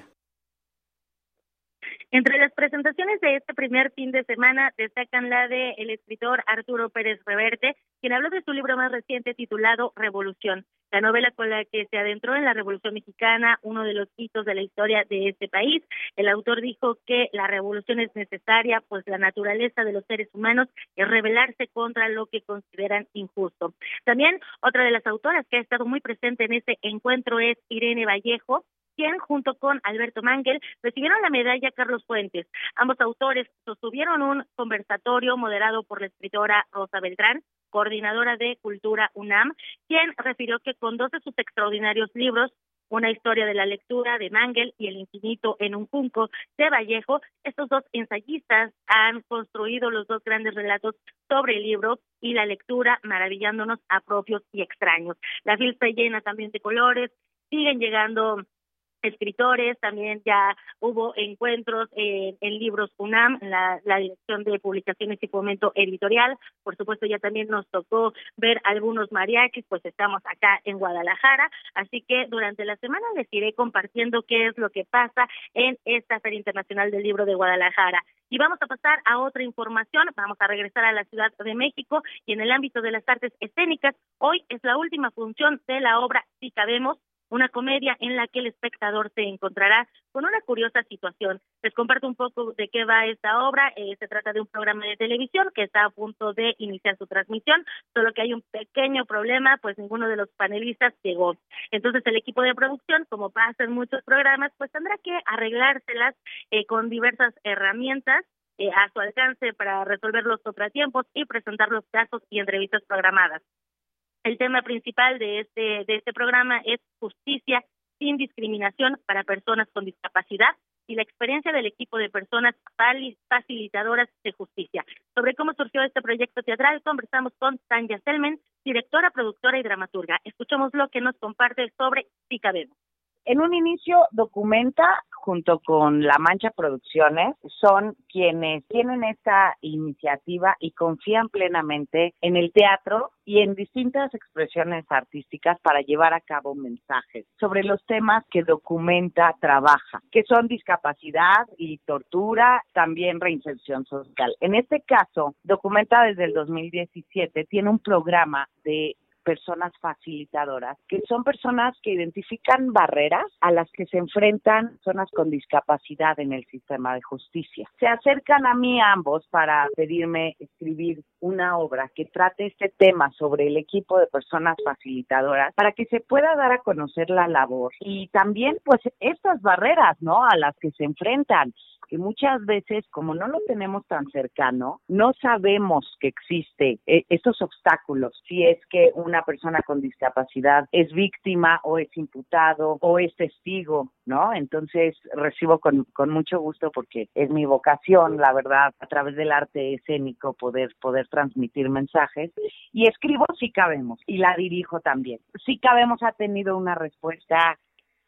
S28: Entre las presentaciones de este primer fin de semana destacan la de el escritor Arturo Pérez Reverte, quien habló de su libro más reciente titulado Revolución. La novela con la que se adentró en la Revolución Mexicana, uno de los hitos de la historia de este país. El autor dijo que la revolución es necesaria, pues la naturaleza de los seres humanos es rebelarse contra lo que consideran injusto. También otra de las autoras que ha estado muy presente en este encuentro es Irene Vallejo, quien junto con Alberto Mangel recibieron la medalla Carlos Fuentes. Ambos autores sostuvieron un conversatorio moderado por la escritora Rosa Beltrán, coordinadora de Cultura UNAM, quien refirió que con dos de sus extraordinarios libros, una historia de la lectura de Mangel y El infinito en un junco de Vallejo, estos dos ensayistas han construido los dos grandes relatos sobre el libro y la lectura, maravillándonos a propios y extraños. La está llena también de colores, siguen llegando escritores, también ya hubo encuentros en libros UNAM, la, la Dirección de Publicaciones y Fomento Editorial, por supuesto ya también nos tocó ver algunos mariachis, pues estamos acá en Guadalajara, así que durante la semana les iré compartiendo qué es lo que pasa en esta Feria Internacional del Libro de Guadalajara. Y vamos a pasar a otra información, vamos a regresar a la Ciudad de México y en el ámbito de las artes escénicas, hoy es la última función de la obra Si Cabemos, una comedia en la que el espectador se encontrará con una curiosa situación. Les comparto un poco de qué va esta obra. Eh, se trata de un programa de televisión que está a punto de iniciar su transmisión, solo que hay un pequeño problema, pues ninguno de los panelistas llegó. Entonces el equipo de producción, como pasa en muchos programas, pues tendrá que arreglárselas eh, con diversas herramientas eh, a su alcance para resolver los contratiempos y presentar los casos y entrevistas programadas. El tema principal de este, de este programa es justicia sin discriminación para personas con discapacidad y la experiencia del equipo de personas facilitadoras de justicia. Sobre cómo surgió este proyecto teatral, conversamos con Tanya Selmen, directora, productora y dramaturga. Escuchamos lo que nos comparte sobre Si Cabemos.
S31: En un inicio, Documenta, junto con La Mancha Producciones, son quienes tienen esta iniciativa y confían plenamente en el teatro y en distintas expresiones artísticas para llevar a cabo mensajes sobre los temas que Documenta trabaja, que son discapacidad y tortura, también reinserción social. En este caso, Documenta desde el 2017 tiene un programa de personas facilitadoras, que son personas que identifican barreras a las que se enfrentan personas con discapacidad en el sistema de justicia. Se acercan a mí ambos para pedirme escribir una obra que trate este tema sobre el equipo de personas facilitadoras para que se pueda dar a conocer la labor y también pues estas barreras, ¿no? A las que se enfrentan que muchas veces, como no lo tenemos tan cercano, no sabemos que existe eh, estos obstáculos. Si es que una persona con discapacidad es víctima o es imputado o es testigo, ¿no? Entonces recibo con, con mucho gusto porque es mi vocación, la verdad, a través del arte escénico poder, poder transmitir mensajes. Y escribo si cabemos y la dirijo también. Si cabemos ha tenido una respuesta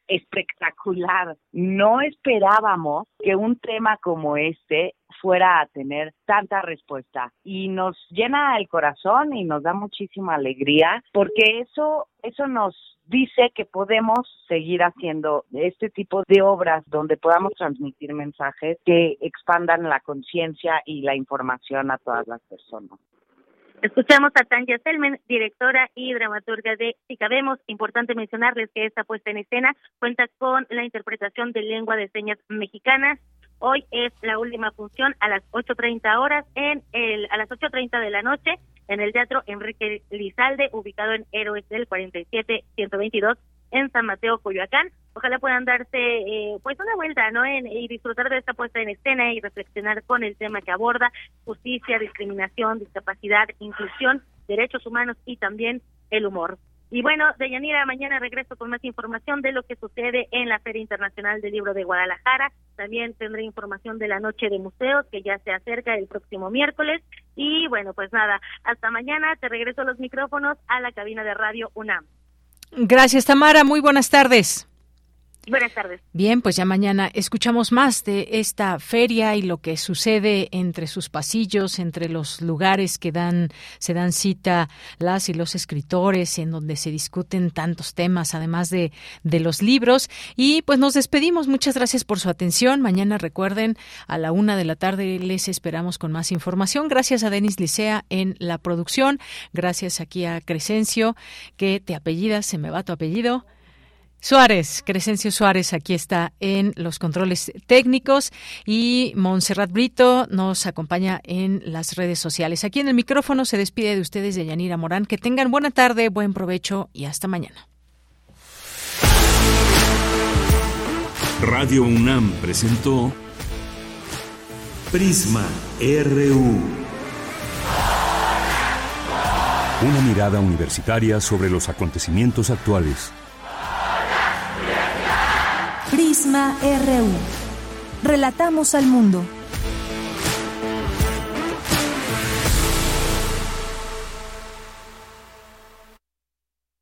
S31: espectacular. No esperábamos que un tema como este fuera a tener tanta respuesta y nos llena el corazón y nos da muchísima alegría porque eso eso nos dice que podemos seguir haciendo este tipo de obras donde podamos transmitir mensajes que expandan la conciencia y la información a todas las personas.
S28: Escuchamos a Tanya Selmen, directora y dramaturga de Si Cabemos. Importante mencionarles que esta puesta en escena cuenta con la interpretación de lengua de señas mexicanas. Hoy es la última función a las 8.30 horas en el, a las 8.30 de la noche en el Teatro Enrique Lizalde, ubicado en Héroes del 47-122 en San Mateo, Coyoacán. Ojalá puedan darse eh, pues una vuelta, ¿no? En, y disfrutar de esta puesta en escena y reflexionar con el tema que aborda justicia, discriminación, discapacidad, inclusión, derechos humanos y también el humor. Y bueno, Deyanira, mañana regreso con más información de lo que sucede en la Feria Internacional del Libro de Guadalajara. También tendré información de la Noche de Museos, que ya se acerca el próximo miércoles. Y bueno, pues nada, hasta mañana. Te regreso los micrófonos a la cabina de Radio UNAM.
S1: Gracias, Tamara. Muy buenas tardes.
S28: Buenas tardes.
S1: Bien, pues ya mañana escuchamos más de esta feria y lo que sucede entre sus pasillos, entre los lugares que dan se dan cita las y los escritores, en donde se discuten tantos temas, además de, de los libros. Y pues nos despedimos. Muchas gracias por su atención. Mañana recuerden a la una de la tarde les esperamos con más información. Gracias a Denis Licea en la producción. Gracias aquí a Crescencio, que te apellida, se me va tu apellido. Suárez, Crescencio Suárez, aquí está en los controles técnicos y Montserrat Brito nos acompaña en las redes sociales. Aquí en el micrófono se despide de ustedes de Yanira Morán. Que tengan buena tarde, buen provecho y hasta mañana.
S25: Radio UNAM presentó Prisma RU. Una mirada universitaria sobre los acontecimientos actuales.
S3: Relatamos al mundo.